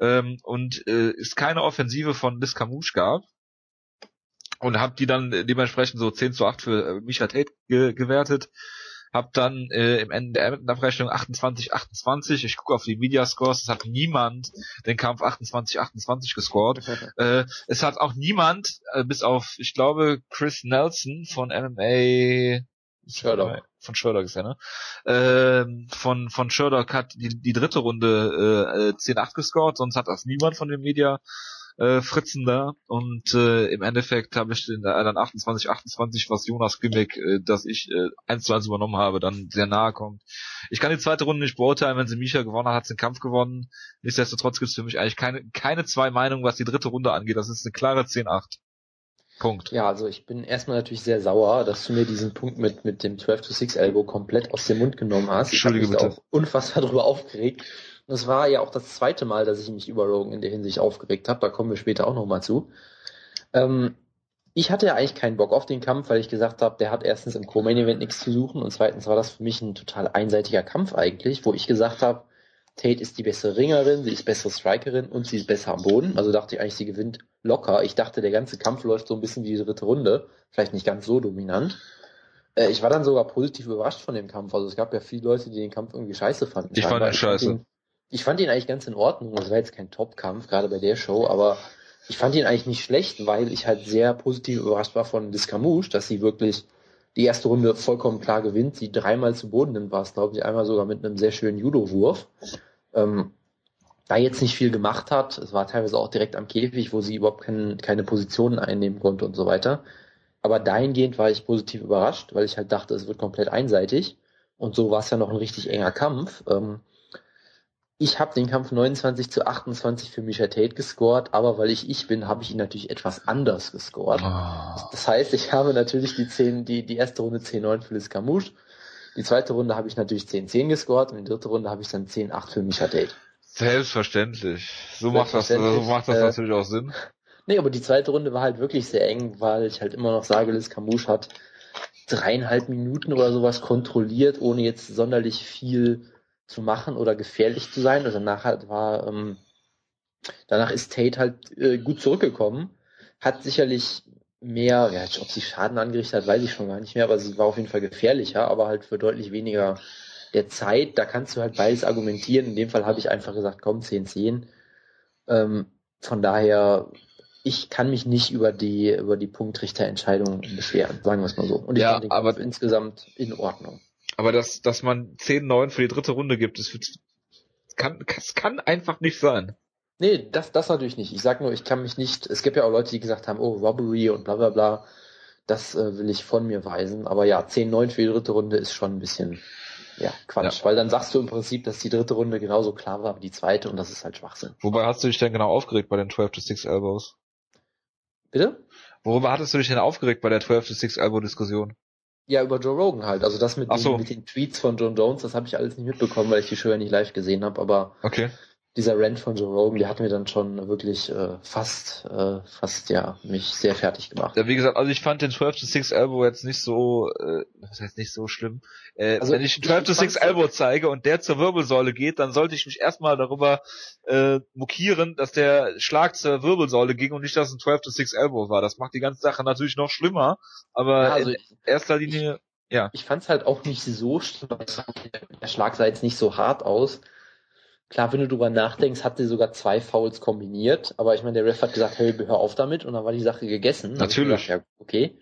Ähm, und äh, es keine Offensive von Liz Kamush gab und habe die dann dementsprechend so 10 zu 8 für äh, Misha Tate ge gewertet. Hab dann äh, im Ende der Abrechnung 28-28. Ich gucke auf die Media Scores. Es hat niemand den Kampf 28-28 gescored. [LAUGHS] äh, es hat auch niemand, äh, bis auf, ich glaube, Chris Nelson von MMA Sherlock. Von Sherlock ist er, ne? Ähm, von, von Sherlock hat die, die dritte Runde äh, 10-8 gescored, sonst hat das niemand von den Media äh, Fritzen da und äh, im Endeffekt habe ich in der dann 28 28 was Jonas Gimmick, äh, das ich äh, eins zu eins übernommen habe, dann sehr nahe kommt. Ich kann die zweite Runde nicht beurteilen, wenn sie Misha gewonnen hat, hat sie den Kampf gewonnen. Nichtsdestotrotz gibt es für mich eigentlich keine keine zwei Meinungen, was die dritte Runde angeht. Das ist eine klare 10-8. Punkt. Ja, also ich bin erstmal natürlich sehr sauer, dass du mir diesen Punkt mit, mit dem 12 to 6 Elbow komplett aus dem Mund genommen hast. Entschuldige ich hab mich bitte. auch unfassbar drüber aufgeregt. Und es war ja auch das zweite Mal, dass ich mich über Rogan in der Hinsicht aufgeregt habe. Da kommen wir später auch nochmal zu. Ähm, ich hatte ja eigentlich keinen Bock auf den Kampf, weil ich gesagt habe, der hat erstens im Co-Main-Event nichts zu suchen und zweitens war das für mich ein total einseitiger Kampf eigentlich, wo ich gesagt habe, Tate ist die bessere Ringerin, sie ist bessere Strikerin und sie ist besser am Boden. Also dachte ich eigentlich, sie gewinnt locker. Ich dachte, der ganze Kampf läuft so ein bisschen wie die dritte Runde. Vielleicht nicht ganz so dominant. Äh, ich war dann sogar positiv überrascht von dem Kampf. Also es gab ja viele Leute, die den Kampf irgendwie scheiße fanden. Ich fand ihn scheiße. Ich fand ihn eigentlich ganz in Ordnung. Das war jetzt kein Top-Kampf, gerade bei der Show, aber ich fand ihn eigentlich nicht schlecht, weil ich halt sehr positiv überrascht war von Discamouche, dass sie wirklich die erste Runde vollkommen klar gewinnt, sie dreimal zu Boden nimmt, war es, glaube ich, einmal sogar mit einem sehr schönen Judo-Wurf. Ähm, da jetzt nicht viel gemacht hat, es war teilweise auch direkt am Käfig, wo sie überhaupt kein, keine Positionen einnehmen konnte und so weiter. Aber dahingehend war ich positiv überrascht, weil ich halt dachte, es wird komplett einseitig. Und so war es ja noch ein richtig enger Kampf. Ähm, ich habe den Kampf 29 zu 28 für Misha Tate gescored, aber weil ich ich bin, habe ich ihn natürlich etwas anders gescored. Oh. Das heißt, ich habe natürlich die 10, die, die erste Runde 10-9 für Liz Camouche. Die zweite Runde habe ich natürlich 10-10 gescored und die dritte Runde habe ich dann 10-8 für Misha Tate. Selbstverständlich. So macht das, so Selbstverständlich, macht das äh, natürlich auch Sinn. [LAUGHS] Nee, aber die zweite Runde war halt wirklich sehr eng, weil ich halt immer noch sage, Liz Camouche hat dreieinhalb Minuten oder sowas kontrolliert, ohne jetzt sonderlich viel zu machen oder gefährlich zu sein. Und danach halt war, ähm, danach ist Tate halt äh, gut zurückgekommen, hat sicherlich mehr, ja, ob sie Schaden angerichtet hat, weiß ich schon gar nicht mehr, aber sie war auf jeden Fall gefährlicher, aber halt für deutlich weniger der Zeit. Da kannst du halt beides argumentieren. In dem Fall habe ich einfach gesagt, komm, 10-10. Ähm, von daher, ich kann mich nicht über die, über die Punktrichterentscheidung beschweren, sagen wir es mal so. Und ich Ja, fand den aber- insgesamt in Ordnung. Aber dass, dass man 10-9 für die dritte Runde gibt, das wird- kann, das kann einfach nicht sein. Nee, das, das natürlich nicht. Ich sag nur, ich kann mich nicht, es gibt ja auch Leute, die gesagt haben, oh, Robbery und bla bla bla. Das äh, will ich von mir weisen. Aber ja, 10-9 für die dritte Runde ist schon ein bisschen, ja, Quatsch. Weil dann sagst du im Prinzip, dass die dritte Runde genauso klar war wie die zweite und das ist halt Schwachsinn. Wobei hast du dich denn genau aufgeregt bei den 12 to 6 Elbows? Bitte? Worüber hattest du dich denn aufgeregt bei der 12 to 6 Elbow Diskussion? Ja, über Joe Rogan halt. Also das mit, so. den, mit den Tweets von John Jones, das habe ich alles nicht mitbekommen, weil ich die Show ja nicht live gesehen habe. Aber Okay. Dieser Rant von Joe Rogan, der hat mir dann schon wirklich äh, fast, äh, fast ja, mich sehr fertig gemacht. Ja, wie gesagt, also ich fand den 12 to 6 Elbow jetzt nicht so, äh, was heißt nicht so schlimm. Äh, Also wenn ich einen ich 12 to 6 fand's- Elbow zeige und der zur Wirbelsäule geht, dann sollte ich mich erstmal darüber äh, mokieren, dass der Schlag zur Wirbelsäule ging und nicht, dass es ein 12 to 6 Elbow war. Das macht die ganze Sache natürlich noch schlimmer, aber Ja, also in erster Linie, ja. ich fand es halt auch nicht so schlimm, ich der Schlag sah jetzt nicht so hart aus. Klar, wenn du drüber nachdenkst, hat sie sogar zwei Fouls kombiniert, aber ich meine, der Ref hat gesagt, hey, hör auf damit und dann war die Sache gegessen. Natürlich. Gedacht, ja, okay.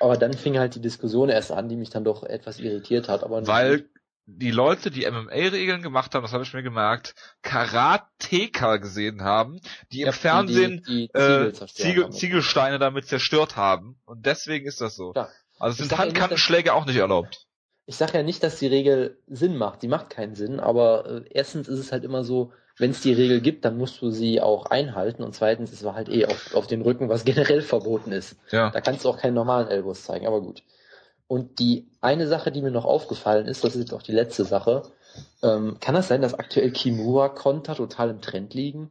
Aber dann fing halt die Diskussion erst an, die mich dann doch etwas irritiert hat. Aber Weil die Leute, die MMA-Regeln gemacht haben, das habe ich mir gemerkt, Karateka gesehen haben, die im Ja, Fernsehen die, die, äh, Ziegel. Ziegelsteine damit zerstört haben. Und deswegen ist das so. Klar. Also sind ja Handkantenschläge auch nicht erlaubt. Ich sage ja nicht, dass die Regel Sinn macht. Die macht keinen Sinn, aber äh, erstens ist es halt immer so, wenn es die Regel gibt, dann musst du sie auch einhalten und zweitens, es war halt eh auf, auf den Rücken, was [LAUGHS] generell verboten ist. Ja. Da kannst du auch keinen normalen Elbows zeigen, aber gut. Und die eine Sache, die mir noch aufgefallen ist, das ist jetzt auch die letzte Sache, ähm, kann das sein, dass aktuell Kimura-Konter total im Trend liegen?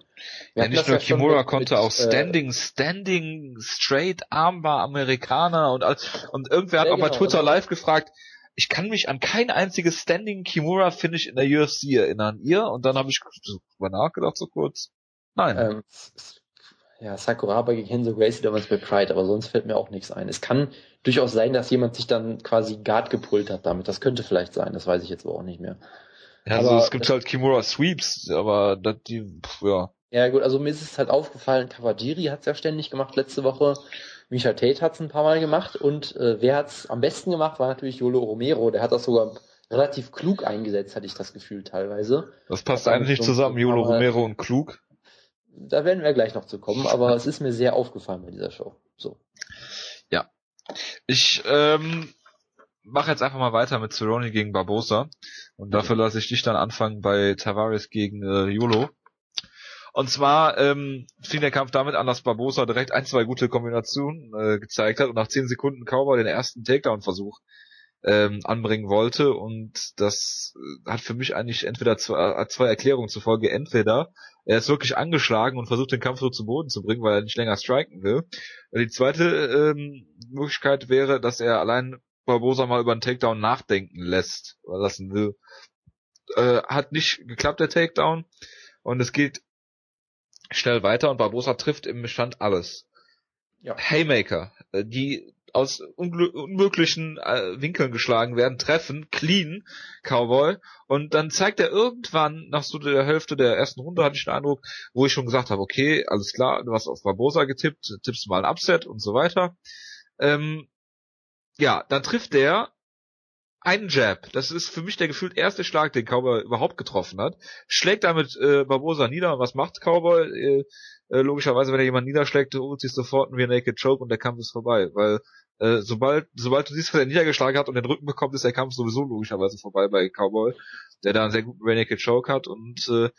Wir Ja, nicht nur schon Kimura mit- konnte, mit, auch äh, Standing, Standing, Straight, Armbar, Amerikaner und all, und irgendwer hat Ja, auch bei genau, Twitter also- live gefragt, ich kann mich an kein einziges Standing Kimura Finish in der UFC erinnern. Ihr? Und dann habe ich drüber nachgedacht so kurz. Nein. Ähm, ja, Sakuraba gegen Henzo Gracie damals bei Pride, aber sonst fällt mir auch nichts ein. Es kann durchaus sein, dass jemand sich dann quasi Guard gepult hat damit. Das könnte vielleicht sein, das weiß ich jetzt aber auch nicht mehr. Ja, also Aber es gibt halt Kimura Sweeps, aber das, die, pff, ja. Ja gut, also mir ist es halt aufgefallen, Kawajiri hat's ja ständig gemacht letzte Woche. Misha Tate hat's ein paar Mal gemacht und äh, wer hat's am besten gemacht, war natürlich Yolo Romero. Der hat das sogar relativ klug eingesetzt, hatte ich das Gefühl teilweise. Das passt eigentlich nicht zusammen, Jolo Romero und Klug. Da werden wir gleich noch zu kommen, aber es ist mir sehr aufgefallen bei dieser Show. So. Ich ähm, mache jetzt einfach mal weiter mit Cerrone gegen Barbosa und dafür lasse ich dich dann anfangen bei Tavares gegen äh, Jolo. Und zwar ähm, fing der Kampf damit an, dass Barbosa direkt ein, zwei gute Kombinationen äh, gezeigt hat und nach zehn Sekunden Cowboy den ersten Takedown-Versuch ähm, anbringen wollte. Und das äh, hat für mich eigentlich entweder zwei, äh, zwei Erklärungen zufolge. Entweder er ist wirklich angeschlagen und versucht den Kampf so zu Boden zu bringen, weil er nicht länger striken will. Die zweite ähm, Möglichkeit wäre, dass er allein Barbosa mal über einen Takedown nachdenken lässt oder lassen will. Äh, hat nicht geklappt, der Takedown. Und es geht schnell weiter und Barbosa trifft im Stand alles. Ja. Haymaker, äh, die aus unmöglichen äh, Winkeln geschlagen werden, treffen, clean, Cowboy, und dann zeigt er irgendwann, nach so der Hälfte der ersten Runde, hatte ich den Eindruck, wo ich schon gesagt habe, okay, alles klar, du hast auf Barbosa getippt, tippst mal ein Upset und so weiter. Ähm, ja, dann trifft der einen Jab. Das ist für mich der gefühlt erste Schlag, den Cowboy überhaupt getroffen hat. Schlägt damit äh, Barbosa nieder. Und was macht Cowboy? Äh, äh, logischerweise, wenn er jemanden niederschlägt, holt sich sofort ein Naked Choke und der Kampf ist vorbei. Weil äh, sobald, sobald du siehst, was er niedergeschlagen hat und den Rücken bekommt, ist der Kampf sowieso logischerweise vorbei bei Cowboy, der da einen sehr guten Naked Choke hat. Und äh,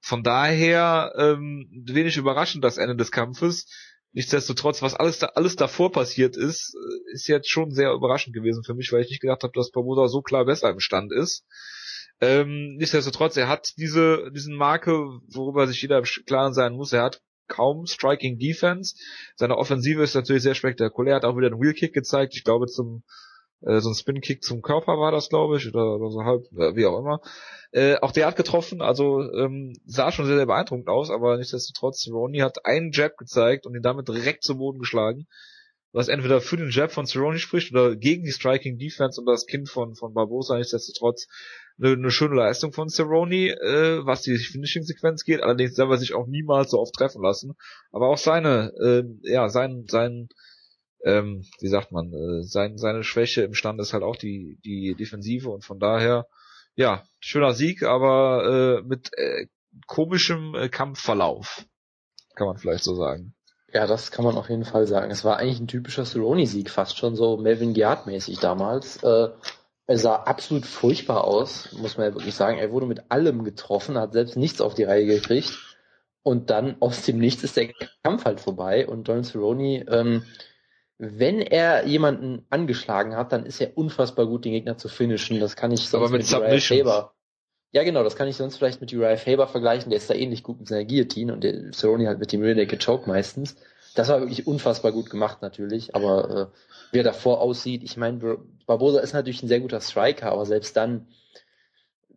von daher ähm, wenig überraschend das Ende des Kampfes. Nichtsdestotrotz, was alles da, alles davor passiert ist, äh, ist jetzt schon sehr überraschend gewesen für mich, weil ich nicht gedacht habe, dass Barbosa so klar besser im Stand ist. Ähm, nichtsdestotrotz, er hat diese, diesen Marke, worüber sich jeder im Klaren sein muss, er hat kaum Striking Defense. Seine Offensive ist natürlich sehr spektakulär, hat auch wieder einen Wheel Kick gezeigt, ich glaube zum äh, so ein Spin Kick zum Körper war das, glaube ich, oder, oder so halb, äh, wie auch immer. Äh, auch der hat getroffen, also ähm, sah schon sehr, sehr beeindruckend aus, aber nichtsdestotrotz, Cerrone hat einen Jab gezeigt und ihn damit direkt zu Boden geschlagen, was entweder für den Jab von Cerrone spricht oder gegen die Striking Defense und das Kind von, von Barbosa, nichtsdestotrotz eine, eine schöne Leistung von Cerrone, äh, was die Finishing-Sequenz geht, allerdings selber sich auch niemals so oft treffen lassen, aber auch seine, äh, ja, sein, sein, ähm, wie sagt man, äh, sein, seine Schwäche im Stand ist halt auch die, die Defensive und von daher, ja, schöner Sieg, aber äh, mit äh, komischem äh, Kampfverlauf, kann man vielleicht so sagen. Ja, das kann man auf jeden Fall sagen. Es war eigentlich ein typischer Cerrone-Sieg, fast schon so Melvin Giard-mäßig damals. Äh, er sah absolut furchtbar aus, muss man ja wirklich sagen. Er wurde mit allem getroffen, hat selbst nichts auf die Reihe gekriegt. Und dann aus dem Nichts ist der Kampf halt vorbei. Und Donald Cerrone, ähm, wenn er jemanden angeschlagen hat, dann ist er unfassbar gut, den Gegner zu finishen. Das kann ich sonst Aber mit, mit Uriah Faber. Ja, genau, das kann ich sonst vielleicht mit Uriah Faber vergleichen. Der ist da ähnlich gut mit seiner Guillotine und der Cerrone halt mit dem Rear Naked Choke meistens. Das war wirklich unfassbar gut gemacht natürlich, aber äh, wie er davor aussieht, ich meine, Barbosa ist natürlich ein sehr guter Striker, aber selbst dann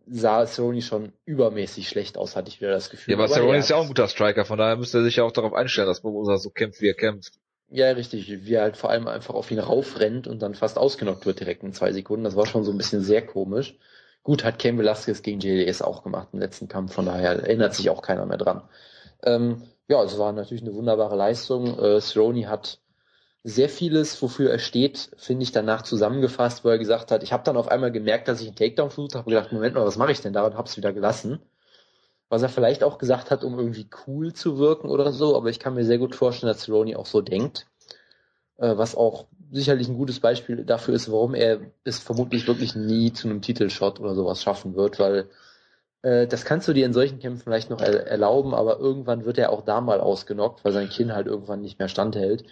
sah Cerrone schon übermäßig schlecht aus, hatte ich wieder das Gefühl. Ja, aber, aber Cerrone ist ja auch ein guter Striker, von daher müsste er sich ja auch darauf einstellen, dass Barbosa so kämpft, wie er kämpft. Ja, richtig. Wie er halt vor allem einfach auf ihn raufrennt und dann fast ausgenockt wird direkt in zwei Sekunden. Das war schon so ein bisschen sehr komisch. Gut, hat Ken Velasquez gegen JDS auch gemacht im letzten Kampf, von daher erinnert sich auch keiner mehr dran. Ähm, ja, es war natürlich eine wunderbare Leistung. Äh, Cerrone hat sehr vieles, wofür er steht, finde ich danach zusammengefasst, wo er gesagt hat, ich habe dann auf einmal gemerkt, dass ich einen Takedown versucht habe, gedacht, Moment mal, was mache ich denn da und habe es wieder gelassen was er vielleicht auch gesagt hat, um irgendwie cool zu wirken oder so, aber ich kann mir sehr gut vorstellen, dass Cerrone auch so denkt, äh, was auch sicherlich ein gutes Beispiel dafür ist, warum er es vermutlich wirklich nie zu einem Titelshot oder sowas schaffen wird, weil äh, das kannst du dir in solchen Kämpfen vielleicht noch er erlauben, aber irgendwann wird er auch da mal ausgenockt, weil sein Kinn halt irgendwann nicht mehr standhält.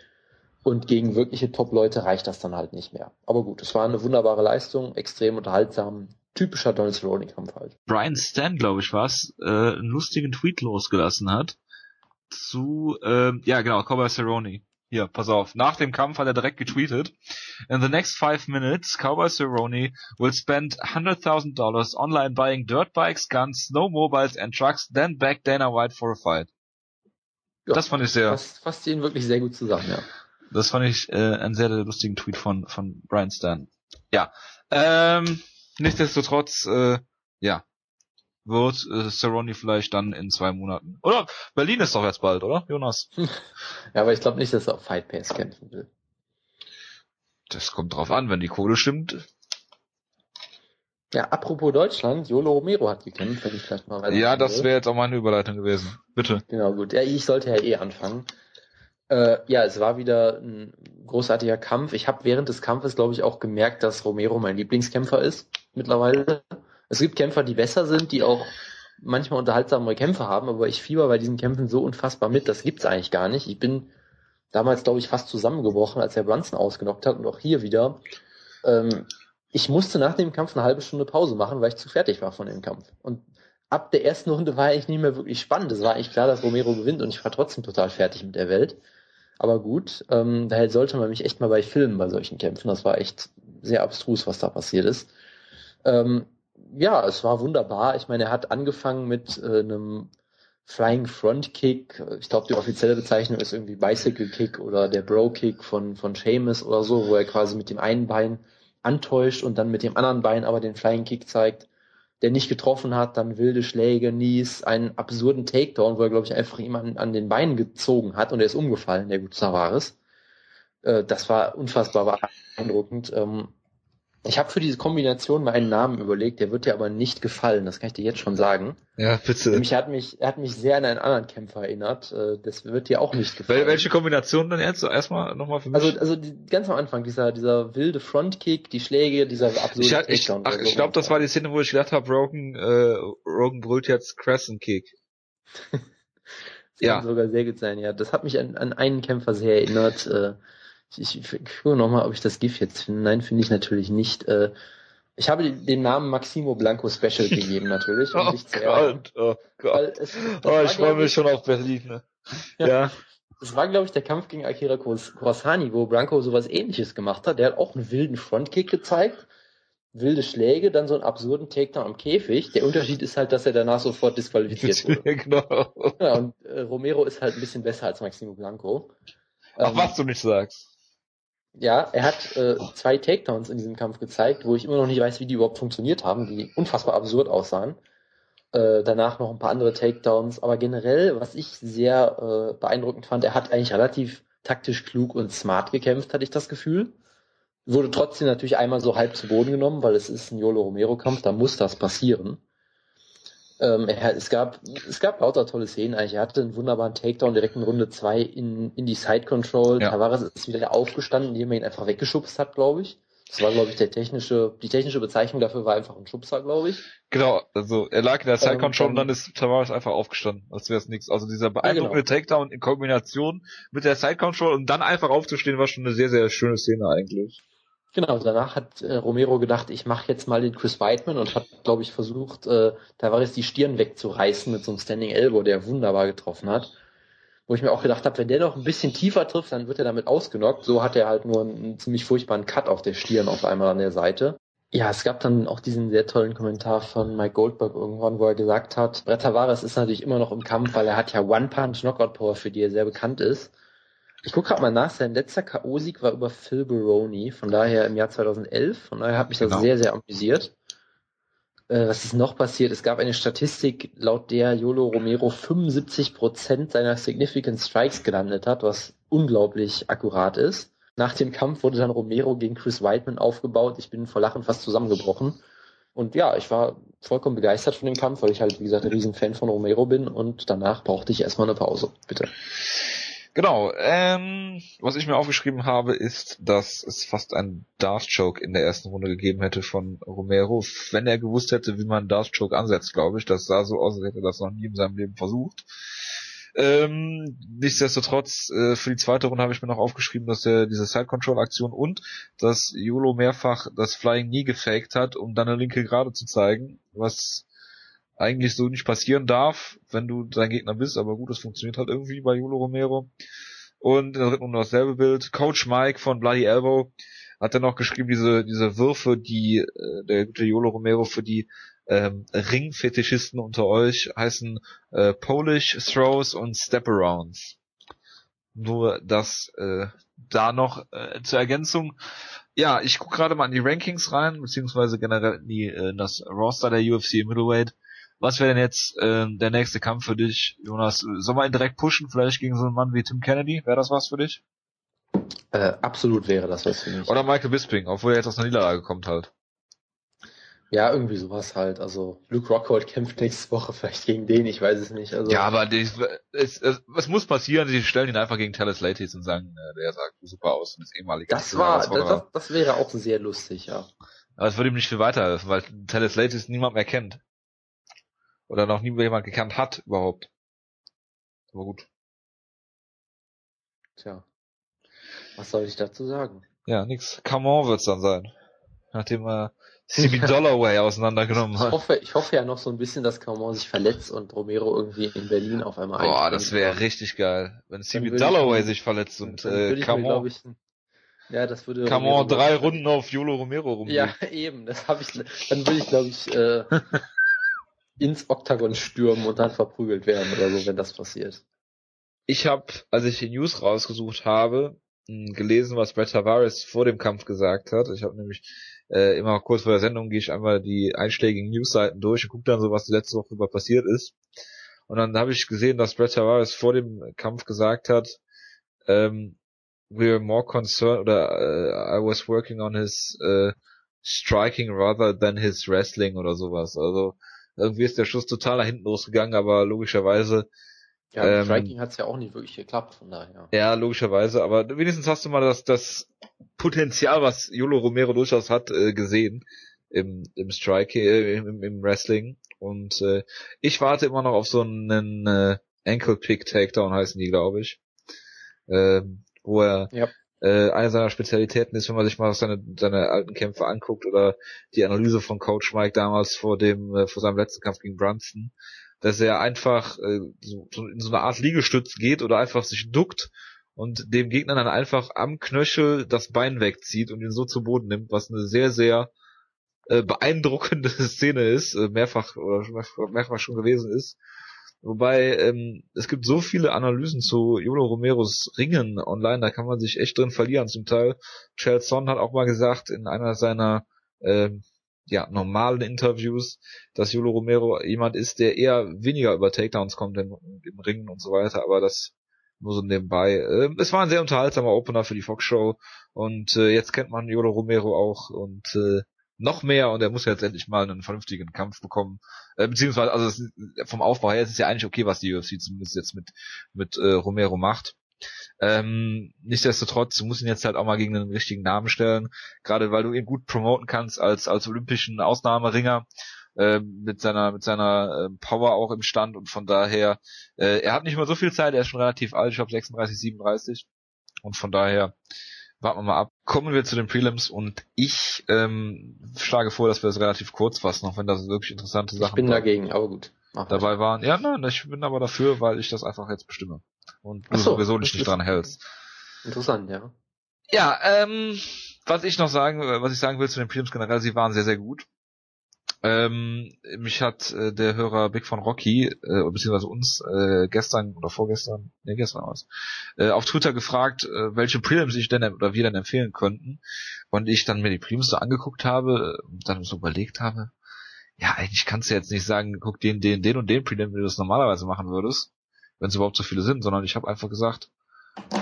Und gegen wirkliche Top-Leute reicht das dann halt nicht mehr. Aber gut, es war eine wunderbare Leistung, extrem unterhaltsam, typischer Donald Cerrone-Kampf halt. Brian Stan, glaube ich, was, äh, einen lustigen Tweet losgelassen hat zu, äh, ja genau, Cowboy Cerrone. Hier, pass auf. Nach dem Kampf hat er direkt getweetet. In the next five minutes, Cowboy Cerrone will spend $100,000 online buying dirt bikes, guns, snowmobiles and trucks, then back Dana White for a fight. Ja, das fand ich sehr. Das fasst ihn wirklich sehr gut zusammen, ja. Das fand ich äh, einen sehr, sehr lustigen Tweet von, von Brian Stan. Ja. Ähm, Nichtsdestotrotz, äh, ja, wird äh, Cerrone vielleicht dann in zwei Monaten. Oder Berlin ist doch jetzt bald, oder, Jonas? [LAUGHS] ja, aber ich glaube nicht, dass er auf Fight Pass kämpfen will. Das kommt drauf an, wenn die Kohle stimmt. Ja, apropos Deutschland, Jolo Romero hat gekämpft, wenn ich vielleicht mal weiter. Ja, das wäre jetzt auch meine Überleitung gewesen. Bitte. Genau, gut. Ja, ich sollte ja eh anfangen. Äh, ja, es war wieder ein großartiger Kampf. Ich habe während des Kampfes, glaube ich, auch gemerkt, dass Romero mein Lieblingskämpfer ist mittlerweile. Es gibt Kämpfer, die besser sind, die auch manchmal unterhaltsamere Kämpfe haben, aber ich fieber bei diesen Kämpfen so unfassbar mit, das gibt's eigentlich gar nicht. Ich bin damals, glaube ich, fast zusammengebrochen, als er Brunson ausgenockt hat und auch hier wieder. Ähm, ich musste nach dem Kampf eine halbe Stunde Pause machen, weil ich zu fertig war von dem Kampf. Und ab der ersten Runde war eigentlich nicht mehr wirklich spannend. Es war eigentlich klar, dass Romero gewinnt und ich war trotzdem total fertig mit der Welt. Aber gut, ähm, daher sollte man mich echt mal bei filmen bei solchen Kämpfen. Das war echt sehr abstrus, was da passiert ist. Ähm, ja, es war wunderbar. Ich meine, er hat angefangen mit äh, einem Flying Front Kick. Ich glaube, die offizielle Bezeichnung ist irgendwie Bicycle Kick oder der Bro Kick von, von Seamus oder so, wo er quasi mit dem einen Bein antäuscht und dann mit dem anderen Bein aber den Flying Kick zeigt, der nicht getroffen hat, dann wilde Schläge, Nies, einen absurden Takedown, wo er, glaube ich, einfach ihm an, an den Beinen gezogen hat und er ist umgefallen, der gute Tavares. Äh, das war unfassbar beeindruckend. Ähm, ich habe für diese Kombination mal einen Namen überlegt, der wird dir aber nicht gefallen, das kann ich dir jetzt schon sagen. Ja, bitte. Nämlich er hat mich, er hat mich sehr an einen anderen Kämpfer erinnert. Äh, das wird dir auch nicht gefallen. Welche Kombination dann jetzt? Erstmal nochmal für mich. Also, also die, ganz am Anfang, dieser, dieser wilde Frontkick, die Schläge, dieser absurde ich, ich, Ach, ich glaube, das war die Szene, wo ich gedacht habe, Rogan, äh, Rogan brüllt jetzt Crescent Kick. [LAUGHS] ja. sogar sehr gut sein, ja. Das hat mich an, an einen Kämpfer sehr erinnert. Äh, ich, ich gucke nochmal, ob ich das GIF jetzt finde. Nein, finde ich natürlich nicht. Äh, ich habe den Namen Maximo Blanco Special [LAUGHS] gegeben, natürlich. Um oh, Gott, oh Gott, es, oh ich freue mich schon auf Berlin. Ne? Ja. ja. Das war, glaube ich, der Kampf gegen Akira Kurosani, wo Blanco sowas ähnliches gemacht hat. Der hat auch einen wilden Frontkick gezeigt, wilde Schläge, dann so einen absurden Takedown am Käfig. Der Unterschied ist halt, dass er danach sofort disqualifiziert [LAUGHS] wurde. genau. Ja, und äh, Romero ist halt ein bisschen besser als Maximo Blanco. Ach, ähm, was du nicht sagst. Ja, er hat äh, zwei Takedowns in diesem Kampf gezeigt, wo ich immer noch nicht weiß, wie die überhaupt funktioniert haben, die unfassbar absurd aussahen. Äh, danach noch ein paar andere Takedowns, aber generell, was ich sehr äh, beeindruckend fand, er hat eigentlich relativ taktisch klug und smart gekämpft, hatte ich das Gefühl. Wurde trotzdem natürlich einmal so halb zu Boden genommen, weil es ist ein Yolo Romero Kampf, da muss das passieren. Ähm, er, es gab, es gab lauter tolle Szenen eigentlich. Er hatte einen wunderbaren Takedown direkt in Runde 2 in, in die Side Control. Ja. Tavares ist wieder aufgestanden, indem er ihn einfach weggeschubst hat, glaube ich. Das war, glaube ich, der technische, die technische Bezeichnung dafür war einfach ein Schubser, glaube ich. Genau, also er lag in der Side Control ähm, und dann ist Tavares einfach aufgestanden, als wäre es nichts. Also dieser beeindruckende ja, genau. Takedown in Kombination mit der Side Control und dann einfach aufzustehen, war schon eine sehr, sehr schöne Szene eigentlich. Genau, danach hat äh, Romero gedacht, ich mache jetzt mal den Chris Weidman und hat, glaube ich, versucht, äh, da war es die Stirn wegzureißen mit so einem Standing Elbow, der wunderbar getroffen hat. Wo ich mir auch gedacht habe, wenn der noch ein bisschen tiefer trifft, dann wird er damit ausgenockt. So hat er halt nur einen, einen ziemlich furchtbaren Cut auf der Stirn auf einmal an der Seite. Ja, es gab dann auch diesen sehr tollen Kommentar von Mike Goldberg irgendwann, wo er gesagt hat, Brett Tavares ist natürlich immer noch im Kampf, weil er hat ja One-Punch-Knockout-Power, für die er sehr bekannt ist. Ich gucke gerade mal nach, sein letzter K.O.-Sieg war über Phil Baroni, von daher im Jahr 2011. Von daher hat mich das genau. sehr, sehr amüsiert. Äh, was ist noch passiert? Es gab eine Statistik, laut der Yolo Romero 75% seiner Significant Strikes gelandet hat, was unglaublich akkurat ist. Nach dem Kampf wurde dann Romero gegen Chris Whiteman aufgebaut. Ich bin vor Lachen fast zusammengebrochen. Und ja, ich war vollkommen begeistert von dem Kampf, weil ich halt, wie gesagt, ein Riesenfan von Romero bin und danach brauchte ich erstmal eine Pause. Bitte. Genau, ähm, was ich mir aufgeschrieben habe, ist, dass es fast einen Darth-Choke in der ersten Runde gegeben hätte von Romero, wenn er gewusst hätte, wie man Darth-Choke ansetzt, glaube ich. Das sah so aus, als hätte er das noch nie in seinem Leben versucht. Ähm, nichtsdestotrotz, äh, für die zweite Runde habe ich mir noch aufgeschrieben, dass er diese Side-Control-Aktion und dass Yolo mehrfach das Flying nie gefaked hat, um dann eine linke Gerade zu zeigen, was eigentlich so nicht passieren darf, wenn du dein Gegner bist, aber gut, das funktioniert halt irgendwie bei Julio Romero. Und in der dritten Runde dasselbe Bild. Coach Mike von Bloody Elbow hat dann noch geschrieben, diese, diese Würfe, die äh, der gute Jolo Romero für die ähm, Ringfetischisten unter euch heißen äh, Polish Throws und Step-Arounds. Nur das äh, da noch äh, zur Ergänzung. Ja, ich gucke gerade mal in die Rankings rein, beziehungsweise generell in, die, äh, in das Roster der UFC Middleweight. Was wäre denn jetzt äh, der nächste Kampf für dich, Jonas? Sollen wir ihn direkt pushen, vielleicht gegen so einen Mann wie Tim Kennedy? Wäre das was für dich? Äh, absolut wäre das was für mich. Oder Michael Bisping, obwohl er jetzt aus einer Niederlage kommt halt. Ja, irgendwie sowas halt. Also Luke Rockhold [LAUGHS] kämpft nächste Woche vielleicht gegen den, ich weiß es nicht. Also ja, aber die, es, es, es muss passieren, sie stellen ihn einfach gegen Talis Latis und sagen, äh, der sagt super aus und ist ehemalig. Das war, das, das, das, wäre auch sehr lustig, ja. Aber es würde ihm nicht viel weiterhelfen, weil Talis Latis niemand mehr kennt. Oder noch nie jemand gekannt hat überhaupt. Aber gut. Tja. Was soll ich dazu sagen? Ja, nix. Come on wird's dann sein. Nachdem er CB Dollaway auseinandergenommen ich hat. Hoffe, ich hoffe ja noch so ein bisschen, dass Camon sich verletzt und Romero irgendwie in Berlin auf einmal Boah, das wäre richtig geil. Wenn CB ich Dollaway mir- sich verletzt und äh, ich Camon, ich, ja, das würde Camon drei Runden auf Yolo Romero rumgehen. Ja, [LAUGHS] eben, das habe ich, dann würde ich, glaube ich, äh, [LAUGHS] ins Oktagon stürmen und dann verprügelt werden oder so, wenn das passiert. Ich habe, als ich die News rausgesucht habe, mh, gelesen, was Brett Tavares vor dem Kampf gesagt hat. Ich habe nämlich äh, immer kurz vor der Sendung gehe ich einmal die einschlägigen Newsseiten durch und gucke dann so, was die letzte Woche über passiert ist. Und dann habe ich gesehen, dass Brett Tavares vor dem Kampf gesagt hat, ähm, we are more concerned oder äh, I was working on his äh, striking rather than his wrestling oder sowas. Also irgendwie ist der Schuss total nach hinten losgegangen, aber logischerweise Ja, Ähm, Striking hat's ja auch nicht wirklich geklappt, von daher. ja, logischerweise, aber wenigstens hast du mal das, das Potenzial, was Yolo Romero durchaus hat, äh, gesehen im, im Strike, äh, im, im Wrestling. Und äh, ich warte immer noch auf so einen äh, Ankle Pick Takedown heißen die, glaube ich. Ähm, wo er Ja. Äh, eine seiner Spezialitäten ist, wenn man sich mal seine, seine alten Kämpfe anguckt oder die Analyse von Coach Mike damals vor dem, äh, vor seinem letzten Kampf gegen Brunson, dass er einfach äh, so, in so eine Art Liegestütz geht oder einfach sich duckt und dem Gegner dann einfach am Knöchel das Bein wegzieht und ihn so zu Boden nimmt, was eine sehr, sehr äh, beeindruckende [LAUGHS] Szene ist, äh, mehrfach oder mehrfach schon gewesen ist. Wobei ähm, es gibt so viele Analysen zu Yolo Romeros Ringen online, da kann man sich echt drin verlieren. Zum Teil Chelson hat auch mal gesagt in einer seiner ähm, ja, normalen Interviews, dass Yolo Romero jemand ist, der eher weniger über Takedowns kommt im, im Ringen und so weiter, aber das nur so nebenbei. Ähm, es war ein sehr unterhaltsamer Opener für die Fox Show und äh, jetzt kennt man Yolo Romero auch und äh, noch mehr und er muss jetzt endlich mal einen vernünftigen Kampf bekommen. Äh, beziehungsweise, also vom Aufbau her ist es ja eigentlich okay, was die UFC zumindest jetzt mit, mit äh, Romero macht. Ähm, nichtsdestotrotz, du musst ihn jetzt halt auch mal gegen einen richtigen Namen stellen, gerade weil du ihn gut promoten kannst als, als olympischen Ausnahmeringer, äh, mit seiner, mit seiner äh, Power auch im Stand und von daher, äh, er hat nicht mehr so viel Zeit, er ist schon relativ alt, ich glaube 36, 37 und von daher warten wir mal ab. Kommen wir zu den Prelims und ich ähm, schlage vor, dass wir das relativ kurz fassen, auch wenn das wirklich interessante Ich Sachen bin da- dagegen, aber gut. Dabei waren. Ja, nein, ich bin aber dafür, weil ich das einfach jetzt bestimme. Und du Ach so, sowieso dich das nicht dran hältst. Interessant, ja. Ja, ähm, was ich noch sagen, äh, was ich sagen will zu den Prelims generell, sie waren sehr, sehr gut. Ähm, mich hat äh, der Hörer Big von Rocky, äh, beziehungsweise uns, äh, gestern oder vorgestern, ne, gestern was, äh, auf Twitter gefragt, äh, welche Prelims ich denn oder wir denn empfehlen könnten. Und ich dann mir die Prelims so angeguckt habe, und dann so überlegt habe, ja, eigentlich kannst du jetzt nicht sagen, guck den, den, den und den Prelim, wie du das normalerweise machen würdest, wenn es überhaupt so viele sind, sondern ich habe einfach gesagt,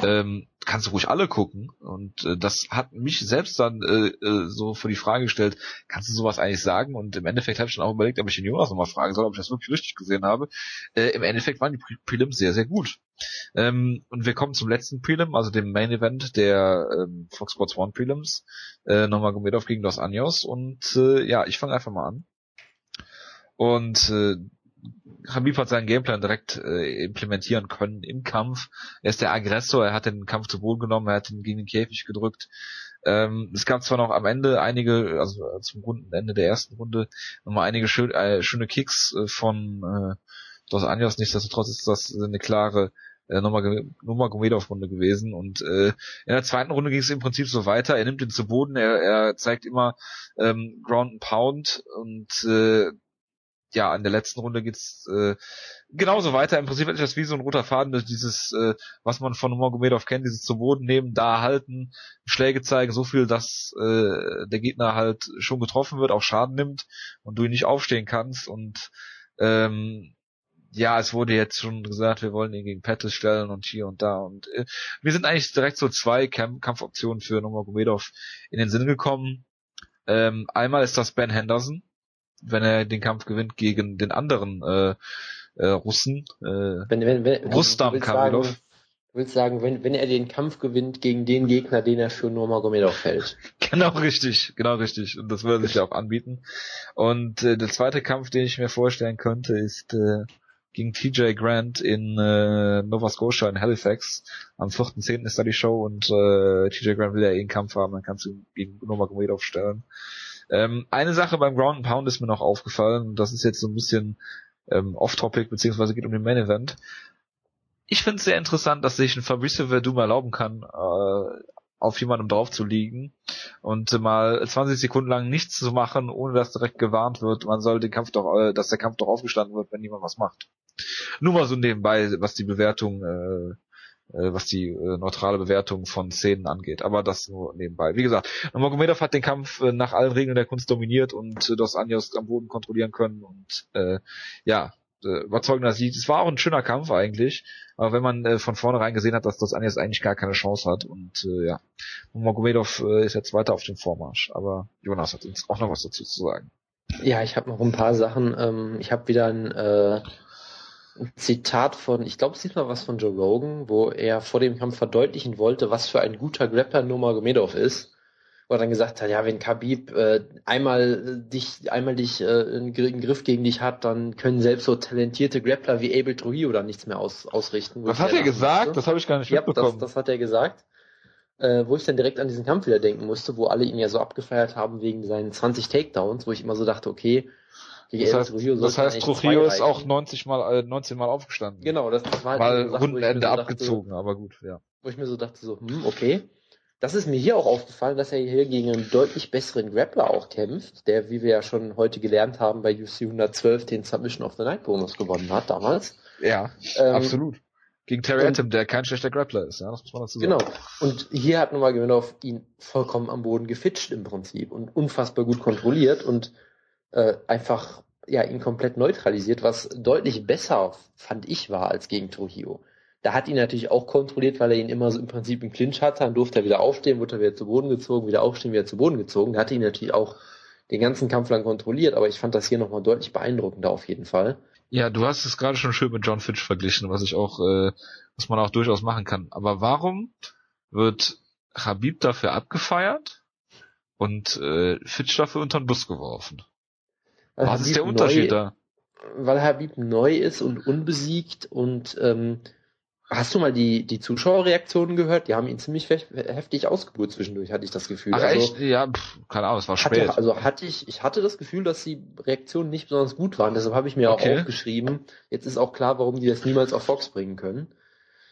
ähm, kannst du ruhig alle gucken. Und äh, das hat mich selbst dann äh, äh, so vor die Frage gestellt, kannst du sowas eigentlich sagen? Und im Endeffekt habe ich dann auch überlegt, ob ich den Jonas nochmal fragen soll, ob ich das wirklich richtig gesehen habe. Äh, Im Endeffekt waren die Pre Prelims sehr, sehr gut. Ähm, und wir kommen zum letzten Prelim, also dem Main Event der ähm, Fox Sports One Prelims. Äh, nochmal Gomedov gegen Dos Anjos. Und äh, ja, ich fange einfach mal an. Und äh, Habib hat seinen Gameplan direkt äh, implementieren können im Kampf. Er ist der Aggressor, er hat den Kampf zu Boden genommen, er hat ihn gegen den Käfig gedrückt. Ähm, es gab zwar noch am Ende einige, also äh, zum Runden, Ende der ersten Runde, nochmal einige schön, äh, schöne Kicks äh, von äh, Dos Anjos, nichtsdestotrotz ist das eine klare äh, Nurmagomedov-Runde gewesen und äh, in der zweiten Runde ging es im Prinzip so weiter. Er nimmt ihn zu Boden, er, er zeigt immer ähm, Ground and Pound und äh, ja, in der letzten Runde geht's äh, genauso weiter. Im Prinzip ist das wie so ein roter Faden, durch dieses, äh, was man von Nurmagomedov kennt, dieses zu Boden nehmen, da halten, Schläge zeigen, so viel, dass äh, der Gegner halt schon getroffen wird, auch Schaden nimmt und du ihn nicht aufstehen kannst und ähm, ja, es wurde jetzt schon gesagt, wir wollen ihn gegen Pettis stellen und hier und da und äh, mir sind eigentlich direkt so zwei Kamp Kampfoptionen für Nurmagomedov in den Sinn gekommen. Ähm, einmal ist das Ben Henderson, wenn er den Kampf gewinnt gegen den anderen äh, äh, Russen. Äh, Wenn, wenn, wenn, Rustam Kamilov. sagen, Du willst sagen, wenn, wenn er den Kampf gewinnt gegen den Gegner, den er für Nurmagomedov fällt. [LAUGHS] Genau richtig, genau richtig. Und das würde sich ja auch anbieten. Und äh, der zweite Kampf, den ich mir vorstellen könnte, ist äh, gegen TJ Grant in äh, Nova Scotia in Halifax. Am 4.10. ist da die Show und äh, TJ Grant will ja eh einen Kampf haben, dann kannst du gegen Nurmagomedov stellen. Ähm, eine Sache beim Ground and Pound ist mir noch aufgefallen, das ist jetzt so ein bisschen ähm, off-topic, beziehungsweise geht um den Main Event ich finde es sehr interessant, dass sich ein Fabricio Verdum erlauben kann, äh, auf jemandem drauf zu liegen und mal 20 Sekunden lang nichts zu machen, ohne dass direkt gewarnt wird, man soll den Kampf doch, äh, dass der Kampf doch aufgestanden wird, wenn jemand was macht. Nur mal so nebenbei, was die Bewertung, äh, äh, was die äh, neutrale Bewertung von Szenen angeht. Aber das nur nebenbei. Wie gesagt, Magomedov hat den Kampf äh, nach allen Regeln der Kunst dominiert und äh, Dos Anjos am Boden kontrollieren können und äh, ja, äh, überzeugender Sieg. Es war auch ein schöner Kampf eigentlich, aber wenn man äh, von vornherein gesehen hat, dass das Anjas eigentlich gar keine Chance hat und äh, ja, Magomedov äh, ist jetzt weiter auf dem Vormarsch, aber Jonas hat uns auch noch was dazu zu sagen. Ja, ich habe noch ein paar Sachen. Ähm, ich habe wieder ein, äh, ein Zitat von, ich glaube, es ist mal was von Joe Rogan, wo er vor dem Kampf verdeutlichen wollte, was für ein guter Grappler Nurmagomedov ist wo er dann gesagt hat, ja, wenn Khabib äh, einmal dich, einmal dich äh, einen Griff gegen dich hat, dann können selbst so talentierte Grappler wie Abel Trujillo dann nichts mehr aus, ausrichten. Was hat er gesagt? Musste. Das habe ich gar nicht ja, mitbekommen. Das, das hat er gesagt. Äh, wo ich dann direkt an diesen Kampf wieder denken musste, wo alle ihn ja so abgefeiert haben wegen seinen 20 Takedowns, wo ich immer so dachte, okay, gegen das heißt, Trujillo, das heißt Trujillo ist auch 90 mal, äh, 19 mal aufgestanden. Genau, das, das war halt Mal Rundenende so abgezogen, dachte, aber gut, ja. Wo ich mir so dachte, so, hm, okay. Das ist mir hier auch aufgefallen, dass er hier gegen einen deutlich besseren Grappler auch kämpft, der, wie wir ja schon heute gelernt haben, bei UC 112 den Submission of the Night Bonus gewonnen hat damals. Ja, ähm, absolut. Gegen Terry Atom, der kein schlechter Grappler ist, ja, das muss man dazu sagen. Genau. Und hier hat nochmal auf ihn vollkommen am Boden gefitscht im Prinzip und unfassbar gut kontrolliert und äh, einfach ja ihn komplett neutralisiert, was deutlich besser fand ich war als gegen Trujillo. Da hat ihn natürlich auch kontrolliert, weil er ihn immer so im Prinzip im Clinch hatte. Dann durfte er wieder aufstehen, wurde er wieder zu Boden gezogen, wieder aufstehen, wieder zu Boden gezogen. Da hatte ihn natürlich auch den ganzen Kampf lang kontrolliert, aber ich fand das hier nochmal deutlich beeindruckender auf jeden Fall. Ja, du hast es gerade schon schön mit John Fitch verglichen, was ich auch, äh, was man auch durchaus machen kann. Aber warum wird Habib dafür abgefeiert und äh, Fitch dafür unter den Bus geworfen? Weil was Habib ist der Unterschied neu, da? Weil Habib neu ist und unbesiegt und ähm, Hast du mal die, die Zuschauerreaktionen gehört? Die haben ihn ziemlich heftig ausgebucht zwischendurch, hatte ich das Gefühl. Ach also, echt? Ja, pff, keine Ahnung, es war hatte, spät. Also hatte ich, ich hatte das Gefühl, dass die Reaktionen nicht besonders gut waren. Deshalb habe ich mir okay. auch aufgeschrieben. Jetzt ist auch klar, warum die das niemals auf Fox bringen können.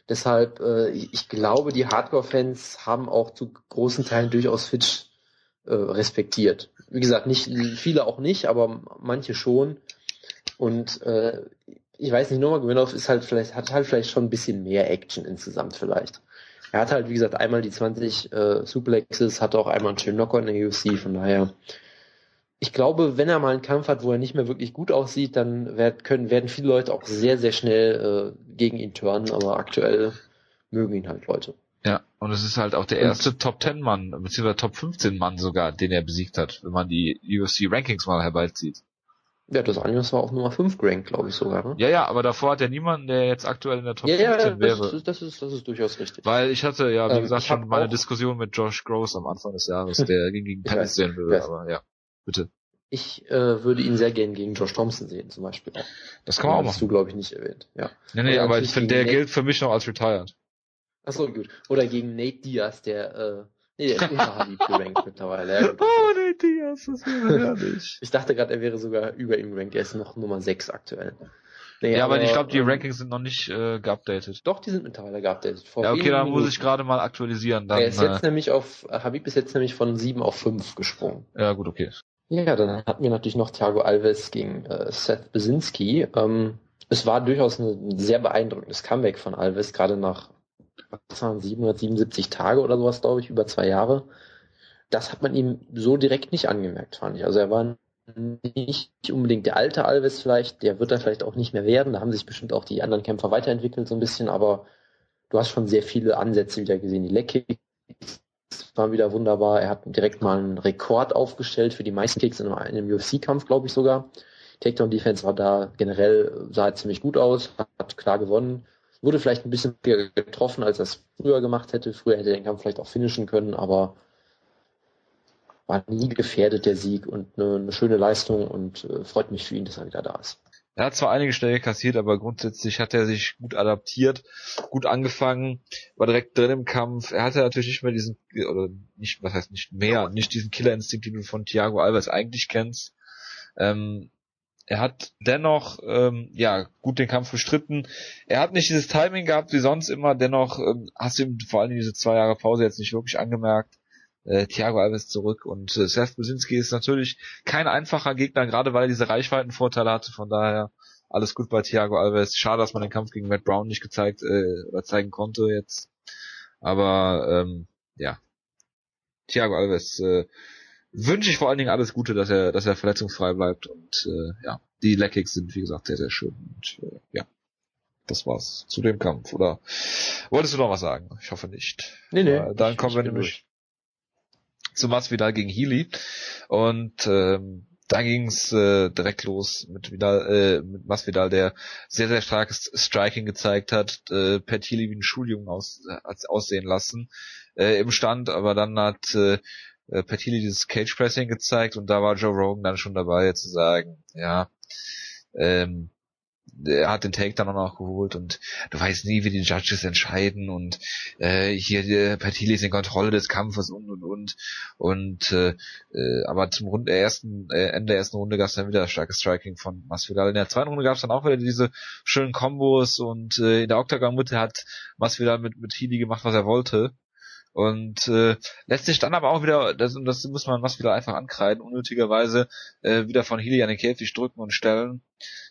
Deshalb, äh, ich glaube, die Hardcore-Fans haben auch zu großen Teilen durchaus Fitch äh, respektiert. Wie gesagt, nicht viele auch nicht, aber manche schon. Und äh, ich weiß nicht, Nurmagomedov ist halt vielleicht, hat halt vielleicht schon ein bisschen mehr Action insgesamt vielleicht. Er hat halt, wie gesagt, einmal die 20 äh, Suplexes, hat auch einmal einen schönen Knocker in der UFC, von daher. Ich glaube, wenn er mal einen Kampf hat, wo er nicht mehr wirklich gut aussieht, dann werd, können, werden viele Leute auch sehr, sehr schnell äh, gegen ihn turnen, aber aktuell mögen ihn halt Leute. Ja, und es ist halt auch der erste Top 10 Mann, beziehungsweise Top 15 Mann sogar, den er besiegt hat, wenn man die UFC Rankings mal herbeizieht. Ja, das Anjos war auch Nummer 5 gerankt, glaube ich sogar. Ne? Ja, ja, aber davor hat er niemanden, der jetzt aktuell in der Top ja, 15 ja, wäre. Das ist, das, ist, das ist durchaus richtig. Weil ich hatte ja, wie ähm, gesagt, schon meine Diskussion mit Josh Gross am Anfang des Jahres, [LAUGHS] der gegen, gegen Tennis sehen würde, aber ja, bitte. Ich äh, würde ihn sehr gern gegen Josh Thompson sehen, zum Beispiel. Das kann man auch machen. hast du, glaube ich, nicht erwähnt. Ja. Nee, nee, aber ich finde, der gilt für mich noch als retired. Achso, gut. Oder gegen Nate Diaz, der äh, Nee, der ist unter Habib gerankt mittlerweile. Ja, oh, der Diaz, das wäre herrlich. ich dachte gerade, er wäre sogar über ihm gerankt. Er ist noch Nummer 6 aktuell. Nee, ja, aber, aber ich glaube, die ähm, Rankings sind noch nicht äh, geupdatet. Doch, die sind mittlerweile geupdatet. Vor ja, okay, dann muss ich gerade mal aktualisieren. Dann, er ist jetzt äh, nämlich auf, Habib ist jetzt nämlich von 7 auf 5 gesprungen. Ja, gut, okay. Ja, dann hatten wir natürlich noch Thiago Alves gegen äh, Seth Besinski. Ähm, es war durchaus ein sehr beeindruckendes Comeback von Alves, gerade nach was waren 777 Tage oder sowas, glaube ich, über zwei Jahre. Das hat man ihm so direkt nicht angemerkt, fand ich. Also er war nicht unbedingt der alte Alves vielleicht, der wird er vielleicht auch nicht mehr werden. Da haben sich bestimmt auch die anderen Kämpfer weiterentwickelt so ein bisschen, aber du hast schon sehr viele Ansätze wieder gesehen. Die Leckkicks waren wieder wunderbar. Er hat direkt mal einen Rekord aufgestellt für die Meistkicks in einem UFC-Kampf, glaube ich sogar. Takedown Defense war da generell, sah ziemlich gut aus, hat klar gewonnen. Wurde vielleicht ein bisschen getroffen, als er es früher gemacht hätte. Früher hätte er den Kampf vielleicht auch finishen können, aber war nie gefährdet der Sieg und eine, eine schöne Leistung und äh, freut mich für ihn, dass er wieder da ist. Er hat zwar einige Schläge kassiert, aber grundsätzlich hat er sich gut adaptiert, gut angefangen, war direkt drin im Kampf. Er hatte natürlich nicht mehr diesen, oder nicht, was heißt nicht mehr, nicht diesen Killerinstinkt, den du von Thiago Alves eigentlich kennst. Ähm, er hat dennoch ähm, ja gut den Kampf bestritten. Er hat nicht dieses Timing gehabt wie sonst immer. Dennoch ähm, hast du ihm vor allem diese zwei Jahre Pause jetzt nicht wirklich angemerkt. Äh, Thiago Alves zurück und äh, Seth Businski ist natürlich kein einfacher Gegner, gerade weil er diese Reichweitenvorteile hatte. Von daher alles gut bei Thiago Alves. Schade, dass man den Kampf gegen Matt Brown nicht gezeigt äh, oder zeigen konnte jetzt. Aber ähm, ja, Thiago Alves äh, wünsche ich vor allen Dingen alles Gute, dass er, dass er verletzungsfrei bleibt und äh, ja, die Leckigs sind wie gesagt sehr, sehr schön. Und äh, ja, das war's zu dem Kampf. Oder wolltest du noch was sagen? Ich hoffe nicht. Nee, nee. Äh, dann ich, kommen wir nämlich zu Masvidal gegen Healy und ähm, da ging's äh, direkt los mit Vidal, äh, mit Masvidal, der sehr, sehr starkes Striking gezeigt hat, äh, Pat Healy wie ein Schuljungen aus, äh, aussehen lassen äh, im Stand, aber dann hat äh, äh, Petili dieses Cage Pressing gezeigt und da war Joe Rogan dann schon dabei zu sagen, ja, ähm, er hat den Take dann auch noch geholt und du weißt nie, wie die Judges entscheiden und äh, hier der Petili ist in Kontrolle des Kampfes und und und und äh, äh, aber zum Rund der ersten äh, Ende der ersten Runde gab es dann wieder starkes Striking von Masvidal. In der zweiten Runde gab es dann auch wieder diese schönen Kombos und äh, in der Octagon Mitte hat Masvidal mit mit Healy gemacht, was er wollte und äh, lässt sich dann aber auch wieder, das, das muss man was wieder einfach ankreiden, unnötigerweise äh, wieder von Healy an den Käfig drücken und stellen.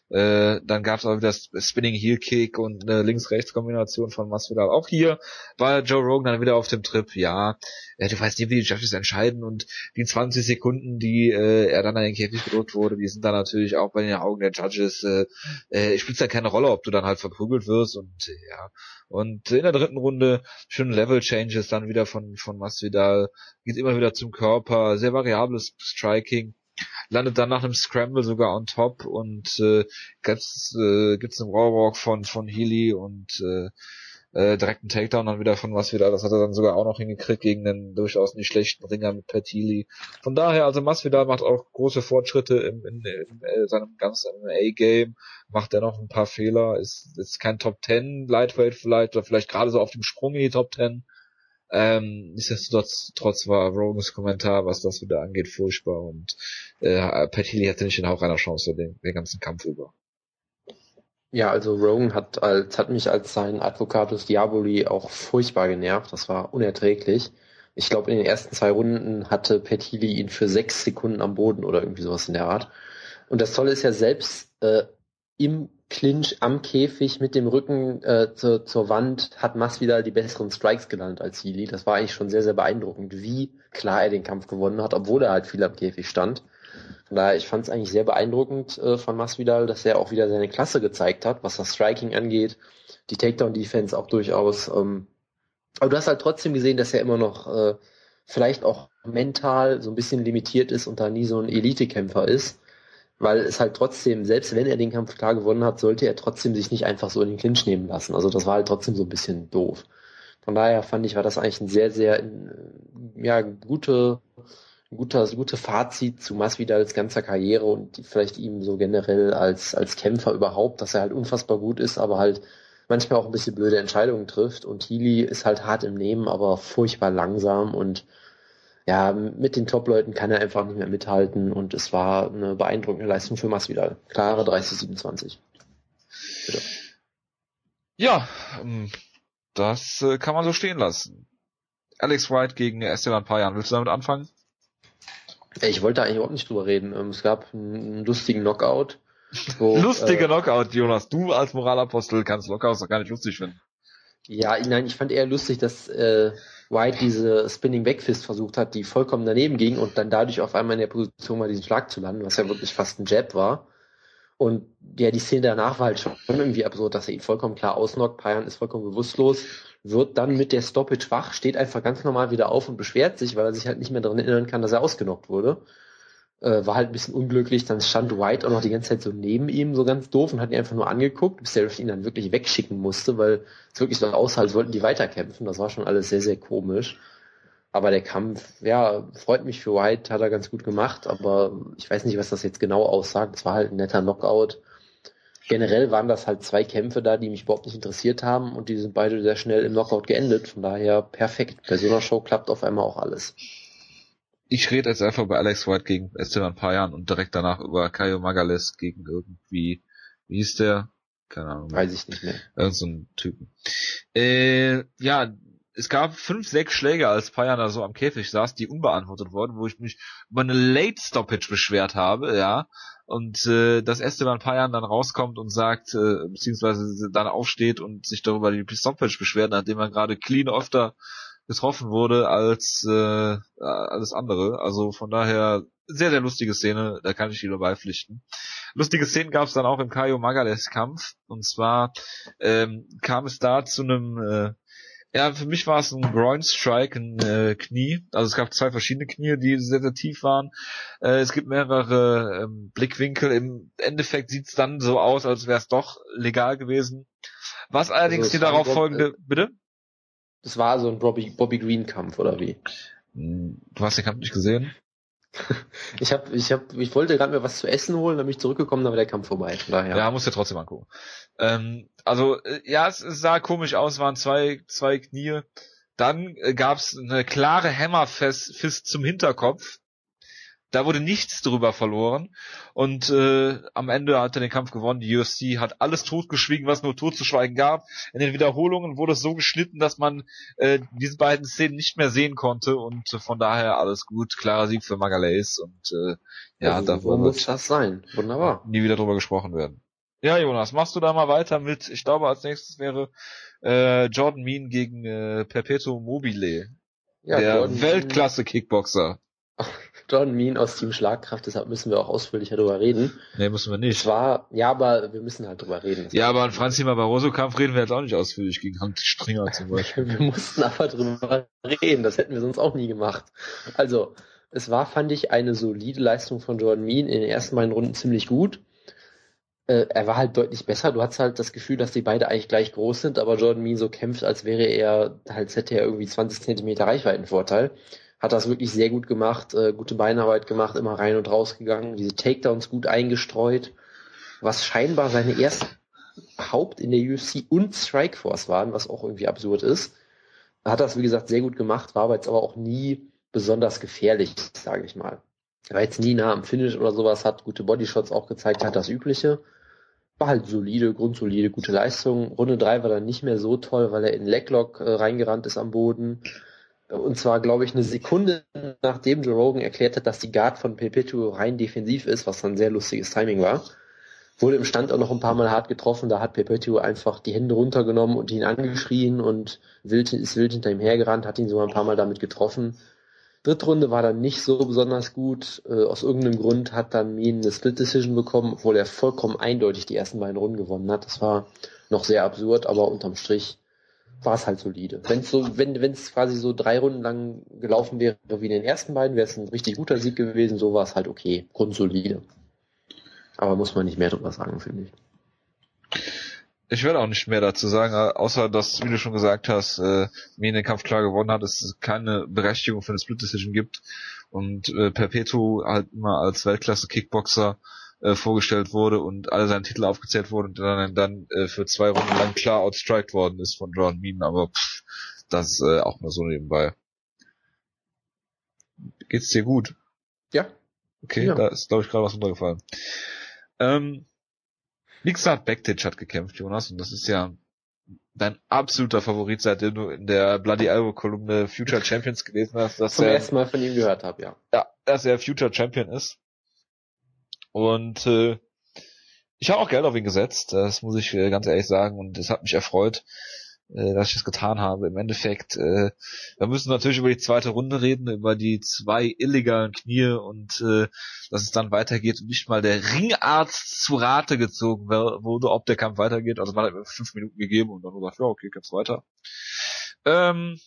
Äh, dann gab es auch wieder Spinning Heel Kick und eine Links-Rechts-Kombination von Masvidal. Auch hier war Joe Rogan dann wieder auf dem Trip. Ja, äh, du weißt nicht, wie die Judges entscheiden und die 20 Sekunden, die äh, er dann an den Käfig gedrückt wurde, die sind dann natürlich auch bei den Augen der Judges. Äh, äh, spielt ja keine Rolle, ob du dann halt verprügelt wirst und äh, ja. Und in der dritten Runde schöne Level Changes dann wieder von von Masvidal, geht immer wieder zum Körper, sehr variables Striking landet dann nach einem Scramble sogar on top und äh, gibt's, äh, gibt's einen Rawwalk von von Healy und äh, äh, direkt einen Takedown dann wieder von was wieder. Das hat er dann sogar auch noch hingekriegt gegen einen durchaus nicht schlechten Ringer mit Healy. Von daher, also Masvidal macht auch große Fortschritte im, in, in, in seinem ganzen MMA-Game, macht er noch ein paar Fehler, ist, ist kein Top 10 Lightweight vielleicht, oder vielleicht gerade so auf dem Sprung in die Top 10, ähm, nichtsdestotrotz trotz war Rogans Kommentar, was das wieder angeht, furchtbar und äh, Pat Healy hatte nicht den Hauch einer Chance den, den ganzen Kampf über. Ja, also Rogan hat als hat mich als sein Advocatus Diaboli auch furchtbar genervt. Das war unerträglich. Ich glaube, in den ersten zwei Runden hatte Healy ihn für sechs Sekunden am Boden oder irgendwie sowas in der Art. Und das Tolle ist ja selbst äh, im Clinch am Käfig mit dem Rücken äh, zur, zur Wand hat Masvidal die besseren Strikes gelandet als Healy. Das war eigentlich schon sehr, sehr beeindruckend, wie klar er den Kampf gewonnen hat, obwohl er halt viel am Käfig stand. Von daher, ich fand es eigentlich sehr beeindruckend äh, von Masvidal, dass er auch wieder seine Klasse gezeigt hat, was das Striking angeht, die Takedown-Defense auch durchaus. Ähm, aber du hast halt trotzdem gesehen, dass er immer noch äh, vielleicht auch mental so ein bisschen limitiert ist und da nie so ein Elite-Kämpfer ist weil es halt trotzdem, selbst wenn er den Kampf klar gewonnen hat, sollte er trotzdem sich nicht einfach so in den Clinch nehmen lassen. Also das war halt trotzdem so ein bisschen doof. Von daher fand ich, war das eigentlich ein sehr, sehr, ja, gute, guter, gute Fazit zu Masvidals ganzer Karriere und vielleicht ihm so generell als, als Kämpfer überhaupt, dass er halt unfassbar gut ist, aber halt manchmal auch ein bisschen blöde Entscheidungen trifft und Healy ist halt hart im Nehmen, aber furchtbar langsam und ja, mit den Top-Leuten kann er einfach nicht mehr mithalten und es war eine beeindruckende Leistung für Masvidal. Klare 30-27. Bitte. Ja, ähm, das äh, kann man so stehen lassen. Alex White gegen Esteban Payan. Willst du damit anfangen? Ich wollte eigentlich überhaupt nicht drüber reden. Ähm, es gab einen lustigen Knockout. Wo, [LAUGHS] Lustige äh, Knockout, Jonas. Du als Moralapostel kannst Knockouts doch gar nicht lustig finden. Ja, nein, ich fand eher lustig, dass äh, White diese Spinning Backfist versucht hat, die vollkommen daneben ging und dann dadurch auf einmal in der Position war, diesen Schlag zu landen, was ja wirklich fast ein Jab war. Und ja, die Szene danach war halt schon irgendwie absurd, dass er ihn vollkommen klar ausnockt. Payan ist vollkommen bewusstlos, wird dann mit der Stoppage wach, steht einfach ganz normal wieder auf und beschwert sich, weil er sich halt nicht mehr daran erinnern kann, dass er ausgenockt wurde. Äh, war halt ein bisschen unglücklich, dann stand White auch noch die ganze Zeit so neben ihm, so ganz doof und hat ihn einfach nur angeguckt, bis der ihn dann wirklich wegschicken musste, weil es wirklich so aussah, als wollten die weiterkämpfen. Das war schon alles sehr, sehr komisch. Aber der Kampf, ja, freut mich für White, hat er ganz gut gemacht, aber ich weiß nicht, was das jetzt genau aussagt. Es war halt ein netter Knockout. Generell waren das halt zwei Kämpfe da, die mich überhaupt nicht interessiert haben und die sind beide sehr schnell im Knockout geendet. Von daher perfekt. Bei so einer Show klappt auf einmal auch alles. Ich rede jetzt einfach über Alex White gegen Esteban Payan und direkt danach über Caio Magales gegen irgendwie, wie hieß der? Keine Ahnung. Weiß ich nicht mehr. Irgend so ein Typen. Äh, ja, es gab fünf, sechs Schläge, als Payan da so am Käfig saß, die unbeantwortet wurden, wo ich mich über eine Late Stoppage beschwert habe, ja. Und äh, dass Esteban Payan dann rauskommt und sagt, äh, beziehungsweise dann aufsteht und sich darüber die Stoppage beschwert, nachdem er gerade clean öfter getroffen wurde als äh, alles andere. Also von daher sehr, sehr lustige Szene, da kann ich wieder beipflichten. Lustige Szenen gab es dann auch im Caio Magales Kampf. Und zwar ähm, kam es da zu einem äh, ja, für mich war es ein Groin Strike, ein äh, Knie. Also es gab zwei verschiedene Knie, die sehr, sehr tief waren. Äh, es gibt mehrere ähm, Blickwinkel. Im Endeffekt sieht's dann so aus, als wäre es doch legal gewesen. Was allerdings also die darauf folgende, bitte? Das war so ein Bobby, Bobby Green Kampf, oder wie? Hm, du hast den Kampf nicht gesehen? [LAUGHS] ich hab, ich hab, ich wollte gerade mir was zu essen holen, dann bin ich zurückgekommen, dann war der Kampf vorbei. Daher. Ja, muss ja trotzdem angucken. Ähm, also, äh, ja, es, es sah komisch aus, waren zwei, zwei Knie. Dann äh, gab's eine klare Hammerfist zum Hinterkopf. Da wurde nichts drüber verloren. Und äh, am Ende hat er den Kampf gewonnen. Die UFC hat alles totgeschwiegen, was nur totzuschweigen gab. In den Wiederholungen wurde es so geschnitten, dass man äh, diese beiden Szenen nicht mehr sehen konnte. Und äh, von daher alles gut. Klarer Sieg für Magalhaes. Und äh, ja, also, da muss das sein. Wunderbar. Nie wieder drüber gesprochen werden. Ja, Jonas, machst du da mal weiter mit, ich glaube als nächstes wäre äh, Jordan Mean gegen äh, Perpetuo Mobile. Ja, der Weltklasse-Kickboxer. [LAUGHS] Jordan Mean aus Team Schlagkraft, deshalb müssen wir auch ausführlicher drüber reden. Nee, müssen wir nicht. Zwar, ja, aber wir müssen halt drüber reden. Ja, aber an Franz Thema Barroso-Kampf reden wir jetzt auch nicht ausführlich gegen Hand Stringer zum Beispiel. [LAUGHS] wir mussten aber drüber reden, das hätten wir sonst auch nie gemacht. Also, es war, fand ich, eine solide Leistung von Jordan Mean in den ersten beiden Runden ziemlich gut. Äh, er war halt deutlich besser. Du hast halt das Gefühl, dass die beide eigentlich gleich groß sind, aber Jordan Mean so kämpft, als wäre er, halt hätte er irgendwie 20 Zentimeter Reichweitenvorteil hat das wirklich sehr gut gemacht, äh, gute Beinarbeit gemacht, immer rein und raus gegangen, diese Takedowns gut eingestreut, was scheinbar seine ersten Haupt in der UFC und Strikeforce waren, was auch irgendwie absurd ist. Hat das, wie gesagt, sehr gut gemacht, war aber jetzt aber auch nie besonders gefährlich, sage ich mal. Er war jetzt nie nah am Finish oder sowas, hat gute Bodyshots auch gezeigt, hat das Übliche. War halt solide, grundsolide, gute Leistung. Runde drei war dann nicht mehr so toll, weil er in Leglock äh, reingerannt ist am Boden. Und zwar, glaube ich, eine Sekunde nachdem Joe Rogan erklärt hat, dass die Guard von Perpetuo rein defensiv ist, was dann sehr lustiges Timing war. Wurde im Stand auch noch ein paar Mal hart getroffen. Da hat Perpetuo einfach die Hände runtergenommen und ihn angeschrien und wild, ist wild hinter ihm hergerannt, hat ihn sogar ein paar Mal damit getroffen. Dritte Runde war dann nicht so besonders gut. Äh, aus irgendeinem Grund hat dann Mean eine Split Decision bekommen, obwohl er vollkommen eindeutig die ersten beiden Runden gewonnen hat. Das war noch sehr absurd, aber unterm Strich war es halt solide. Wenn's so, wenn es quasi so drei Runden lang gelaufen wäre wie in den ersten beiden, wäre es ein richtig guter Sieg gewesen. So war es halt okay, grundsolide. Aber muss man nicht mehr drüber sagen, finde ich. Ich werde auch nicht mehr dazu sagen, außer dass, wie du schon gesagt hast, äh, mir den Kampf klar gewonnen hat, dass es keine Berechtigung für eine Split Decision gibt und äh, Perpetu halt immer als Weltklasse Kickboxer äh, vorgestellt wurde und alle seine Titel aufgezählt wurden und dann, dann äh, für zwei Runden lang klar outstriked worden ist von Jordan Mean, aber pff, das ist äh, auch nur so nebenbei. Geht's dir gut? Ja. Okay, ja. da ist, glaube ich, gerade was runtergefallen. Ähm, Nixat Bektic hat gekämpft, Jonas, und das ist ja dein absoluter Favorit, seitdem du in der Bloody Elbow Kolumne Future Champions gelesen hast, dass Zum er ersten Mal von ihm gehört habe, ja. Ja, dass er Future Champion ist. Und äh, ich habe auch Geld auf ihn gesetzt, das muss ich äh, ganz ehrlich sagen, und es hat mich erfreut, äh, dass ich das getan habe. Im Endeffekt, äh, wir müssen natürlich über die zweite Runde reden, über die zwei illegalen Knie und äh, dass es dann weitergeht und nicht mal der Ringarzt zu Rate gezogen wurde, ob der Kampf weitergeht. Also man hat mir fünf Minuten gegeben und dann gesagt, ja, okay, geht's weiter. Ähm,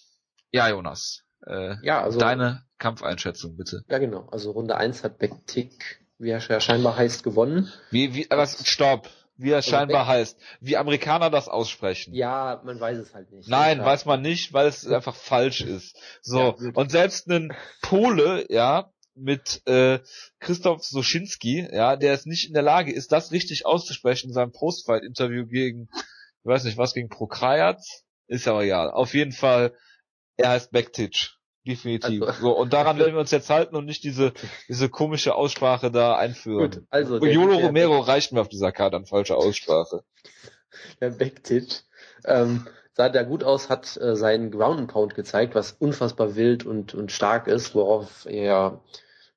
ja, Jonas, Äh, ja, also. Deine Kampfeinschätzung, bitte. Ja, genau. Also Runde 1 hat Backtick, wie er ja scheinbar heißt, gewonnen. Wie, wie, was, stopp wie er also scheinbar heißt. Wie Amerikaner das aussprechen. Ja, man weiß es halt nicht. Nein, weiß man nicht, weil es einfach falsch ist. So, ja, und selbst ein Pole, ja, mit äh, Christoph Soschinski, ja, der es nicht in der Lage ist, das richtig auszusprechen in seinem Postfight-Interview gegen, ich weiß nicht was, gegen Prokrajat, ist aber egal. Auf jeden Fall, er heißt Bektic. Definitiv. Also, so, und daran [LAUGHS] werden wir uns jetzt halten und nicht diese, diese komische Aussprache da einführen. Gut, also. Yolo Romero reicht mir auf dieser Karte an falscher Aussprache. [LAUGHS] Der Bektic, ähm, sah da gut aus, hat äh, seinen Ground and Pound gezeigt, was unfassbar wild und, und stark ist, worauf er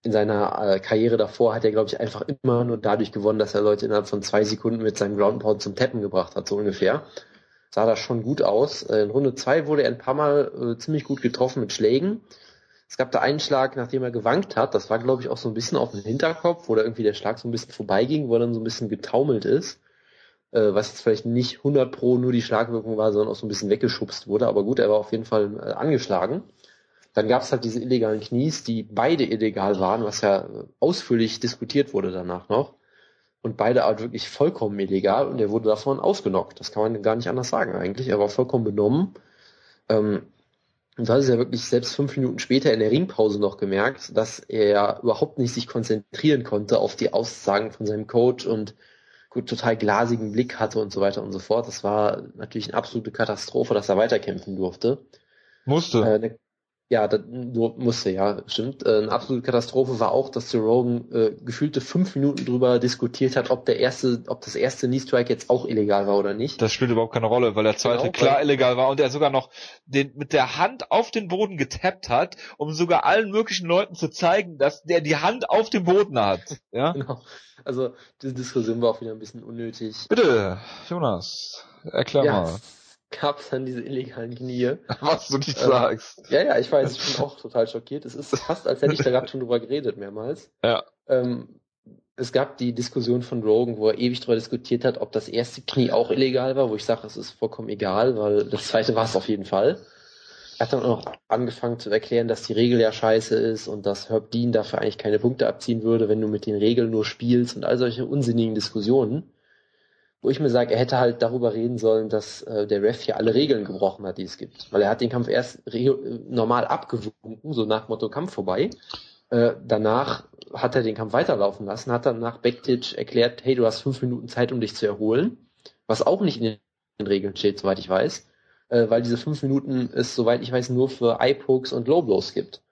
in seiner äh, Karriere davor hat er, glaube ich, einfach immer nur dadurch gewonnen, dass er Leute innerhalb von zwei Sekunden mit seinem Ground Pound zum Tappen gebracht hat, so ungefähr. Sah das schon gut aus. Äh, in Runde zwei wurde er ein paar Mal äh, ziemlich gut getroffen mit Schlägen. Es gab da einen Schlag, nachdem er gewankt hat. Das war, glaube ich, auch so ein bisschen auf dem Hinterkopf, wo da irgendwie der Schlag so ein bisschen vorbeiging, wo er dann so ein bisschen getaumelt ist. Äh, was jetzt vielleicht nicht 100 pro nur die Schlagwirkung war, sondern auch so ein bisschen weggeschubst wurde. Aber gut, er war auf jeden Fall äh, angeschlagen. Dann gab es halt diese illegalen Knies, die beide illegal waren, was ja ausführlich diskutiert wurde danach noch. Und beide halt wirklich vollkommen illegal und er wurde davon ausgenockt. Das kann man gar nicht anders sagen eigentlich. Er war vollkommen benommen. Ähm, und da ist ja wirklich selbst fünf Minuten später in der Ringpause noch gemerkt, dass er überhaupt nicht sich konzentrieren konnte auf die Aussagen von seinem Coach und gut, total glasigen Blick hatte und so weiter und so fort. Das war natürlich eine absolute Katastrophe, dass er weiterkämpfen durfte. Musste. Äh, eine, ja, das musste, ja, stimmt. Äh, eine absolute Katastrophe war auch, dass Joe Rogan äh, gefühlte fünf Minuten drüber diskutiert hat, ob der erste, ob das erste Knee Strike jetzt auch illegal war oder nicht. Das spielt überhaupt keine Rolle, weil der zweite genau, klar illegal war und er sogar noch den mit der Hand auf den Boden getappt hat, um sogar allen möglichen Leuten zu zeigen, dass der die Hand auf dem Boden hat. [LAUGHS] Ja. genau. Also diese Diskussion war auch wieder ein bisschen unnötig. Bitte, Jonas, erklär ja. mal gab es dann diese illegalen Knie. [LAUGHS] Was du nicht ähm, sagst. Ja, ja, ich weiß, ich bin auch total schockiert. Es ist fast, als hätte ich da gerade schon drüber geredet, mehrmals. Ja. Ähm, es gab die Diskussion von Rogan, wo er ewig darüber diskutiert hat, ob das erste Knie auch illegal war, wo ich sage, es ist vollkommen egal, weil das zweite war es auf jeden Fall. Er hat dann auch angefangen zu erklären, dass die Regel ja scheiße ist und dass Herb Dean dafür eigentlich keine Punkte abziehen würde, wenn du mit den Regeln nur spielst und all solche unsinnigen Diskussionen wo ich mir sage, er hätte halt darüber reden sollen, dass äh, der Ref hier alle Regeln gebrochen hat, die es gibt. Weil er hat den Kampf erst normal abgewunken, so nach Motto Kampf vorbei. Äh, danach hat er den Kampf weiterlaufen lassen, hat dann nach Bektic erklärt, hey, du hast fünf Minuten Zeit, um dich zu erholen. Was auch nicht in den Regeln steht, soweit ich weiß. Äh, weil diese fünf Minuten es, soweit ich weiß, nur für Eye-Pokes und Low-Blows gibt.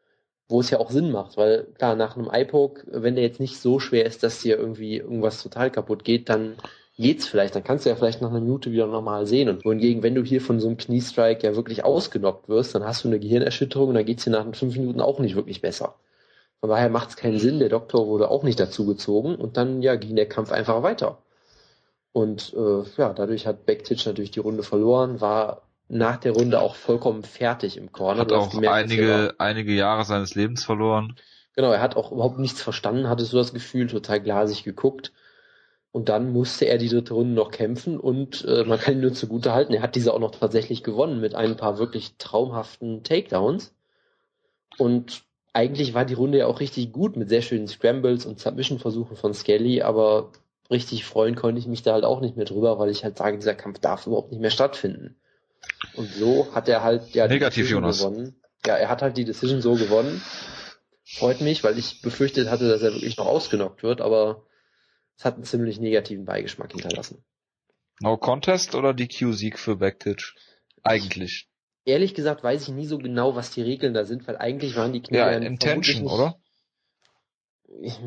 Wo es ja auch Sinn macht, weil klar, nach einem Eye-Poke, wenn der jetzt nicht so schwer ist, dass dir irgendwie irgendwas total kaputt geht, dann geht's vielleicht, dann kannst du ja vielleicht nach einer Minute wieder normal sehen. Und wohingegen, wenn du hier von so einem Kniestrike ja wirklich ausgenockt wirst, dann hast du eine Gehirnerschütterung und dann geht's dir nach fünf Minuten auch nicht wirklich besser. Von daher macht es keinen Sinn, der Doktor wurde auch nicht dazu gezogen und dann ja ging der Kampf einfach weiter. Und äh, ja, dadurch hat Bektic natürlich die Runde verloren, war nach der Runde auch vollkommen fertig im Corner. Hat auch gemerkt, einige, einige Jahre seines Lebens verloren. Genau, er hat auch überhaupt nichts verstanden, hattest du das Gefühl, total glasig geguckt. Und dann musste er die dritte Runde noch kämpfen und äh, man kann ihn nur zugute halten, er hat diese auch noch tatsächlich gewonnen mit ein paar wirklich traumhaften Takedowns. Und eigentlich war die Runde ja auch richtig gut mit sehr schönen Scrambles und Submission-Versuchen von Skelly, aber richtig freuen konnte ich mich da halt auch nicht mehr drüber, weil ich halt sage, dieser Kampf darf überhaupt nicht mehr stattfinden. Und so hat er halt ja Negativ, die Jonas. gewonnen. Ja, er hat halt die Decision so gewonnen. Freut mich, weil ich befürchtet hatte, dass er wirklich noch ausgenockt wird, aber es hat einen ziemlich negativen Beigeschmack hinterlassen. No Contest oder DQ-Sieg für Backtitch? Eigentlich. Ehrlich gesagt weiß ich nie so genau, was die Regeln da sind, weil eigentlich waren die Knie ja, Intention, nicht, oder?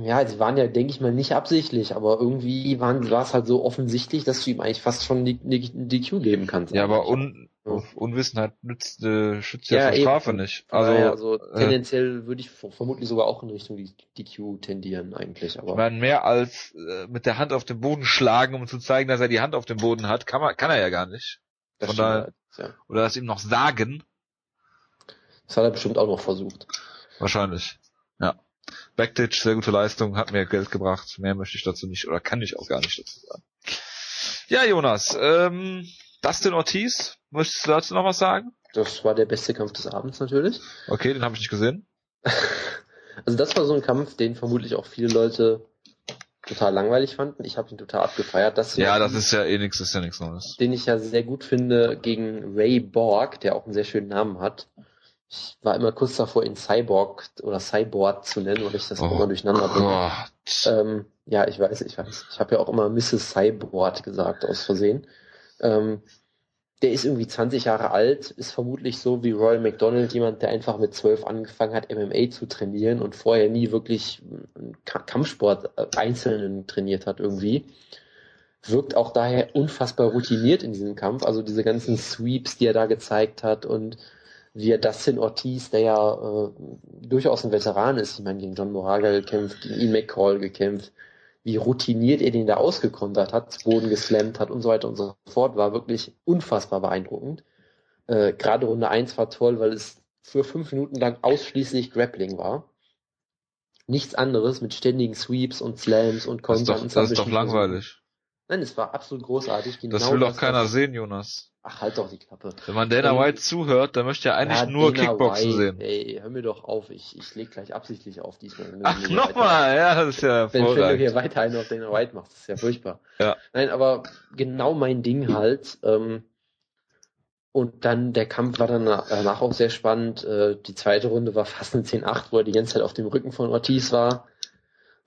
Ja, sie waren ja, denke ich mal, nicht absichtlich, aber irgendwie waren, war es halt so offensichtlich, dass du ihm eigentlich fast schon die, die, die DQ geben kannst. Ja, aber un, Unwissenheit nützt, äh, schützt ja, ja Strafe eben. nicht. Also, ja, also äh, tendenziell würde ich vermutlich sogar auch in Richtung DQ tendieren eigentlich. Aber ich meine, mehr als äh, mit der Hand auf den Boden schlagen, um zu zeigen, dass er die Hand auf dem Boden hat, kann, man, kann er ja gar nicht. Das Von daher, halt, ja. Oder das ihm noch sagen. Das hat er bestimmt auch noch versucht. Wahrscheinlich. Ja. Backtitch, sehr gute Leistung, hat mir Geld gebracht. Mehr möchte ich dazu nicht oder kann ich auch gar nicht dazu sagen. Ja, Jonas, ähm, Dustin Ortiz, möchtest du dazu noch was sagen? Das war der beste Kampf des Abends natürlich. Okay, den habe ich nicht gesehen. [LAUGHS] also das war so ein Kampf, den vermutlich auch viele Leute total langweilig fanden. Ich habe ihn total abgefeiert. Das ja, das ist ja eh nichts, ist ja nichts Neues. Den ich ja sehr gut finde gegen Ray Borg, der auch einen sehr schönen Namen hat. Ich war immer kurz davor, ihn Cyborg oder Cyborg zu nennen, weil ich das oh, immer durcheinander bringe. Ähm, ja, ich weiß, ich weiß. Ich habe ja auch immer Mrs. Cyborg gesagt, aus Versehen. Ähm, der ist irgendwie 20 Jahre alt, ist vermutlich so wie Roy McDonald, jemand, der einfach mit 12 angefangen hat, MMA zu trainieren und vorher nie wirklich Kampfsport äh, einzelnen trainiert hat irgendwie. Wirkt auch daher unfassbar routiniert in diesem Kampf. Also diese ganzen Sweeps, die er da gezeigt hat und wie er Dustin Ortiz, der ja äh, durchaus ein Veteran ist, ich meine, gegen John Moraga gekämpft, gegen Ian McCall gekämpft, wie routiniert er den da ausgekontert hat, Boden geslammt hat und so weiter und so fort, war wirklich unfassbar beeindruckend. Äh, Gerade Runde 1 war toll, weil es für fünf Minuten lang ausschließlich Grappling war. Nichts anderes mit ständigen Sweeps und Slams und Kontern. Das ist doch, das ist doch langweilig. Nein, es war absolut großartig. Genau das will doch keiner sehen, Jonas. Ach, halt doch die Klappe. Wenn man Dana White zuhört, dann möchte er eigentlich ja, nur Dana Kickboxen White, sehen. Ey, hör mir doch auf, ich, ich leg gleich absichtlich auf diesmal. Ach, nochmal, ja, das ist ja wenn, wenn du hier weiter einen auf Dana White machst, das ist ja furchtbar. Ja. Nein, aber genau mein Ding halt. Ähm, und dann, der Kampf war dann danach auch sehr spannend. Äh, die zweite Runde war fast eine 10-8, wo er die ganze Zeit auf dem Rücken von Ortiz war.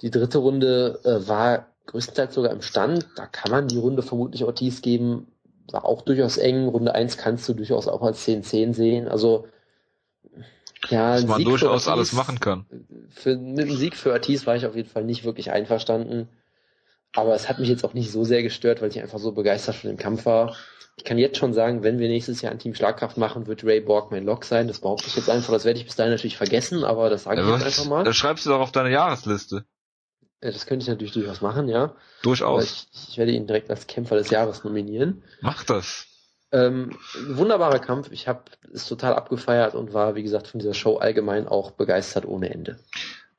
Die dritte Runde äh, war größtenteils sogar im Stand. Da kann man die Runde vermutlich Ortiz geben war auch durchaus eng. Runde 1 kannst du durchaus auch als 10-10 sehen. Also ja, dass man Sieg durchaus alles machen kann. Für, mit dem Sieg für Ortiz war ich auf jeden Fall nicht wirklich einverstanden. Aber es hat mich jetzt auch nicht so sehr gestört, weil ich einfach so begeistert von dem Kampf war. Ich kann jetzt schon sagen, wenn wir nächstes Jahr ein Team Schlagkraft machen, wird Ray Borg mein Lock sein. Das behaupte ich jetzt einfach. Das werde ich bis dahin natürlich vergessen, aber das sage ich ja, jetzt einfach mal. Das schreibst du doch auf deine Jahresliste. Ja, das könnte ich natürlich durchaus machen, ja. Durchaus. Ich, ich, werde ihn direkt als Kämpfer des Jahres nominieren. Mach das. Ähm, wunderbarer Kampf. Ich habe es total abgefeiert und war, wie gesagt, von dieser Show allgemein auch begeistert ohne Ende.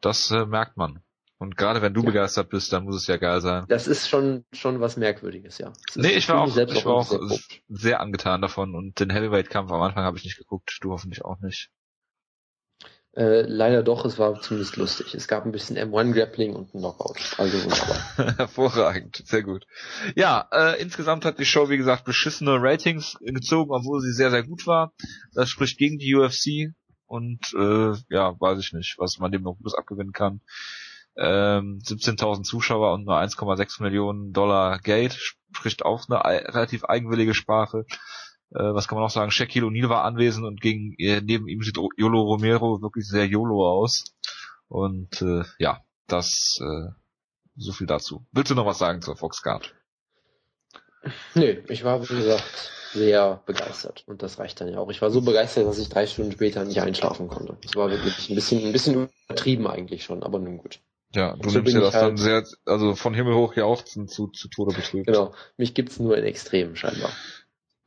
Das äh, merkt man. Und gerade wenn du ja. begeistert bist, dann muss es ja geil sein. Das ist schon schon was Merkwürdiges, ja. Nee, ich war auch, ich war auch sehr, sehr angetan davon und den Heavyweight-Kampf am Anfang habe ich nicht geguckt, du hoffentlich auch nicht. Äh, leider doch, es war zumindest lustig. Es gab ein bisschen M1-Grappling und ein Knockout. Also wunderbar. [LAUGHS] Hervorragend, sehr gut. Ja, äh, insgesamt hat die Show, wie gesagt, beschissene Ratings gezogen, obwohl sie sehr, sehr gut war. Das spricht gegen die UFC und äh, ja, weiß ich nicht, was man dem noch Gutes abgewinnen kann. Ähm, 17.000 Zuschauer und nur 1,6 Millionen Dollar Geld spricht auch eine relativ eigenwillige Sprache was kann man noch sagen, Shaquille O'Neal war anwesend und gegen, äh, neben ihm sieht Yolo Romero wirklich sehr YOLO aus. Und äh, ja, das äh, so viel dazu. Willst du noch was sagen zur Foxcard? Nee, ich war, wie gesagt, sehr begeistert. Und das reicht dann ja auch. Ich war so begeistert, dass ich drei Stunden später nicht einschlafen konnte. Das war wirklich ein bisschen, ein bisschen übertrieben eigentlich schon, aber nun gut. Ja, du so nimmst ja das halt, dann sehr, also von Himmel hoch jauchzen zu, zu Tode betrübt. Genau. Mich gibt's nur in Extremen scheinbar.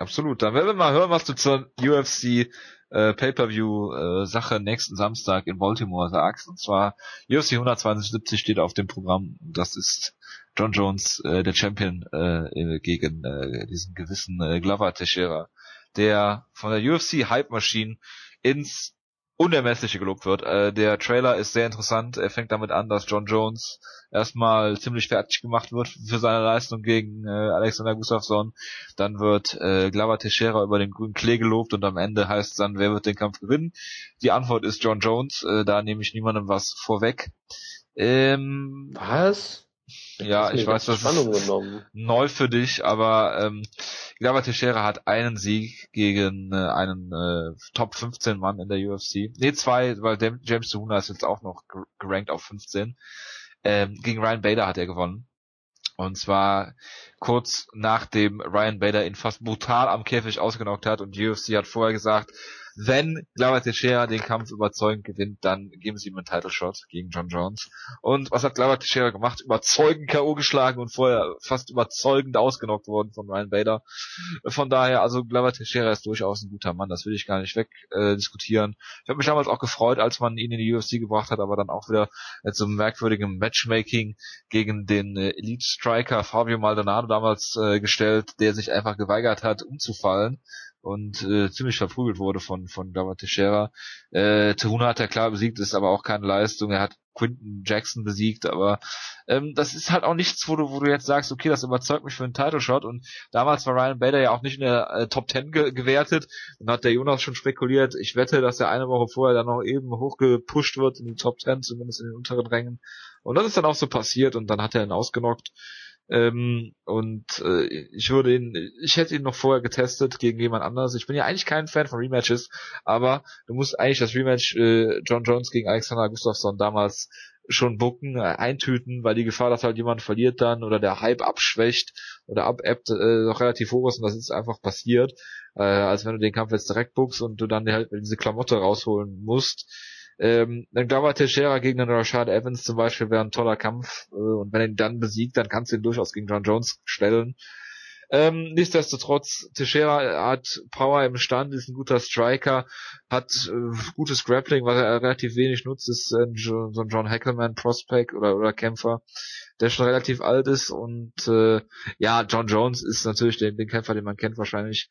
Absolut. Dann werden wir mal hören, was du zur UFC äh, Pay-per-View äh, Sache nächsten Samstag in Baltimore sagst. Und zwar UFC 172 steht auf dem Programm. Das ist John Jones, äh, der Champion äh, gegen äh, diesen gewissen äh, Glover Teixeira, der von der UFC Hype Machine ins Unermessliche gelobt wird. Äh, der Trailer ist sehr interessant. Er fängt damit an, dass John Jones erstmal ziemlich fertig gemacht wird für seine Leistung gegen äh, Alexander Gustafsson. Dann wird äh, Glover Teixeira über den grünen Klee gelobt und am Ende heißt es dann, wer wird den Kampf gewinnen? Die Antwort ist John Jones. Äh, da nehme ich niemandem was vorweg. Ähm, was? Ja, ich weiß, das ist genommen. neu für dich, aber ähm, Glover Teixeira hat einen Sieg gegen äh, einen äh, Top 15 Mann in der UFC. Nee, zwei, weil James Tuhuna ist jetzt auch noch gerankt auf 15. Ähm, gegen Ryan Bader hat er gewonnen. Und zwar kurz nachdem Ryan Bader ihn fast brutal am Käfig ausgenockt hat und die UFC hat vorher gesagt, wenn Glover Teixeira den Kampf überzeugend gewinnt, dann geben sie ihm einen Title Shot gegen John Jones. Und was hat Glover Teixeira gemacht? Überzeugend K.O. geschlagen und vorher fast überzeugend ausgenockt worden von Ryan Bader. Von daher, also Glover Teixeira ist durchaus ein guter Mann, das will ich gar nicht weg äh. Ich habe mich damals auch gefreut, als man ihn in die UFC gebracht hat, aber dann auch wieder mit so einem merkwürdigen Matchmaking gegen den äh, Elite Striker Fabio Maldonado damals äh, gestellt, der sich einfach geweigert hat, umzufallen und äh, ziemlich verprügelt wurde von von Glover Teixeira. Äh, Teruna hat er klar besiegt, ist aber auch keine Leistung. Er hat Quinton Jackson besiegt, aber ähm, das ist halt auch nichts, wo du, wo du jetzt sagst, okay, das überzeugt mich für einen Title Shot und damals war Ryan Bader ja auch nicht in der äh, Top Ten ge gewertet und hat der Jonas schon spekuliert, ich wette, dass er eine Woche vorher dann noch eben hochgepusht wird in die Top Ten, zumindest in den unteren Rängen und das ist dann auch so passiert und dann hat er ihn ausgenockt ähm, und äh, ich würde ihn, ich hätte ihn noch vorher getestet gegen jemand anderes. Ich bin ja eigentlich kein Fan von Rematches, aber du musst eigentlich das Rematch äh, John Jones gegen Alexander Gustafsson damals schon bucken, äh, eintüten, weil die Gefahr, dass halt jemand verliert dann oder der Hype abschwächt oder abebbt, äh, noch relativ hoch ist und das ist einfach passiert, äh, als wenn du den Kampf jetzt direkt buckst und du dann halt diese Klamotte rausholen musst. Ähm, dann glaube ich, Teixeira gegen den Rashad Evans zum Beispiel wäre ein toller Kampf. Äh, und wenn er ihn dann besiegt, dann kannst du ihn durchaus gegen John Jones stellen. Ähm, nichtsdestotrotz, Teixeira hat Power im Stand, ist ein guter Striker, hat äh, gutes Grappling, was er relativ wenig nutzt, ist äh, so ein John Hackelman Prospect oder, oder Kämpfer, der schon relativ alt ist und äh, ja, John Jones ist natürlich den, den Kämpfer, den man kennt wahrscheinlich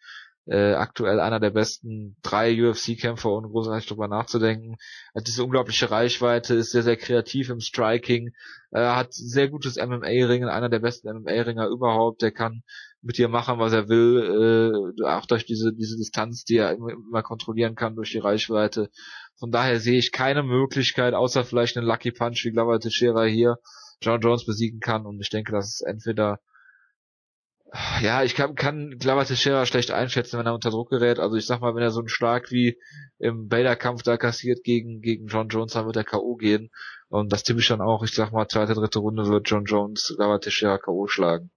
äh, aktuell einer der besten drei UFC-Kämpfer, ohne großartig drüber nachzudenken. Hat diese unglaubliche Reichweite, ist sehr, sehr kreativ im Striking, äh, hat sehr gutes MMA-Ringen, einer der besten MMA-Ringer überhaupt. Der kann mit dir machen, was er will, äh, auch durch diese, diese Distanz, die er immer, immer kontrollieren kann durch die Reichweite. Von daher sehe ich keine Möglichkeit, außer vielleicht einen Lucky Punch wie Glover Teixeira hier, John Jones besiegen kann. Und ich denke, dass es entweder ja, ich kann, kann Glover Teixeira schlecht einschätzen, wenn er unter Druck gerät. Also ich sag mal, wenn er so einen Schlag wie im Bader-Kampf da kassiert gegen, gegen John Jones, dann wird er K.O. gehen. Und das tippe ich dann auch. Ich sag mal, zweite, dritte Runde wird John Jones Glover Teixeira K.O. schlagen.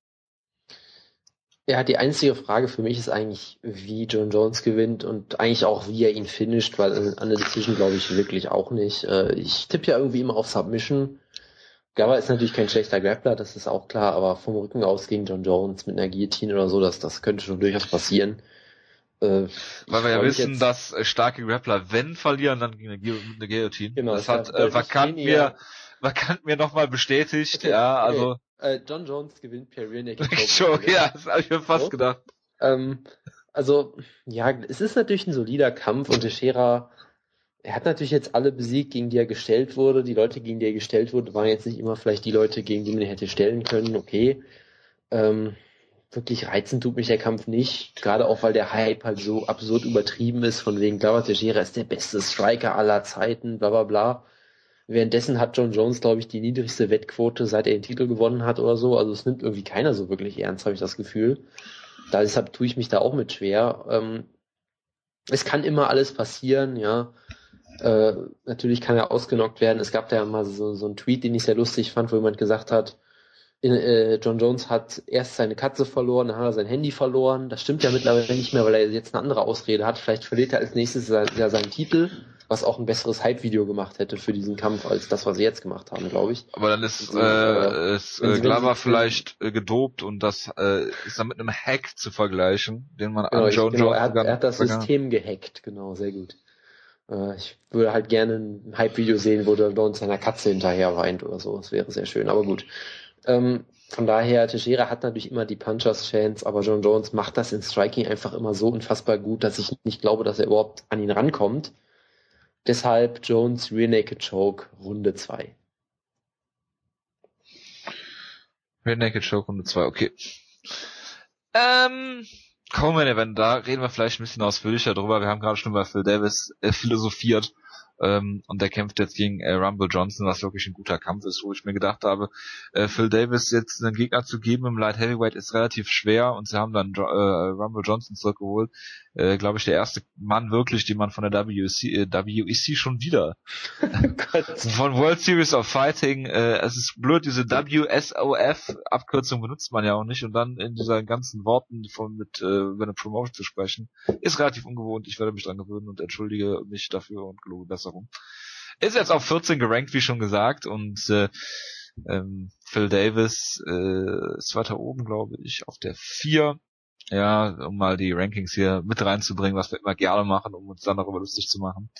Ja, die einzige Frage für mich ist eigentlich, wie John Jones gewinnt und eigentlich auch, wie er ihn finisht, weil an der Decision glaube ich wirklich auch nicht. Äh, ich tippe ja irgendwie immer auf Submission Gaba ist natürlich kein schlechter Grappler, das ist auch klar, aber vom Rücken aus gegen John Jones mit einer Guillotine oder so, das, das könnte schon durchaus passieren. Äh, Weil wir ja wissen, dass äh, starke Grappler, wenn verlieren, dann gegen eine, eine Guillotine. Genau, das, das hat äh, Vakant mir, Vakant mir nochmal bestätigt, okay, ja, okay. also. Äh, John Jones gewinnt per Rear Naked [LAUGHS] Choke. ja, das habe ich mir fast so. gedacht. Ähm, also, ja, es ist natürlich ein solider Kampf und Teixeira er hat natürlich jetzt alle besiegt, gegen die er gestellt wurde. Die Leute, gegen die er gestellt wurde, waren jetzt nicht immer vielleicht die Leute, gegen die man hätte stellen können. Okay. Ähm, wirklich reizen tut mich der Kampf nicht. Gerade auch, weil der Hype halt so absurd übertrieben ist, von wegen Glover Teixeira ist der beste Striker aller Zeiten, bla bla bla. Währenddessen hat John Jones, glaube ich, die niedrigste Wettquote, seit er den Titel gewonnen hat oder so. Also es nimmt irgendwie keiner so wirklich ernst, habe ich das Gefühl. Deshalb tue ich mich da auch mit schwer. Ähm, es kann immer alles passieren, ja. Äh, natürlich kann er ausgenockt werden. Es gab da ja mal so, so einen Tweet, den ich sehr lustig fand, wo jemand gesagt hat, in, äh, John Jones hat erst seine Katze verloren, dann hat er sein Handy verloren. Das stimmt ja mittlerweile nicht mehr, weil er jetzt eine andere Ausrede hat. Vielleicht verliert er als nächstes sein, ja seinen Titel, was auch ein besseres Hype-Video gemacht hätte für diesen Kampf als das, was sie jetzt gemacht haben, glaube ich. Aber dann ist, also, äh, ist äh, Glover vielleicht äh, gedopt und das äh, ist dann mit einem Hack zu vergleichen, den man genau, an John genau, Jones er hat, er hat das System gehackt, genau, sehr gut. Äh, ich würde halt gerne ein Hype-Video sehen, wo der Don seiner Katze hinterher weint oder so. Das wäre sehr schön, aber gut. Ähm, von daher, Teixeira hat natürlich immer die Punchers-Fans, aber John Jones macht das in Striking einfach immer so unfassbar gut, dass ich nicht glaube, dass er überhaupt an ihn rankommt. Deshalb Jones Rear Naked Choke Runde 2. Rear Naked Choke Runde 2, okay. Ähm, Coleman Event, da reden wir vielleicht ein bisschen ausführlicher drüber. Wir haben gerade schon über Phil Davis äh, philosophiert ähm, und der kämpft jetzt gegen äh, Rumble Johnson, was wirklich ein guter Kampf ist, wo ich mir gedacht habe, äh, Phil Davis jetzt einen Gegner zu geben im Light Heavyweight ist relativ schwer und sie haben dann äh, Rumble Johnson zurückgeholt. Äh, Glaube ich, der erste Mann wirklich, den man von der WEC, äh, WEC schon wieder [LAUGHS] von World Series of Fighting, äh, es ist blöd, diese WSOF Abkürzung benutzt man ja auch nicht und dann in dieser ganzen Worten von mit äh, über eine Promotion zu sprechen, ist relativ ungewohnt. Ich werde mich dran gewöhnen und entschuldige mich dafür und gelobe besser rum. Ist jetzt auf 14 gerankt, wie schon gesagt, und äh, ähm, Phil Davis äh, ist weiter oben, glaube ich, auf der 4. Ja, um mal die Rankings hier mit reinzubringen, was wir immer gerne machen, um uns dann darüber lustig zu machen.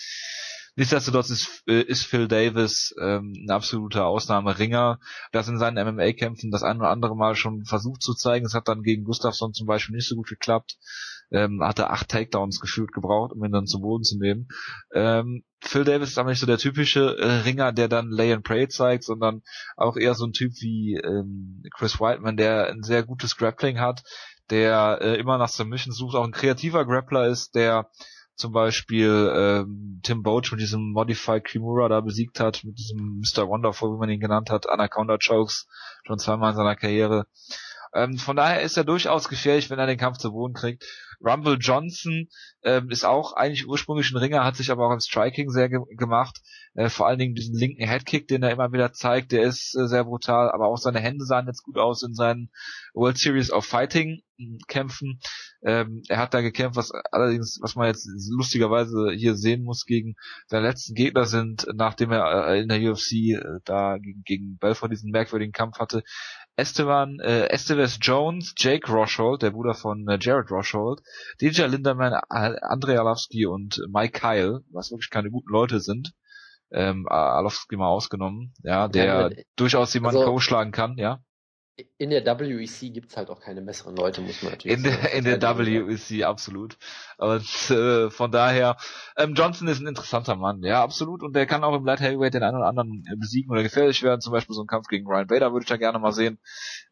Nichtsdestotrotz ist, äh, ist Phil Davis ähm, ein absoluter Ausnahmeringer, das in seinen MMA-Kämpfen das ein oder andere Mal schon versucht zu zeigen. Es hat dann gegen Gustafsson zum Beispiel nicht so gut geklappt. ähm, hat er acht Takedowns gefühlt gebraucht, um ihn dann zu Boden zu nehmen. Ähm, Phil Davis ist aber nicht so der typische äh, Ringer, der dann Lay and Pray zeigt, sondern auch eher so ein Typ wie ähm, Chris Whiteman, der ein sehr gutes Grappling hat, der äh, immer nach Submission sucht, auch ein kreativer Grappler ist, der zum Beispiel ähm, Tim Boach mit diesem Modified Kimura da besiegt hat, mit diesem Mr. Wonderful, wie man ihn genannt hat, Anaconda Chokes, schon zweimal in seiner Karriere. Ähm, von daher ist er durchaus gefährlich, wenn er den Kampf zu Boden kriegt. Rumble Johnson ähm, ist auch eigentlich ursprünglich ein Ringer, hat sich aber auch im Striking sehr ge gemacht. Äh, vor allen Dingen diesen linken Headkick, den er immer wieder zeigt, der ist äh, sehr brutal, aber auch seine Hände sahen jetzt gut aus in seinen World Series of Fighting hm, Kämpfen. Ähm, er hat da gekämpft, was allerdings, was man jetzt lustigerweise hier sehen muss, gegen seine letzten Gegner sind, nachdem er äh, in der UFC äh, da gegen, gegen Belfort diesen merkwürdigen Kampf hatte, Esteban, äh, Esteves Jones, Jake Roshold, der Bruder von äh, Jared Roshold, DJ Linderman, Andrei Alowski und Mike Kyle, was wirklich keine guten Leute sind. Ähm, Alowski mal ausgenommen, ja, der ja, durchaus jemanden also, schlagen kann, ja in der WEC gibt's halt auch keine besseren Leute, muss man natürlich in sagen. Der, in der WEC, absolut. Und äh, von daher, ähm, Johnson ist ein interessanter Mann, ja, absolut. Und der kann auch im Light Heavyweight den einen oder anderen äh, besiegen oder gefährlich werden. Zum Beispiel so ein Kampf gegen Ryan Bader würde ich da gerne mal sehen.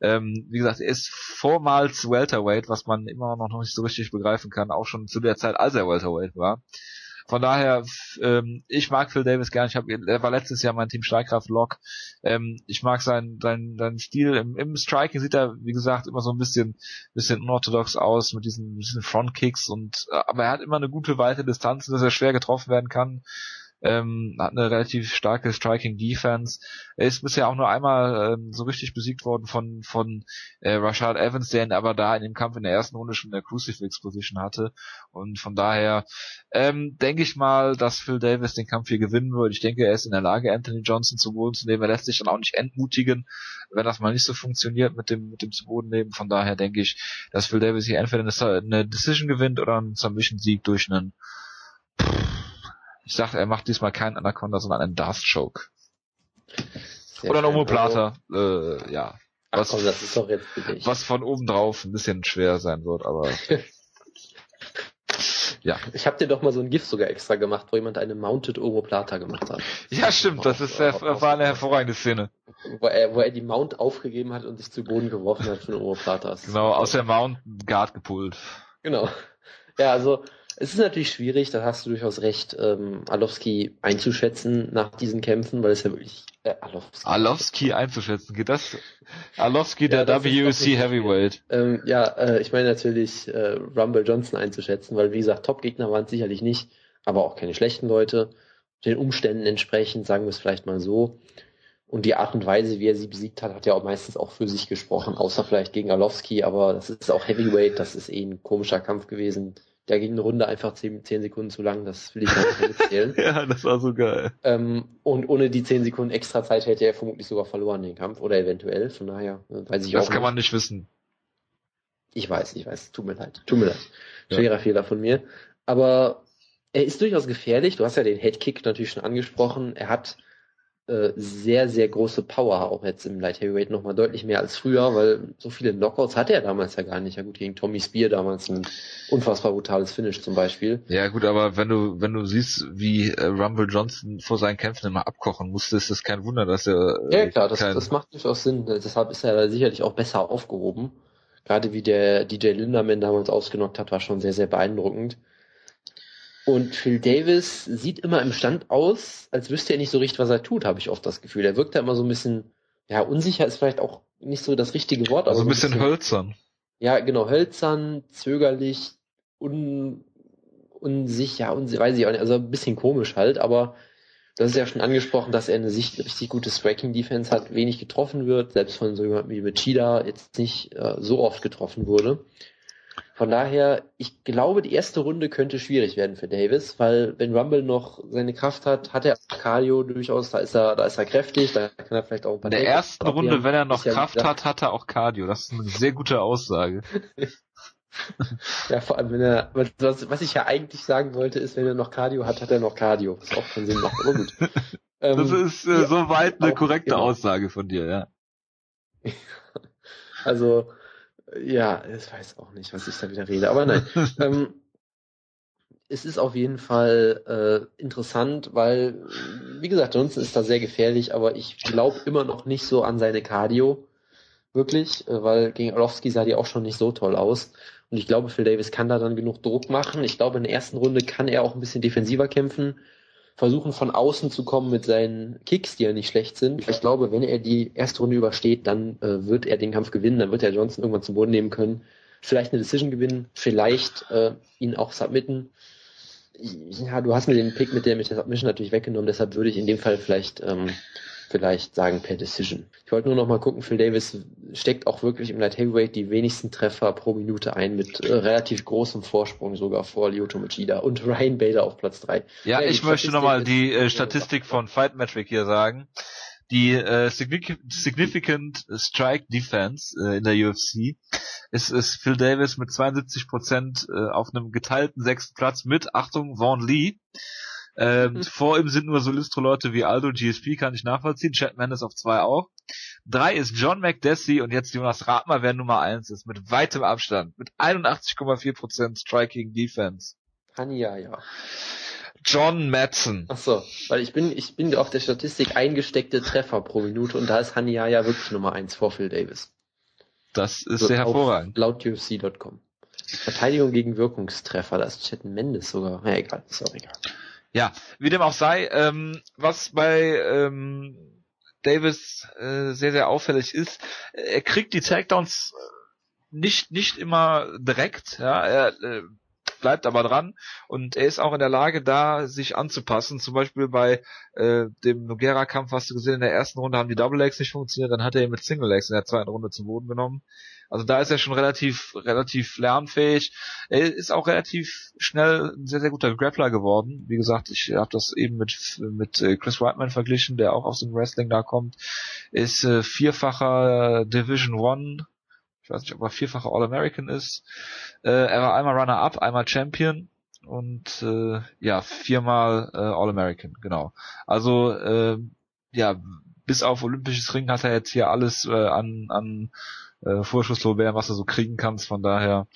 Ähm, wie gesagt, er ist vormals Welterweight, was man immer noch nicht so richtig begreifen kann, auch schon zu der Zeit, als er Welterweight war. Von daher, ähm, ich mag Phil Davis gern. Ich hab, er war letztes Jahr mein Team Streitkraft Lock. Ähm, ich mag seinen seinen seinen Stil im, im Striking sieht er wie gesagt immer so ein bisschen bisschen unorthodox aus mit diesen, diesen Frontkicks und äh, aber er hat immer eine gute weite Distanz, dass er schwer getroffen werden kann ähm, hat eine relativ starke Striking Defense. Er ist bisher auch nur einmal ähm, so richtig besiegt worden von von äh, Rashad Evans, der ihn aber da in dem Kampf in der ersten Runde schon in der Crucifix Position hatte. Und von daher ähm, denke ich mal, dass Phil Davis den Kampf hier gewinnen wird. Ich denke, er ist in der Lage, Anthony Johnson zu Boden zu nehmen. Er lässt sich dann auch nicht entmutigen, wenn das mal nicht so funktioniert mit dem mit dem zu Boden nehmen. Von daher denke ich, dass Phil Davis hier entweder eine, eine Decision gewinnt oder einen Submission Sieg durch einen ich sagte, er macht diesmal keinen Anaconda, sondern einen Darth Choke. Sehr Oder ein Omoplata, äh, ja. Was, Ach komm, das ist doch jetzt billig. Was von oben drauf ein bisschen schwer sein wird, aber. [LAUGHS] ja. Ich habe dir doch mal so ein GIF sogar extra gemacht, wo jemand eine Mounted Omoplata gemacht hat. Ja, stimmt, das ist sehr, war eine hervorragende Szene. Wo er, wo er die Mount aufgegeben hat und sich zu Boden geworfen hat für eine Omoplata. Genau, aus der Mount Guard gepult. Genau. Ja, also es ist natürlich schwierig, da hast du durchaus recht, ähm, Alowski einzuschätzen nach diesen Kämpfen, weil es ja wirklich äh, Alowski. Alowski einzuschätzen, geht das? [LAUGHS] Alowski ja, der WC Heavyweight. Ähm, ja, äh, ich meine natürlich äh, Rumble Johnson einzuschätzen, weil wie gesagt, Top-Gegner waren es sicherlich nicht, aber auch keine schlechten Leute. Den Umständen entsprechend, sagen wir es vielleicht mal so. Und die Art und Weise, wie er sie besiegt hat, hat ja auch meistens auch für sich gesprochen, außer vielleicht gegen Alowski, aber das ist auch Heavyweight, das ist eh ein komischer Kampf gewesen der ging eine Runde einfach zehn, zehn Sekunden zu lang, das will ich gar nicht erzählen. [LAUGHS] ja, das war so geil. Ähm, und ohne die zehn Sekunden extra Zeit hätte er vermutlich sogar verloren den Kampf oder eventuell, von daher äh, weiß ich das auch Das kann man nicht wissen. Ich weiß, ich weiß, tut mir leid, tut mir leid. Schwerer ja. Fehler von mir. Aber er ist durchaus gefährlich, du hast ja den Headkick natürlich schon angesprochen, er hat äh, sehr, sehr große Power, auch jetzt im Light Heavyweight nochmal deutlich mehr als früher, weil so viele Knockouts hatte er damals ja gar nicht. Ja gut, gegen Tommy Spear damals ein unfassbar brutales Finish zum Beispiel. Ja gut, aber wenn du, wenn du siehst, wie äh, Rumble Johnson vor seinen Kämpfen immer abkochen musste, ist das kein Wunder, dass er... Äh, ja klar, das, das macht durchaus Sinn. Deshalb ist er sicherlich auch besser aufgehoben. Gerade wie der DJ Linderman damals ausgenockt hat, war schon sehr, sehr beeindruckend. Und Phil Davis sieht immer im Stand aus, als wüsste er nicht so richtig, was er tut, habe ich oft das Gefühl. Er wirkt da immer so ein bisschen, ja, unsicher ist vielleicht auch nicht so das richtige Wort. Also ein bisschen, bisschen hölzern. Ja, genau, hölzern, zögerlich, un, unsicher, un, weiß ich auch nicht, also ein bisschen komisch halt, aber das ist ja schon angesprochen, dass er eine richtig gute Striking-Defense hat, wenig getroffen wird, selbst von so jemandem wie Machida jetzt nicht äh, so oft getroffen wurde. Von daher, ich glaube, die erste Runde könnte schwierig werden für Davis, weil wenn Rumble noch seine Kraft hat, hat er Cardio durchaus, da ist er, da ist er kräftig, da kann er vielleicht auch ein paar. In der ersten Runde, wenn er noch Kraft ja hat, hat er auch Cardio. Das ist eine sehr gute Aussage. [LAUGHS] ja, vor allem, wenn er, was, was ich ja eigentlich sagen wollte, ist, wenn er noch Cardio hat, hat er noch Cardio. Was auch keinen Sinn macht, aber gut. [LAUGHS] das ähm, ist äh, ja, soweit eine korrekte genau. Aussage von dir, ja. [LAUGHS] also, Ja, ich weiß auch nicht, was ich da wieder rede, aber nein. [LAUGHS] ähm, es ist auf jeden Fall äh, interessant, weil, wie gesagt, Johnson ist da sehr gefährlich, aber ich glaube immer noch nicht so an seine Cardio. Wirklich, äh, weil gegen Orlovsky sah die auch schon nicht so toll aus. Und ich glaube, Phil Davis kann da dann genug Druck machen. Ich glaube, in der ersten Runde kann er auch ein bisschen defensiver kämpfen, versuchen von außen zu kommen mit seinen Kicks, die ja nicht schlecht sind. Ich glaube, wenn er die erste Runde übersteht, dann äh, wird er den Kampf gewinnen, dann wird er Johnson irgendwann zum Boden nehmen können, vielleicht eine Decision gewinnen, vielleicht äh, ihn auch submitten. Ja, du hast mir den Pick mit der, Submission natürlich weggenommen, deshalb würde ich in dem Fall vielleicht ähm, vielleicht sagen per Decision. Ich wollte nur noch mal gucken, Phil Davis steckt auch wirklich im Light Heavyweight die wenigsten Treffer pro Minute ein mit äh, relativ großem Vorsprung sogar vor Lyoto Machida und [LAUGHS] Ryan Bader auf Platz 3. Ja, ja ich möchte noch mal die äh, Statistik von Fight Metric hier sagen. Die äh, Significant Strike Defense äh, in der UFC ist, ist Phil Davis mit 72 Prozent äh, auf einem geteilten sechsten Platz mit, Achtung, Vaughn Lee. Ähm, mhm. [LAUGHS] Vor ihm sind nur Solistro-Leute wie Aldo, GSP kann ich nachvollziehen, Chad Mendes auf zwei auch. Drei ist John McDessie und jetzt Jonas Ratmer, wer Nummer eins ist, mit weitem Abstand, mit 81,4% Striking Defense. Hania, ja. John Madsen. Ach so, weil ich bin, ich bin auf der Statistik eingesteckte Treffer pro Minute und da ist Hania ja wirklich Nummer eins vor Phil Davis. Das ist so sehr hervorragend. Laut UFC.com. Verteidigung gegen Wirkungstreffer, da ist Chad Mendes sogar. Ja, egal, ist auch egal. Ja, wie dem auch sei, ähm, was bei ähm, Davis äh, sehr, sehr auffällig ist, er kriegt die Takedowns nicht, nicht immer direkt, ja, er äh, bleibt aber dran und er ist auch in der Lage, da sich anzupassen. Zum Beispiel bei äh, dem Nogera-Kampf hast du gesehen, in der ersten Runde haben die Double Legs nicht funktioniert, dann hat er ihn mit Single Legs in der zweiten Runde zum Boden genommen. Also da ist er schon relativ, relativ lernfähig. Er ist auch relativ schnell ein sehr, sehr guter Grappler geworden. Wie gesagt, ich habe das eben mit, mit äh, Chris Whiteman verglichen, der auch aus dem Wrestling da kommt. Ist äh, vierfacher Division One. Ich weiß nicht, ob er vierfacher All-American ist. Äh, er war einmal Runner-Up, einmal Champion und äh, ja, viermal äh, All-American, genau. Also äh, ja, bis auf olympisches Ring hat er jetzt hier alles äh, an, an äh, Vorschusslorbeeren, was du so kriegen kannst. Von daher,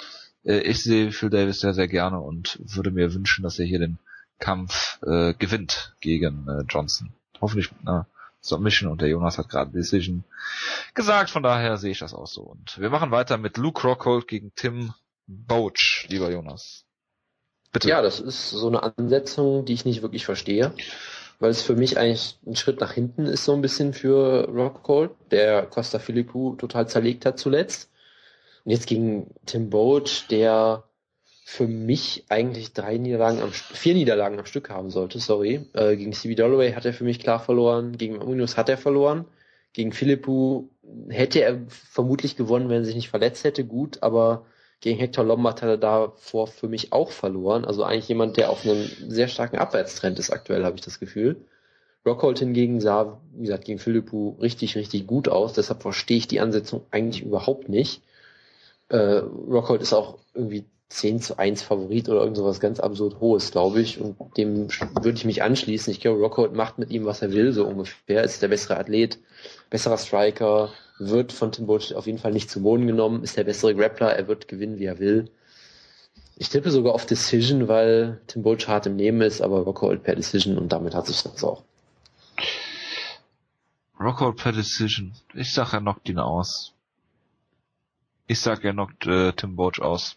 äh, ich sehe Phil Davis sehr, sehr gerne und würde mir wünschen, dass er hier den Kampf äh, gewinnt gegen äh, Johnson. Hoffentlich mit einer Submission und der Jonas hat gerade Decision gesagt, von daher sehe ich das auch so. Und wir machen weiter mit Luke Rockhold gegen Tim Boach, lieber Jonas. Bitte. Ja, das ist so eine Ansetzung, die ich nicht wirklich verstehe weil es für mich eigentlich ein Schritt nach hinten ist so ein bisschen für Rockhold, der Costa Filippo total zerlegt hat zuletzt. Und jetzt gegen Tim Boat, der für mich eigentlich drei Niederlagen am vier Niederlagen am Stück haben sollte, sorry. Äh, gegen CB Dolloway hat er für mich klar verloren, gegen Munoz hat er verloren, gegen Filippo hätte er vermutlich gewonnen, wenn er sich nicht verletzt hätte, gut, aber gegen Hector Lombard hat er davor für mich auch verloren. Also eigentlich jemand, der auf einem sehr starken Abwärtstrend ist aktuell, habe ich das Gefühl. Rockhold hingegen sah, wie gesagt, gegen Philippu richtig, richtig gut aus. Deshalb verstehe ich die Ansetzung eigentlich überhaupt nicht. Äh, Rockhold ist auch irgendwie 10 zu 1 Favorit oder irgend sowas ganz absurd hohes, glaube ich. Und dem würde ich mich anschließen. Ich glaube, Rockhold macht mit ihm, was er will, so ungefähr. Ist der bessere Athlet, besserer Striker, wird von Tim Boach auf jeden Fall nicht zu Boden genommen, ist der bessere Grappler, er wird gewinnen, wie er will. Ich tippe sogar auf Decision, weil Tim Boach hart im Nehmen ist, aber Rockhold per Decision und damit hat sich das auch. Rockhold per Decision. Ich sag, er knockt ihn aus. Ich sag, er knockt äh, Tim Boach aus.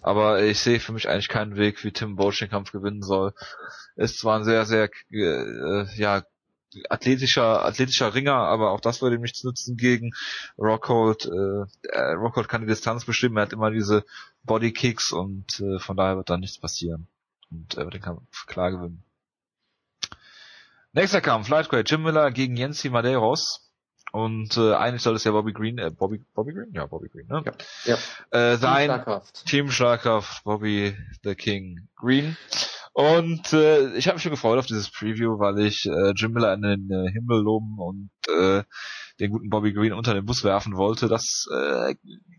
Aber ich sehe für mich eigentlich keinen Weg, wie Tim Boach den Kampf gewinnen soll. Ist zwar ein sehr, sehr äh, ja, athletischer, athletischer Ringer, aber auch das würde ihm nichts nutzen gegen Rockhold. Äh, äh, Rockhold kann die Distanz bestimmen, er hat immer diese Bodykicks und äh, von daher wird da nichts passieren. Und er wird den Kampf klar gewinnen. Nächster Kampf, Lightweight, Jim Miller gegen Jensi Madeiros. Und äh, eigentlich soll es ja Bobby Green, äh, Bobby, Bobby Green? Ja, Bobby Green, ne? Ja. ja. Äh, sein Team Schlagkraft. Team Schlagkraft, Bobby the King Green. Und äh, ich habe mich schon gefreut auf dieses Preview, weil ich äh, Jim Miller in den äh, Himmel loben und äh, den guten Bobby Green unter den Bus werfen wollte. Das äh,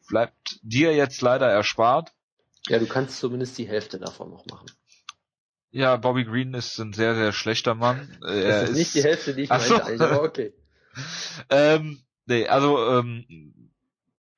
bleibt dir jetzt leider erspart. Ja, du kannst zumindest die Hälfte davon noch machen. Ja, Bobby Green ist ein sehr, sehr schlechter Mann. Er das ist, ist nicht die Hälfte, die ich meinte, so. aber okay. [LAUGHS] ähm, nee, also ähm,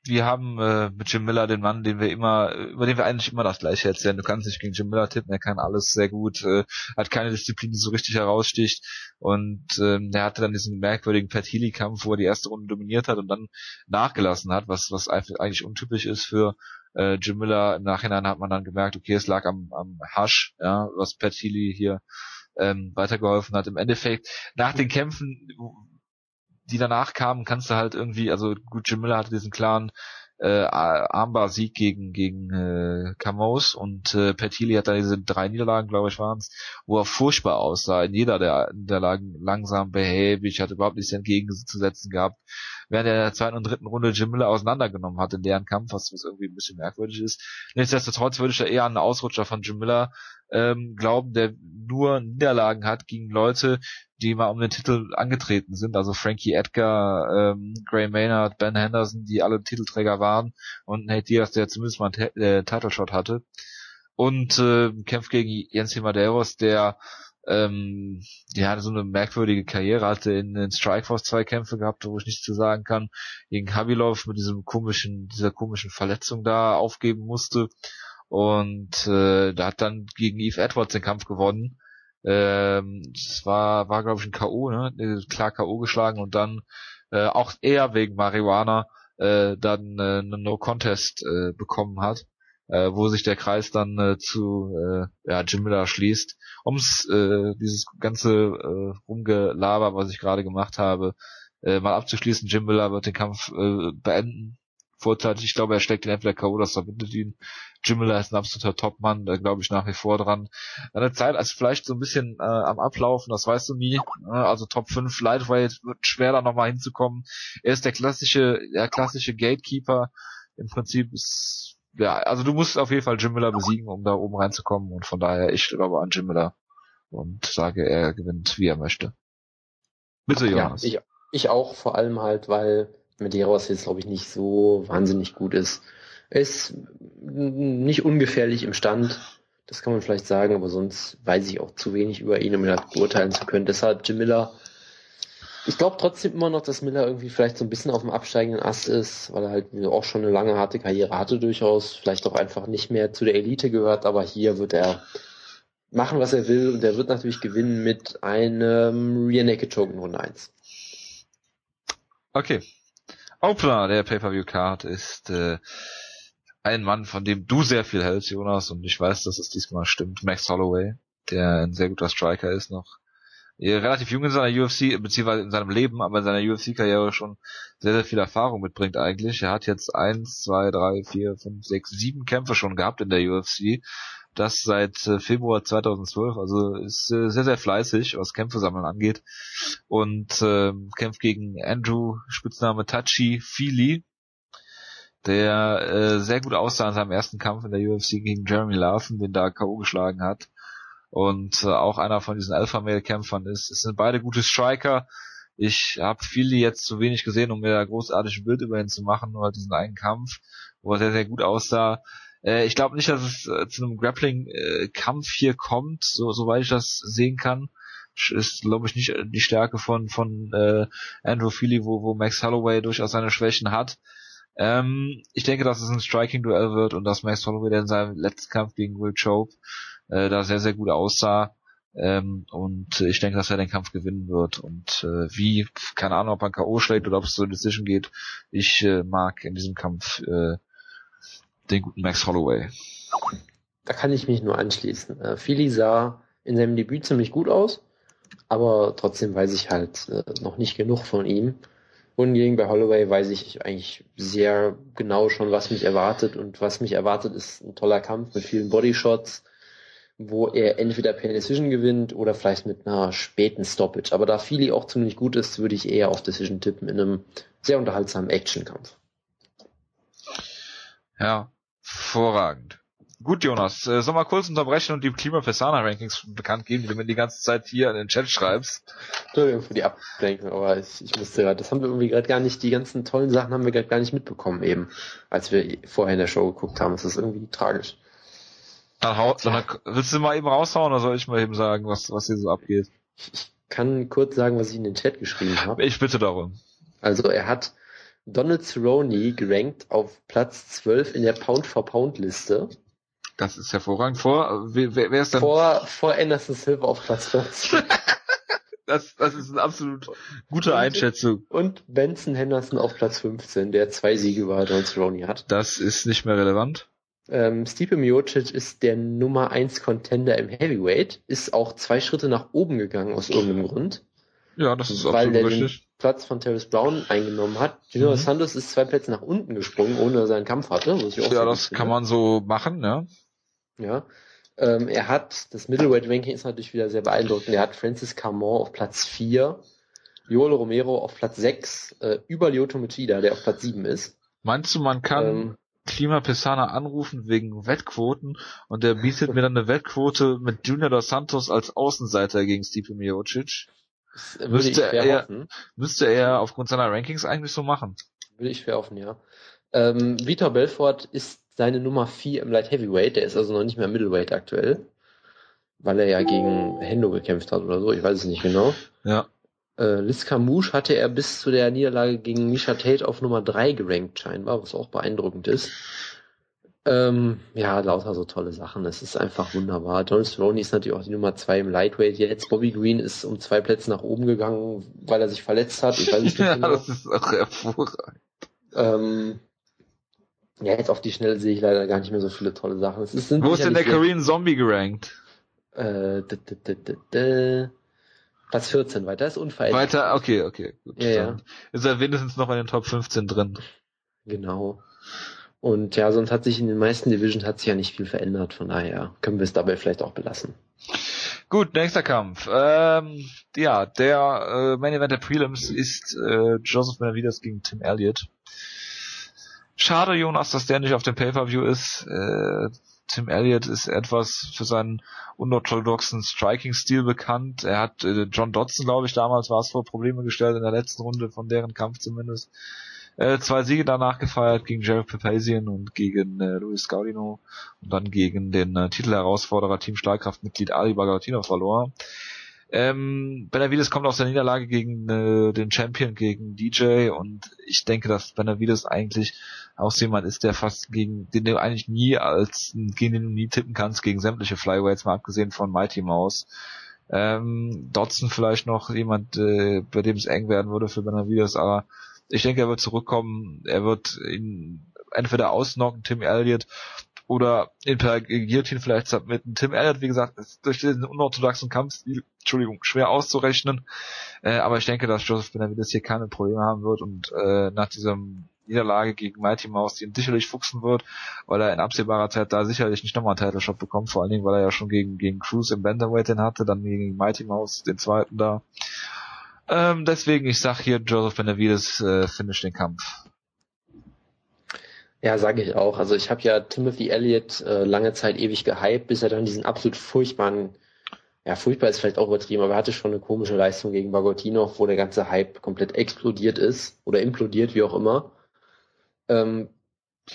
wir haben äh, mit Jim Miller den Mann, den wir immer, über den wir eigentlich immer das Gleiche erzählen. Du kannst nicht gegen Jim Miller tippen, er kann alles sehr gut, äh, hat keine Disziplin, die so richtig heraussticht. Und ähm, er hatte dann diesen merkwürdigen Pat Healy-Kampf, wo er die erste Runde dominiert hat und dann nachgelassen hat, was was eigentlich untypisch ist für äh, Jim Miller. Im Nachhinein hat man dann gemerkt, okay, es lag am, am Hasch, ja, was Pat Healy hier ähm, weitergeholfen hat. Im Endeffekt, nach den Kämpfen, die danach kamen, kannst du halt irgendwie, also gut, Jim Miller hatte diesen klaren äh, Armbar-Sieg gegen gegen äh, Camos und äh, Petili hat da diese drei Niederlagen, glaube ich, waren es, wo er furchtbar aussah. In jeder der Niederlagen langsam behäbig, hat überhaupt nichts entgegenzusetzen gehabt. Während er der zweiten und dritten Runde Jim Miller auseinandergenommen hat in deren Kampf, was, was irgendwie ein bisschen merkwürdig ist. Nichtsdestotrotz würde ich da eher an einen Ausrutscher von Jim Miller ähm, glauben, der nur Niederlagen hat gegen Leute, die mal um den Titel angetreten sind, also Frankie Edgar, ähm, Gray Maynard, Ben Henderson, die alle Titelträger waren und Nate Diaz, der zumindest mal einen äh, Title Shot hatte und äh, kämpft gegen Jens Madeiros, der ähm, ja so eine merkwürdige Karriere hatte in den Strikeforce zwei Kämpfe gehabt, wo ich nichts zu sagen kann, gegen Habilov mit diesem komischen, dieser komischen Verletzung da aufgeben musste und äh, da hat dann gegen Eve Edwards den Kampf gewonnen ähm, das war, war glaube ich ein K.O., ne? Klar K.O. geschlagen und dann äh, auch eher wegen Marihuana äh, dann äh, eine No-Contest äh, bekommen hat, äh, wo sich der Kreis dann äh, zu äh, ja, Jim Miller schließt. Ums äh, dieses ganze äh, Rumgelaber, was ich gerade gemacht habe, äh, mal abzuschließen, Jim Miller wird den Kampf äh, beenden vorzeitig. Ich glaube, er steckt ihn entweder K.O. das verbindet ihn. Jim Miller ist ein absoluter Topmann, da glaube ich nach wie vor dran. Eine Zeit als vielleicht so ein bisschen äh, am Ablaufen, das weißt du nie. Also Top 5 Lightweight wird schwer da nochmal hinzukommen. Er ist der klassische, der klassische Gatekeeper. Im Prinzip ist, ja, also du musst auf jeden Fall Jim Miller besiegen, um da oben reinzukommen und von daher, ich glaube an Jim Miller und sage, er gewinnt, wie er möchte. Bitte, Jonas. Ja, ich, ich auch, vor allem halt, weil Medeiros jetzt, glaube ich, nicht so wahnsinnig gut ist. Er ist nicht ungefährlich im Stand, das kann man vielleicht sagen, aber sonst weiß ich auch zu wenig über ihn, um ihn halt beurteilen zu können. Deshalb Jim Miller. Ich glaube trotzdem immer noch, dass Miller irgendwie vielleicht so ein bisschen auf dem absteigenden Ast ist, weil er halt auch schon eine lange harte Karriere hatte durchaus, vielleicht auch einfach nicht mehr zu der Elite gehört, aber hier wird er machen, was er will und er wird natürlich gewinnen mit einem Rear Naked Choke in Runde 1. Okay, Opener der Pay-Per-View-Card ist äh, ein Mann, von dem du sehr viel hältst, Jonas, und ich weiß, dass es diesmal stimmt, Max Holloway, der ein sehr guter Striker ist noch. Relativ jung in seiner UFC, beziehungsweise in seinem Leben, aber in seiner UFC-Karriere schon sehr, sehr viel Erfahrung mitbringt eigentlich. Er hat jetzt eins, zwei, drei, vier, fünf, sechs, sieben Kämpfe schon gehabt in der UFC das seit äh, Februar 2012, also ist äh, sehr, sehr fleißig, was Kämpfe sammeln angeht. Und äh, kämpft gegen Andrew, Spitzname Tachi Feely, der äh, sehr gut aussah in seinem ersten Kampf in der UFC gegen Jeremy Larson, den da K.O. geschlagen hat. Und äh, auch einer von diesen Alpha-Male-Kämpfern ist. Es sind beide gute Striker. Ich habe Feely jetzt zu wenig gesehen, um mir da großartig ein Bild über ihn zu machen, nur halt diesen einen Kampf, wo er sehr, sehr gut aussah. Äh, ich glaube nicht, dass es äh, zu einem Grappling-Kampf hier kommt, so soweit ich das sehen kann. Ist, glaube ich, nicht die Stärke von von äh, Andrew Feely, wo, wo Max Holloway durchaus seine Schwächen hat. Ähm, ich denke, dass es ein Striking-Duell wird und dass Max Holloway in seinem letzten Kampf gegen Will Chope äh, da sehr, sehr gut aussah. Ähm, und ich denke, dass er den Kampf gewinnen wird. Und äh, wie, keine Ahnung, ob ein K.O. schlägt oder ob es eine Decision geht. Ich äh, mag in diesem Kampf äh, den guten Max Holloway. Da kann ich mich nur anschließen. Äh, Philly sah in seinem Debüt ziemlich gut aus, aber trotzdem weiß ich halt äh, noch nicht genug von ihm. Hingegen bei Holloway weiß ich eigentlich sehr genau schon, was mich erwartet. Und was mich erwartet, ist ein toller Kampf mit vielen Bodyshots, wo er entweder per Decision gewinnt oder vielleicht mit einer späten Stoppage. Aber da Philly auch ziemlich gut ist, würde ich eher auf Decision tippen in einem sehr unterhaltsamen Actionkampf. Ja, Hervorragend. Gut, Jonas, äh, soll mal kurz unterbrechen und die Klima Pesana Rankings bekannt geben, die du mir die ganze Zeit hier in den Chat schreibst. Entschuldigung für die Ablenkung, aber ich, ich musste gerade, das haben wir irgendwie gerade gar nicht, die ganzen tollen Sachen haben wir gerade gar nicht mitbekommen eben, als wir vorher in der Show geguckt haben. Das ist irgendwie tragisch. Dann, hau, dann willst du mal eben raushauen oder soll ich mal eben sagen, was, was hier so abgeht? Ich kann kurz sagen, was ich in den Chat geschrieben habe. Ich bitte darum. Also er hat Donald Cerrone gerankt auf Platz 12 in der Pound-for-Pound-Liste. Das ist hervorragend. Vor, wer, wer ist dann? Vor, vor Anderson Silva auf Platz 14. [LAUGHS] das, das ist eine absolut gute Einschätzung. Und Benson Henderson auf Platz 15, der zwei Siege über Donald Cerrone hat. Das ist nicht mehr relevant. Ähm, Stipe Miocic ist der Nummer 1 Contender im Heavyweight, ist auch zwei Schritte nach oben gegangen aus irgendeinem Grund. Ja, das ist weil der richtig. den Platz von Terrence Brown eingenommen hat. Junior Mhm. Santos ist zwei Plätze nach unten gesprungen, ohne dass er einen Kampf hatte. Ja, das kann man so machen, ja. Ja. Ähm, er hat, das Middleweight Ranking ist natürlich wieder sehr beeindruckend. Er hat Francis Camon auf Platz 4, Joel Romero auf Platz 6, äh, über Lyoto Machida, der auf Platz 7 ist. Meinst du, man kann Ähm, Klima Pisana anrufen wegen Wettquoten und der bietet mir dann eine Wettquote mit Junior dos Santos als Außenseiter gegen Stipe Miocic? Müsste er- hoffen. Müsste er aufgrund seiner Rankings eigentlich so machen. Würde ich schwer hoffen, ja. Ähm, Vitor Belfort ist seine Nummer 4 im Light Heavyweight, der ist also noch nicht mehr Middleweight aktuell. Weil er ja gegen Hendo gekämpft hat oder so, ich weiß es nicht genau. Ja. Äh, Liz Camouche hatte er bis zu der Niederlage gegen Misha Tate auf Nummer 3 gerankt scheinbar, was auch beeindruckend ist. Ähm, ja, lauter so tolle Sachen. Es ist einfach wunderbar. Donald Cerrone ist natürlich auch die Nummer 2 im Lightweight jetzt. Bobby Green ist um zwei Plätze nach oben gegangen, weil er sich verletzt hat. Ich weiß nicht ja, [LAUGHS] genau. das ist auch hervorragend. Ähm, ja, jetzt auf die Schnelle sehe ich leider gar nicht mehr so viele tolle Sachen. Es ist, Wo ist denn der Korean Zombie gerankt? Äh, d -d -d -d -d Platz 14 weiter ist unverändert. Weiter, okay, okay, gut. Ja, ja. Ist er wenigstens noch in den Top 15 drin. Genau. Und ja, sonst hat sich in den meisten Divisions hat sich ja nicht viel verändert. Von daher können wir es dabei vielleicht auch belassen. Gut, nächster Kampf. Ähm, ja, der äh, Main Event der Prelims ist äh, Joseph Benavides gegen Tim Elliott. Schade, Jonas, dass der nicht auf dem Pay-Per-View ist. Äh, Tim Elliott ist etwas für seinen unorthodoxen Striking-Stil bekannt. Er hat äh, John Dodson, glaube ich, damals war es vor Probleme gestellt in der letzten Runde von deren Kampf zumindest. Äh, zwei Siege danach gefeiert gegen Jared Papazian und gegen äh, Luis Gaudino und dann gegen den äh, Titelherausforderer Team Stahlkraftmitglied Ali Bagatino verlor. Ähm, Benavides kommt aus der Niederlage gegen äh, den Champion, gegen DJ und ich denke, dass Benavides eigentlich auch jemand ist, der fast gegen, den du eigentlich nie als, gegen den du nie tippen kannst, gegen sämtliche Flyweights, mal abgesehen von Mighty Mouse. Ähm, Dodson vielleicht noch jemand, äh, bei dem es eng werden würde für Benavides, aber ich denke, er wird zurückkommen, er wird ihn entweder ausnocken, Tim Elliott, oder in per Guillotine vielleicht submitten. Tim Elliott, wie gesagt, ist durch diesen unorthodoxen Kampfstil, Entschuldigung, schwer auszurechnen. Äh, aber ich denke, dass Joseph Benavides hier keine Probleme haben wird und äh, nach diesem Niederlage gegen Mighty Mouse, die ihn sicherlich fuchsen wird, weil er in absehbarer Zeit da sicherlich nicht nochmal einen Title Shot bekommt, vor allen Dingen, weil er ja schon gegen, gegen Cruz im Bantamweight den hatte, dann gegen Mighty Mouse den zweiten da. Ähm, deswegen, ich sag hier, Joseph Benavides äh, finish den Kampf. Ja, sage ich auch. Also ich habe ja Timothy Elliott äh, lange Zeit ewig gehypt, bis er dann diesen absolut furchtbaren, ja furchtbar ist vielleicht auch übertrieben, aber er hatte schon eine komische Leistung gegen Bagotinov, wo der ganze Hype komplett explodiert ist oder implodiert, wie auch immer. Ähm,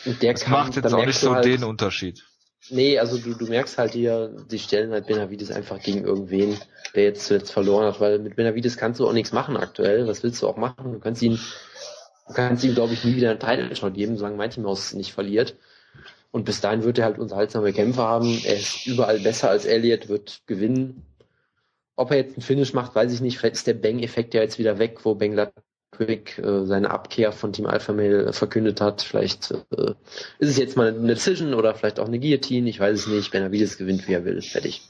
der Das Kampf, macht jetzt auch nicht so halt, den Unterschied. Nee, also du, du merkst halt hier, die stellen halt Benavides einfach gegen irgendwen, der jetzt zuletzt verloren hat, weil mit Benavides kannst du auch nichts machen aktuell. Was willst du auch machen? Du kannst ihn, du kannst ihm, glaube ich, nie wieder einen Title Shot geben, solange Mighty Mouse nicht verliert. Und bis dahin wird er halt unterhaltsame Kämpfe haben. Er ist überall besser als Elliott, wird gewinnen. Ob er jetzt einen Finish macht, weiß ich nicht. Vielleicht ist der Bang-Effekt ja jetzt wieder weg, wo Bang Latwick äh, seine Abkehr von Team Alpha Male äh, verkündet hat. Vielleicht äh, ist es jetzt mal eine Decision oder vielleicht auch eine Guillotine. Ich weiß es nicht. Benavides gewinnt, wie er will. Fertig.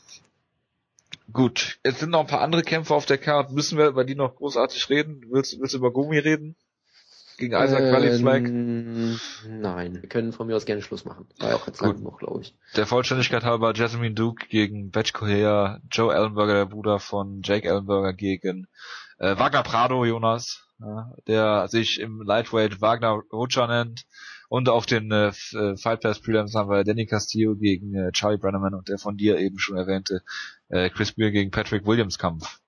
Gut, jetzt sind noch ein paar andere Kämpfe auf der Karte. Müssen wir über die noch großartig reden? Willst, willst du über Gumi reden? Gegen Isaac Valley Flag? Ähm, Nein, wir können von mir aus gerne Schluss machen. War ja auch jetzt Gut. genug, glaube ich. Der Vollständigkeit halber Jasmine Duke gegen Batch Correa, Joe Ellenberger, der Bruder von Jake Ellenberger gegen äh, Wagner Prado, Jonas, ja, der sich im Lightweight Wagner Rocha nennt. Und auf den äh, äh, Fight Pass Prelims haben wir Danny Castillo gegen äh, Charlie Brenneman und der von dir eben schon erwähnte äh, Chris Beer gegen Patrick Williams Kampf.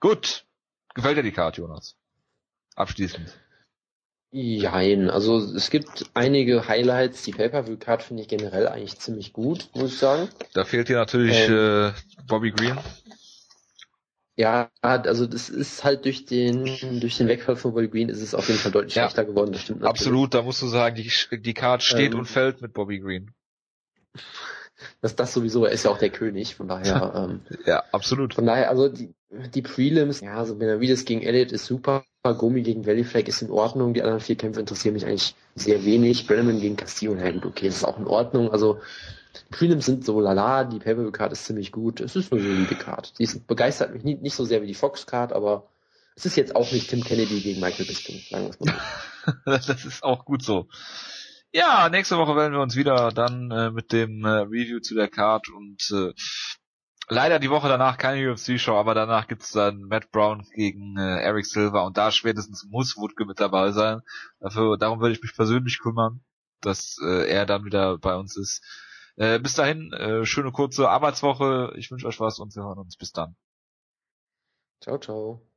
Gut. Gefällt dir die Karte, Jonas? Abschließend. Jein, also es gibt einige Highlights. Die Pay-Per-View-Card finde ich generell eigentlich ziemlich gut, muss ich sagen. Da fehlt dir natürlich Ähm. äh, Bobby Green. Ja, also das ist halt durch den durch den Wegfall von Bobby Green ist es auf jeden Fall deutlich ja, schlechter geworden. Das stimmt natürlich. Absolut, da musst du sagen, die, die Card steht ähm, und fällt mit Bobby Green. Das, das sowieso, er ist ja auch der König, von daher. [LAUGHS] Ähm, ja, absolut. Von daher, also die, die Prelims, ja, also Benavides gegen Elliott ist super, Gomi gegen Valley Flag ist in Ordnung, die anderen vier Kämpfe interessieren mich eigentlich sehr wenig. Brenneman gegen Castillo, na gut, okay, das ist auch in Ordnung. Also die Prelims sind so lala, die Pay-Per-View-Card ist ziemlich gut. Es ist eine solide Card. Die ist, begeistert mich nicht, nicht so sehr wie die Fox-Card, aber es ist jetzt auch nicht Tim Kennedy gegen Michael Bisping, sagen wir mal so. [LAUGHS] das ist auch gut so. Ja, nächste Woche werden wir uns wieder dann äh, mit dem äh, Review zu der Card und äh, leider die Woche danach keine UFC-Show, aber danach gibt's dann Matt Brown gegen äh, Eric Silver und da spätestens muss Woodke mit dabei sein. Dafür, darum würde ich mich persönlich kümmern, dass äh, er dann wieder bei uns ist. Äh, bis dahin, äh, schöne kurze Arbeitswoche. Ich wünsche euch was und wir hören uns. Bis dann. Ciao, ciao.